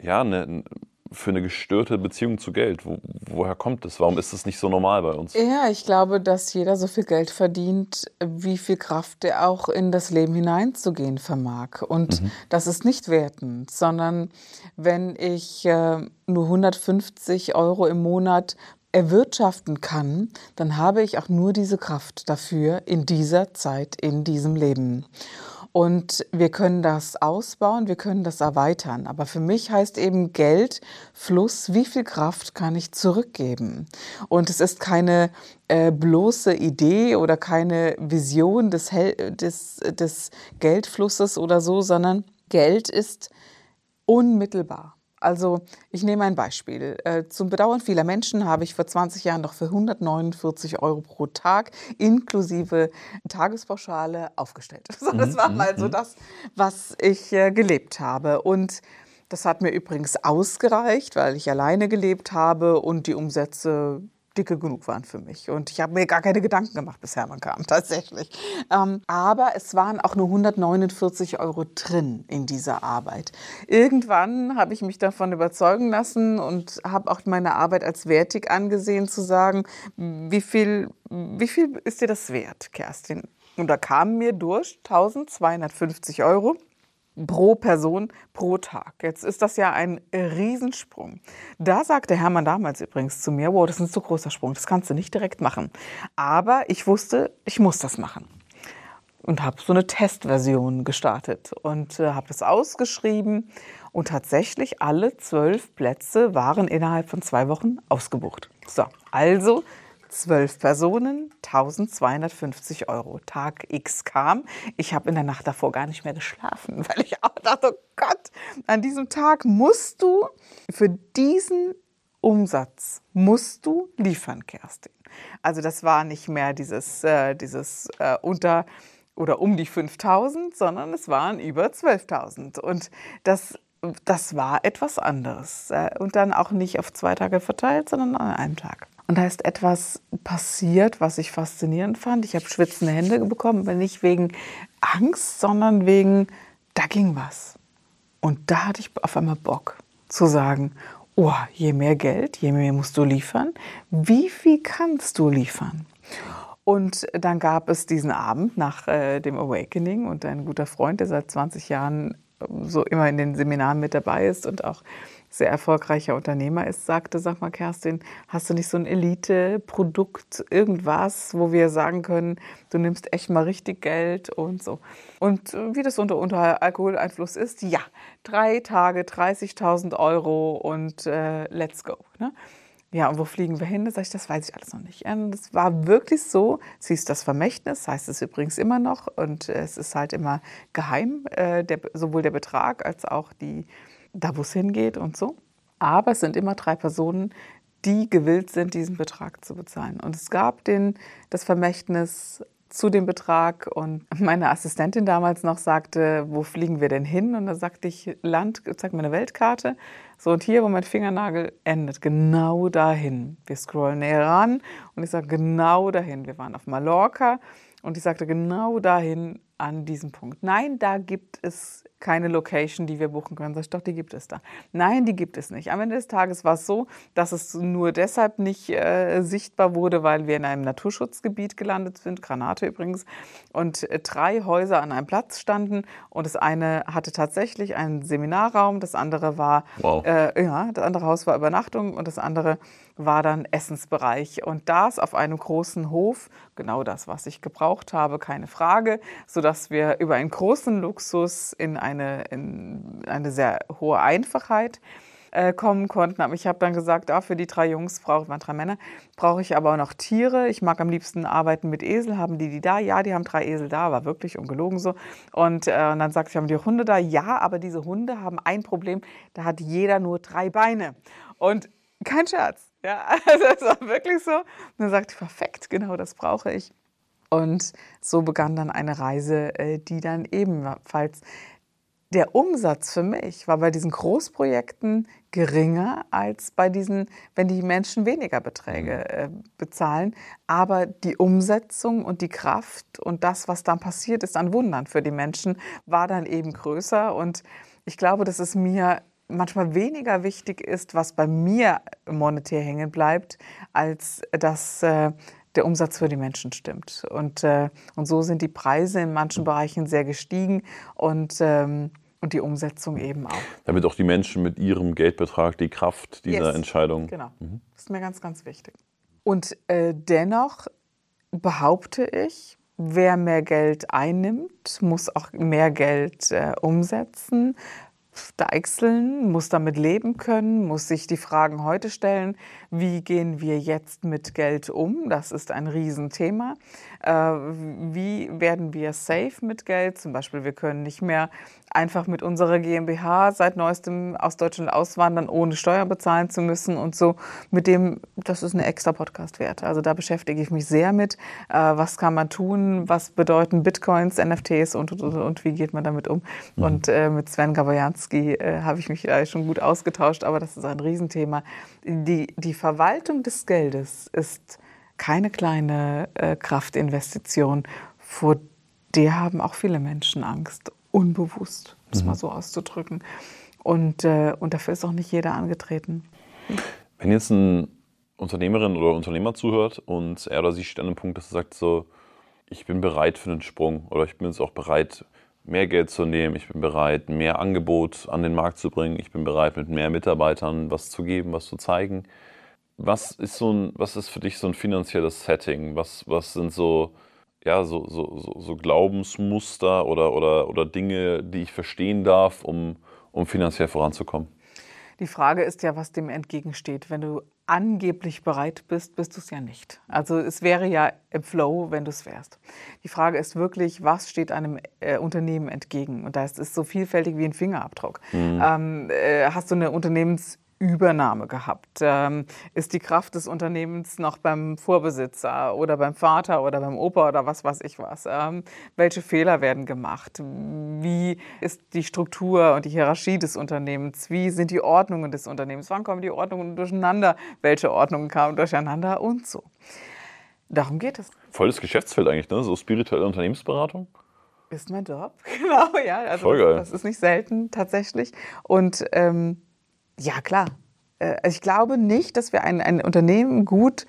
ja, eine, für eine gestörte Beziehung zu Geld? Wo, woher kommt das? Warum ist das nicht so normal bei uns? Ja, ich glaube, dass jeder so viel Geld verdient, wie viel Kraft er auch in das Leben hineinzugehen vermag. Und mhm. das ist nicht wertend, sondern wenn ich äh, nur 150 Euro im Monat erwirtschaften kann, dann habe ich auch nur diese Kraft dafür in dieser Zeit, in diesem Leben. Und wir können das ausbauen, wir können das erweitern. Aber für mich heißt eben Geld, Fluss, wie viel Kraft kann ich zurückgeben? Und es ist keine äh, bloße Idee oder keine Vision des, des, des Geldflusses oder so, sondern Geld ist unmittelbar. Also ich nehme ein Beispiel. Äh, zum Bedauern vieler Menschen habe ich vor 20 Jahren noch für 149 Euro pro Tag inklusive Tagespauschale aufgestellt. das war mhm, mal so mhm. das, was ich äh, gelebt habe. Und das hat mir übrigens ausgereicht, weil ich alleine gelebt habe und die Umsätze dicke genug waren für mich. Und ich habe mir gar keine Gedanken gemacht, bis Hermann kam, tatsächlich. Ähm, aber es waren auch nur 149 Euro drin in dieser Arbeit. Irgendwann habe ich mich davon überzeugen lassen und habe auch meine Arbeit als wertig angesehen, zu sagen, wie viel, wie viel ist dir das wert, Kerstin? Und da kamen mir durch 1250 Euro pro Person pro Tag. Jetzt ist das ja ein Riesensprung. Da sagte Hermann damals übrigens zu mir, wow, das ist ein zu großer Sprung, das kannst du nicht direkt machen. Aber ich wusste, ich muss das machen. Und habe so eine Testversion gestartet und äh, habe das ausgeschrieben. Und tatsächlich alle zwölf Plätze waren innerhalb von zwei Wochen ausgebucht. So, also zwölf Personen, 1250 Euro. Tag X kam. Ich habe in der Nacht davor gar nicht mehr geschlafen, weil ich auch dachte, oh Gott, an diesem Tag musst du für diesen Umsatz musst du liefern, Kerstin. Also das war nicht mehr dieses, äh, dieses äh, unter oder um die 5000, sondern es waren über 12.000. Und das, das war etwas anderes. Äh, und dann auch nicht auf zwei Tage verteilt, sondern an einem Tag. Und da ist etwas passiert, was ich faszinierend fand. Ich habe schwitzende Hände bekommen, aber nicht wegen Angst, sondern wegen, da ging was. Und da hatte ich auf einmal Bock zu sagen, oh, je mehr Geld, je mehr musst du liefern. Wie viel kannst du liefern? Und dann gab es diesen Abend nach äh, dem Awakening und ein guter Freund, der seit 20 Jahren so immer in den Seminaren mit dabei ist und auch sehr erfolgreicher Unternehmer ist, sagte, sag mal Kerstin, hast du nicht so ein Elite-Produkt, irgendwas, wo wir sagen können, du nimmst echt mal richtig Geld und so. Und äh, wie das unter, unter Alkoholeinfluss ist, ja, drei Tage, 30.000 Euro und äh, let's go. Ne? Ja, und wo fliegen wir hin? Da sage ich, das weiß ich alles noch nicht. Und es war wirklich so, sie ist das Vermächtnis, heißt es übrigens immer noch. Und es ist halt immer geheim, äh, der, sowohl der Betrag als auch die, da wo es hingeht und so. Aber es sind immer drei Personen, die gewillt sind, diesen Betrag zu bezahlen. Und es gab den, das Vermächtnis zu dem Betrag und meine Assistentin damals noch sagte, wo fliegen wir denn hin? Und da sagte ich, Land, zeig mir eine Weltkarte. So, und hier, wo mein Fingernagel endet, genau dahin. Wir scrollen näher ran und ich sage, genau dahin. Wir waren auf Mallorca und ich sagte, genau dahin an diesem Punkt. Nein, da gibt es keine Location, die wir buchen können. Sag ich, doch, die gibt es da. Nein, die gibt es nicht. Am Ende des Tages war es so, dass es nur deshalb nicht äh, sichtbar wurde, weil wir in einem Naturschutzgebiet gelandet sind, Granate übrigens, und äh, drei Häuser an einem Platz standen. Und das eine hatte tatsächlich einen Seminarraum, das andere war, wow. äh, ja, das andere Haus war Übernachtung und das andere war dann Essensbereich. Und das auf einem großen Hof, genau das, was ich gebraucht habe, keine Frage, sodass wir über einen großen Luxus in eine, in eine sehr hohe Einfachheit äh, kommen konnten. Aber ich habe dann gesagt, ah, für die drei Jungs brauche man drei Männer, brauche ich aber auch noch Tiere. Ich mag am liebsten arbeiten mit Esel. Haben die die da? Ja, die haben drei Esel da, war wirklich ungelogen so. Und, äh, und dann sagte ich, haben die Hunde da? Ja, aber diese Hunde haben ein Problem, da hat jeder nur drei Beine. Und kein Scherz. Ja, also es war wirklich so. Und dann sagte ich, perfekt, genau das brauche ich. Und so begann dann eine Reise, äh, die dann ebenfalls der Umsatz für mich war bei diesen Großprojekten geringer als bei diesen, wenn die Menschen weniger Beträge mhm. äh, bezahlen. Aber die Umsetzung und die Kraft und das, was dann passiert ist an Wundern für die Menschen, war dann eben größer. Und ich glaube, dass es mir manchmal weniger wichtig ist, was bei mir monetär hängen bleibt, als dass äh, der Umsatz für die Menschen stimmt. Und, äh, und so sind die Preise in manchen Bereichen sehr gestiegen und, ähm, und die Umsetzung eben auch. Damit auch die Menschen mit ihrem Geldbetrag die Kraft dieser yes. Entscheidung. Genau, mhm. das ist mir ganz, ganz wichtig. Und äh, dennoch behaupte ich, wer mehr Geld einnimmt, muss auch mehr Geld äh, umsetzen deichseln, muss damit leben können, muss sich die Fragen heute stellen, wie gehen wir jetzt mit Geld um? Das ist ein Riesenthema. Äh, wie werden wir safe mit Geld? Zum Beispiel, wir können nicht mehr einfach mit unserer GmbH seit neuestem aus Deutschland auswandern, ohne Steuer bezahlen zu müssen und so. Mit dem, das ist eine extra Podcast wert. Also da beschäftige ich mich sehr mit. Äh, was kann man tun? Was bedeuten Bitcoins, NFTs und, und, und, und wie geht man damit um? Mhm. Und äh, mit Sven Gabojanski äh, habe ich mich äh, schon gut ausgetauscht, aber das ist ein Riesenthema. Die, die Verwaltung des Geldes ist keine kleine äh, Kraftinvestition. Vor der haben auch viele Menschen Angst unbewusst, um es mhm. mal so auszudrücken. Und, äh, und dafür ist auch nicht jeder angetreten. Wenn jetzt ein Unternehmerin oder Unternehmer zuhört und er oder sie steht an einem Punkt, dass er sagt so, ich bin bereit für einen Sprung oder ich bin jetzt auch bereit, mehr Geld zu nehmen, ich bin bereit, mehr Angebot an den Markt zu bringen, ich bin bereit, mit mehr Mitarbeitern was zu geben, was zu zeigen. Was ist, so ein, was ist für dich so ein finanzielles Setting? Was, was sind so ja, so, so, so, so Glaubensmuster oder, oder, oder Dinge, die ich verstehen darf, um, um finanziell voranzukommen? Die Frage ist ja, was dem entgegensteht. Wenn du angeblich bereit bist, bist du es ja nicht. Also es wäre ja im Flow, wenn du es wärst. Die Frage ist wirklich, was steht einem äh, Unternehmen entgegen? Und das ist so vielfältig wie ein Fingerabdruck. Mhm. Ähm, äh, hast du eine Unternehmens Übernahme gehabt? Ähm, ist die Kraft des Unternehmens noch beim Vorbesitzer oder beim Vater oder beim Opa oder was weiß ich was? Ähm, welche Fehler werden gemacht? Wie ist die Struktur und die Hierarchie des Unternehmens? Wie sind die Ordnungen des Unternehmens? Wann kommen die Ordnungen durcheinander? Welche Ordnungen kamen durcheinander und so? Darum geht es. Volles Geschäftsfeld eigentlich, ne? So spirituelle Unternehmensberatung. Ist mein Job, genau, ja. Also Voll geil. Das, das ist nicht selten tatsächlich. Und ähm, ja, klar. Äh, also ich glaube nicht, dass wir ein, ein Unternehmen gut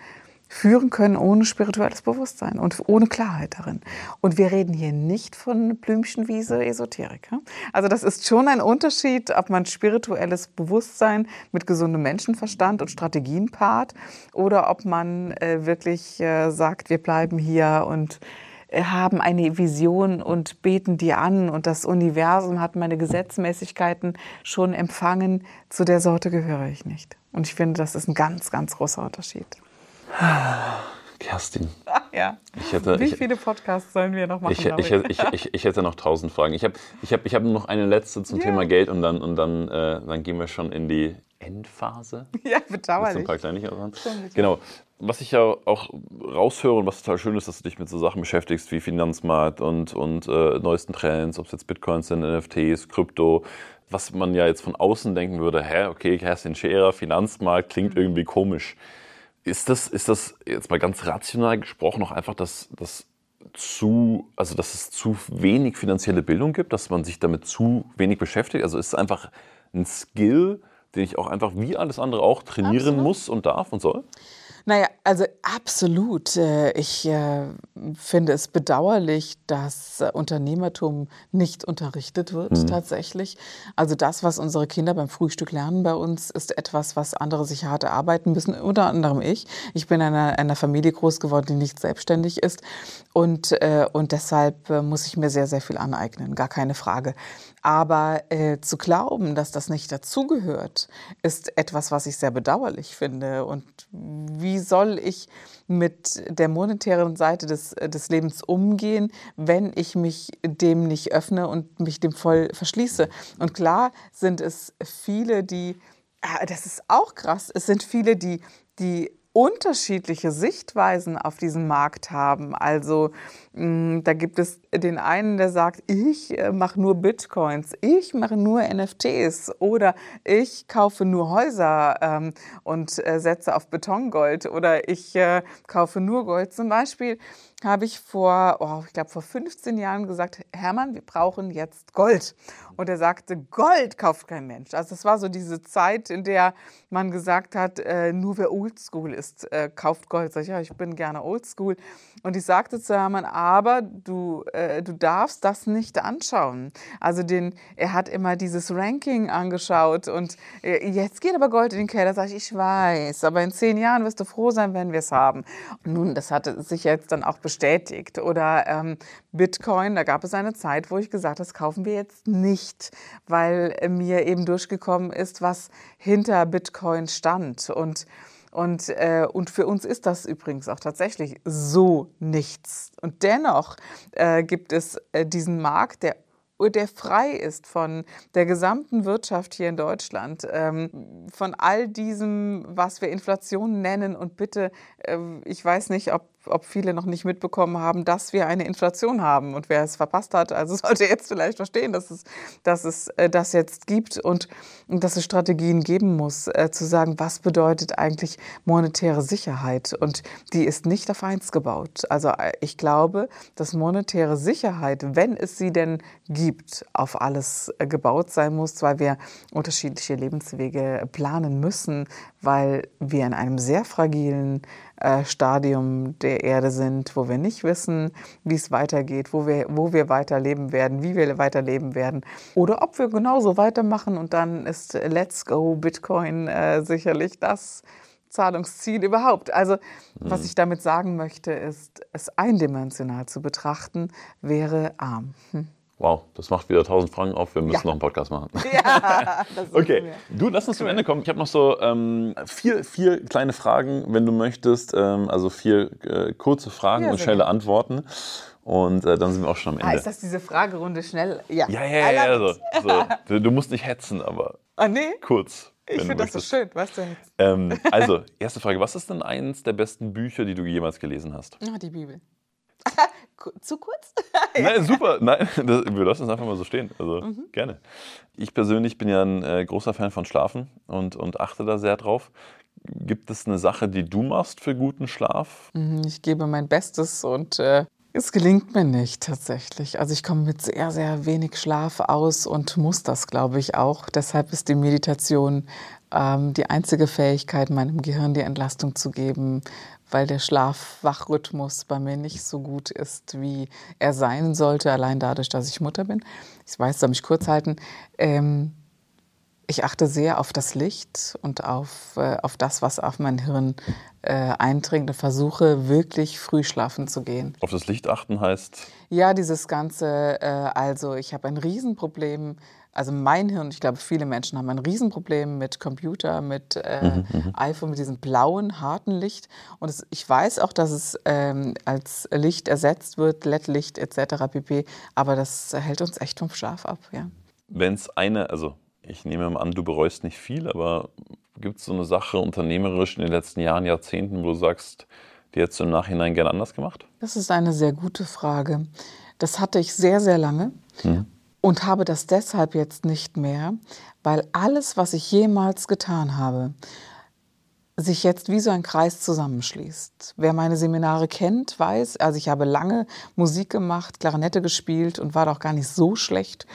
führen können ohne spirituelles Bewusstsein und ohne Klarheit darin. Und wir reden hier nicht von Blümchenwiese Esoterik. Also das ist schon ein Unterschied, ob man spirituelles Bewusstsein mit gesundem Menschenverstand und Strategien paart oder ob man äh, wirklich äh, sagt, wir bleiben hier und haben eine Vision und beten die an und das Universum hat meine Gesetzmäßigkeiten schon empfangen. Zu der Sorte gehöre ich nicht. Und ich finde, das ist ein ganz, ganz großer Unterschied. Kerstin. ja. Hätte, Wie viele Podcasts sollen wir noch machen? Ich, ich, ich, ich, hätte noch tausend Fragen. Ich habe ich hab, ich hab noch eine letzte zum ja. Thema Geld und dann, und dann, äh, dann gehen wir schon in die Endphase. Ja, bedauerlich. Ein paar Kleinigkeiten. Genau was ich ja auch raushöre und was total schön ist, dass du dich mit so Sachen beschäftigst wie Finanzmarkt und, und äh, neuesten Trends, ob es jetzt Bitcoins sind, NFTs, Krypto, was man ja jetzt von außen denken würde, hä, okay, Kerstin Scherer, Finanzmarkt, klingt mhm. irgendwie komisch. Ist das, ist das jetzt mal ganz rational gesprochen auch einfach, dass, dass zu, also dass es zu wenig finanzielle Bildung gibt, dass man sich damit zu wenig beschäftigt? Also ist es einfach ein Skill, den ich auch einfach wie alles andere auch trainieren Absolut. muss und darf und soll? Naja, also absolut. Äh, ich äh, finde es bedauerlich, dass äh, Unternehmertum nicht unterrichtet wird mhm. tatsächlich. Also das, was unsere Kinder beim Frühstück lernen bei uns, ist etwas, was andere sich hart erarbeiten müssen, unter anderem ich. Ich bin in einer, einer Familie groß geworden, die nicht selbstständig ist und, und deshalb muss ich mir sehr, sehr viel aneignen, gar keine Frage. Aber äh, zu glauben, dass das nicht dazugehört, ist etwas, was ich sehr bedauerlich finde. Und wie soll ich mit der monetären Seite des, des Lebens umgehen, wenn ich mich dem nicht öffne und mich dem voll verschließe? Und klar sind es viele, die, ah, das ist auch krass, es sind viele, die, die unterschiedliche Sichtweisen auf diesen Markt haben. Also da gibt es den einen, der sagt, ich äh, mache nur Bitcoins, ich mache nur NFTs oder ich kaufe nur Häuser ähm, und äh, setze auf Betongold oder ich äh, kaufe nur Gold. Zum Beispiel habe ich vor, oh, ich glaube vor 15 Jahren gesagt, Hermann, wir brauchen jetzt Gold. Und er sagte, Gold kauft kein Mensch. Also es war so diese Zeit, in der man gesagt hat, äh, nur wer Oldschool ist, äh, kauft Gold. Sag ich, ja, ich bin gerne Oldschool. Und ich sagte zu Hermann, aber du, äh, du darfst das nicht anschauen. Also den, er hat immer dieses Ranking angeschaut und äh, jetzt geht aber Gold in den Keller. Sag ich, ich weiß, aber in zehn Jahren wirst du froh sein, wenn wir es haben. Nun, das hatte sich jetzt dann auch bestätigt. Oder ähm, Bitcoin, da gab es eine Zeit, wo ich gesagt habe, das kaufen wir jetzt nicht, weil mir eben durchgekommen ist, was hinter Bitcoin stand. Und und, äh, und für uns ist das übrigens auch tatsächlich so nichts. Und dennoch äh, gibt es äh, diesen Markt, der der frei ist von der gesamten Wirtschaft hier in Deutschland, ähm, von all diesem, was wir Inflation nennen. Und bitte, äh, ich weiß nicht, ob ob viele noch nicht mitbekommen haben, dass wir eine Inflation haben. Und wer es verpasst hat, also sollte jetzt vielleicht verstehen, dass es, dass es äh, das jetzt gibt und, dass es Strategien geben muss, äh, zu sagen, was bedeutet eigentlich monetäre Sicherheit. Und die ist nicht auf eins gebaut. Also äh, ich glaube, dass monetäre Sicherheit, wenn es sie denn gibt, auf alles äh, gebaut sein muss, weil wir unterschiedliche Lebenswege planen müssen, weil wir in einem sehr fragilen äh, Stadium der Erde sind, wo wir nicht wissen, wie es weitergeht, wo wir, wo wir weiterleben werden, wie wir weiterleben werden. Oder ob wir genauso weitermachen und dann ist Let's Go Bitcoin äh, sicherlich das Zahlungsziel überhaupt. Also, was mhm. ich damit sagen möchte, ist, es eindimensional zu betrachten, wäre arm. Hm. Wow, das macht wieder 1000 Franken auf. Wir müssen ja. noch einen Podcast machen. Ja, das Okay, du, lass uns cool. zum Ende kommen. Ich habe noch so ähm, vier, vier kleine Fragen, wenn du möchtest. Ähm, also vier äh, kurze Fragen ja, und schnelle Antworten. Und äh, dann sind wir auch schon am ah, Ende. Ah, ist das diese Fragerunde schnell? Ja, ja, ja. ja, ja so, so. Du, du, musst nicht hetzen, aber ah, nee? kurz. Ich finde das so schön. Was denn? Ähm, also, erste Frage. Was ist denn eins der besten Bücher, die du jemals gelesen hast? Oh, die Bibel. Zu kurz? Nein, super. Nein, das, wir lassen es einfach mal so stehen. Also mhm. gerne. Ich persönlich bin ja ein äh, großer Fan von Schlafen und, und achte da sehr drauf. Gibt es eine Sache, die du machst für guten Schlaf? Mhm, ich gebe mein Bestes und äh, es gelingt mir nicht tatsächlich. Also ich komme mit sehr, sehr wenig Schlaf aus und muss das, glaube ich, auch. Deshalb ist die Meditation ähm, die einzige Fähigkeit, meinem Gehirn die Entlastung zu geben, weil der Schlaf-Wach-Rhythmus bei mir nicht so gut ist, wie er sein sollte, allein dadurch, dass ich Mutter bin. Ich weiß, soll mich kurz halten. Ähm, ich achte sehr auf das Licht und auf, äh, auf das, was auf mein Hirn äh, eindringt und versuche wirklich früh schlafen zu gehen. Auf das Licht achten heißt? Ja, dieses Ganze, äh, also ich habe ein Riesenproblem also mein Hirn, ich glaube, viele Menschen haben ein Riesenproblem mit Computer, mit äh, mhm, mhm, iPhone, mit diesem blauen, harten Licht. Und es, ich weiß auch, dass es ähm, als Licht ersetzt wird, LED-Licht etc. pp. Aber das hält uns echt vom Schlaf ab, ja. Wenn es eine, also ich nehme an, du bereust nicht viel, aber gibt es so eine Sache unternehmerisch in den letzten Jahren, Jahrzehnten, wo du sagst, die hättest du im Nachhinein gerne anders gemacht? Das ist eine sehr gute Frage. Das hatte ich sehr, sehr lange. Mhm und habe das deshalb jetzt nicht mehr, weil alles, was ich jemals getan habe, sich jetzt wie so ein Kreis zusammenschließt. Wer meine Seminare kennt, weiß, also ich habe lange Musik gemacht, Klarinette gespielt und war doch gar nicht so schlecht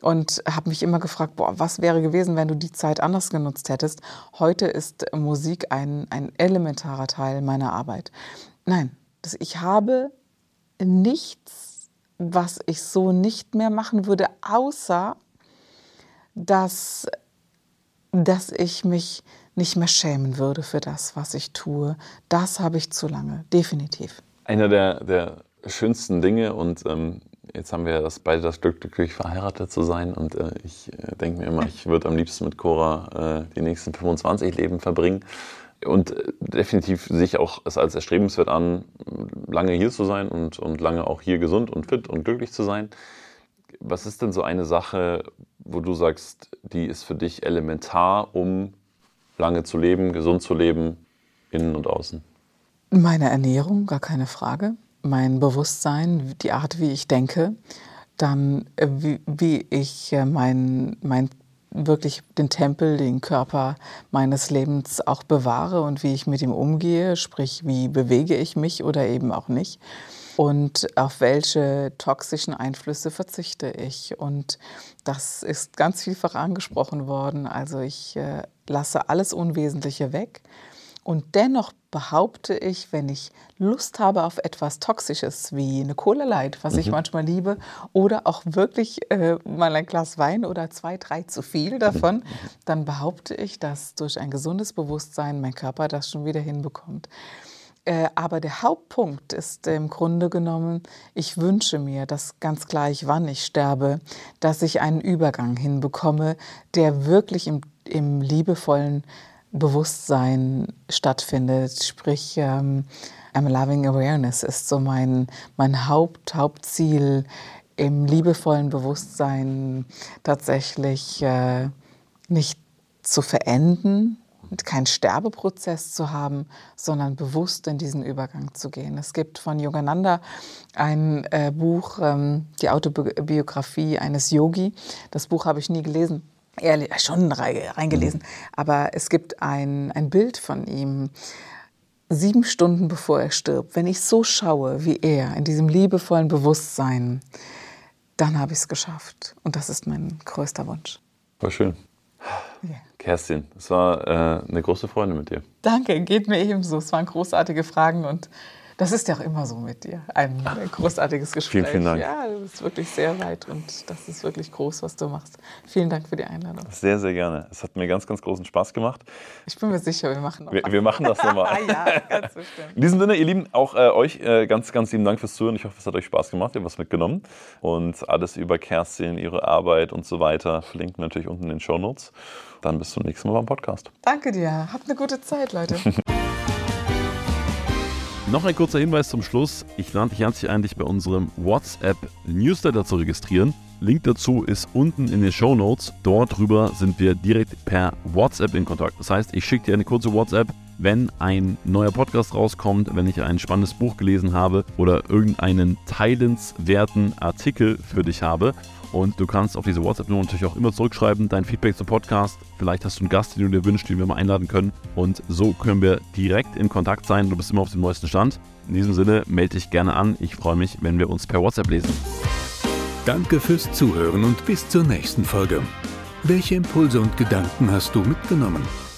und habe mich immer gefragt, boah, was wäre gewesen, wenn du die Zeit anders genutzt hättest? Heute ist Musik ein, ein elementarer Teil meiner Arbeit. Nein, ich habe nichts was ich so nicht mehr machen würde, außer dass, dass ich mich nicht mehr schämen würde für das, was ich tue. Das habe ich zu lange, definitiv. Einer der, der schönsten Dinge und ähm, Jetzt haben wir das, beide das Glück, glücklich verheiratet zu sein. Und äh, ich äh, denke mir immer, ich würde am liebsten mit Cora äh, die nächsten 25 Leben verbringen. Und äh, definitiv sehe ich auch es als erstrebenswert an, lange hier zu sein und, und lange auch hier gesund und fit und glücklich zu sein. Was ist denn so eine Sache, wo du sagst, die ist für dich elementar, um lange zu leben, gesund zu leben, innen und außen? Meine Ernährung, gar keine Frage. Mein Bewusstsein, die Art, wie ich denke. Dann, äh, wie, wie ich äh, mein, mein wirklich den Tempel, den Körper meines Lebens auch bewahre und wie ich mit ihm umgehe, sprich wie bewege ich mich oder eben auch nicht und auf welche toxischen Einflüsse verzichte ich. Und das ist ganz vielfach angesprochen worden. Also ich äh, lasse alles Unwesentliche weg und dennoch behaupte ich, wenn ich Lust habe auf etwas Toxisches wie eine Cola Light, was mhm. ich manchmal liebe, oder auch wirklich äh, mal ein Glas Wein oder zwei, drei zu viel davon, dann behaupte ich, dass durch ein gesundes Bewusstsein mein Körper das schon wieder hinbekommt. Äh, aber der Hauptpunkt ist im Grunde genommen, ich wünsche mir, dass ganz gleich, wann ich sterbe, dass ich einen Übergang hinbekomme, der wirklich im, im liebevollen Bewusstsein stattfindet. Sprich, ähm, I'm Loving Awareness ist so mein, mein Haupt, Hauptziel im liebevollen Bewusstsein tatsächlich äh, nicht zu verenden, keinen Sterbeprozess zu haben, sondern bewusst in diesen Übergang zu gehen. Es gibt von Yogananda ein äh, Buch, ähm, die Autobiografie eines Yogi. Das Buch habe ich nie gelesen ehrlich, schon reingelesen, mhm. aber es gibt ein, ein Bild von ihm, sieben Stunden bevor er stirbt. Wenn ich so schaue wie er, in diesem liebevollen Bewusstsein, dann habe ich es geschafft. Und das ist mein größter Wunsch. War schön. Yeah. Kerstin, es war äh, eine große Freude mit dir. Danke, geht mir ebenso. Es waren großartige Fragen und das ist ja auch immer so mit dir. Ein großartiges Gespräch. Vielen, vielen Dank. Ja, du bist wirklich sehr weit und das ist wirklich groß, was du machst. Vielen Dank für die Einladung. Sehr, sehr gerne. Es hat mir ganz, ganz großen Spaß gemacht. Ich bin mir sicher, wir machen noch wir, wir machen das nochmal. ja, ganz bestimmt. In diesem Sinne, ihr Lieben, auch äh, euch äh, ganz, ganz lieben Dank fürs Zuhören. Ich hoffe, es hat euch Spaß gemacht. Ihr habt was mitgenommen. Und alles über Kerstin, ihre Arbeit und so weiter verlinken natürlich unten in den Show Notes. Dann bis zum nächsten Mal beim Podcast. Danke dir. Habt eine gute Zeit, Leute. Noch ein kurzer Hinweis zum Schluss. Ich lade dich herzlich ein, dich bei unserem WhatsApp-Newsletter zu registrieren. Link dazu ist unten in den Show Notes. Dort drüber sind wir direkt per WhatsApp in Kontakt. Das heißt, ich schicke dir eine kurze WhatsApp, wenn ein neuer Podcast rauskommt, wenn ich ein spannendes Buch gelesen habe oder irgendeinen teilenswerten Artikel für dich habe. Und du kannst auf diese WhatsApp-Nummer natürlich auch immer zurückschreiben, dein Feedback zum Podcast. Vielleicht hast du einen Gast, den du dir wünschst, den wir mal einladen können. Und so können wir direkt in Kontakt sein. Du bist immer auf dem neuesten Stand. In diesem Sinne, melde dich gerne an. Ich freue mich, wenn wir uns per WhatsApp lesen. Danke fürs Zuhören und bis zur nächsten Folge. Welche Impulse und Gedanken hast du mitgenommen?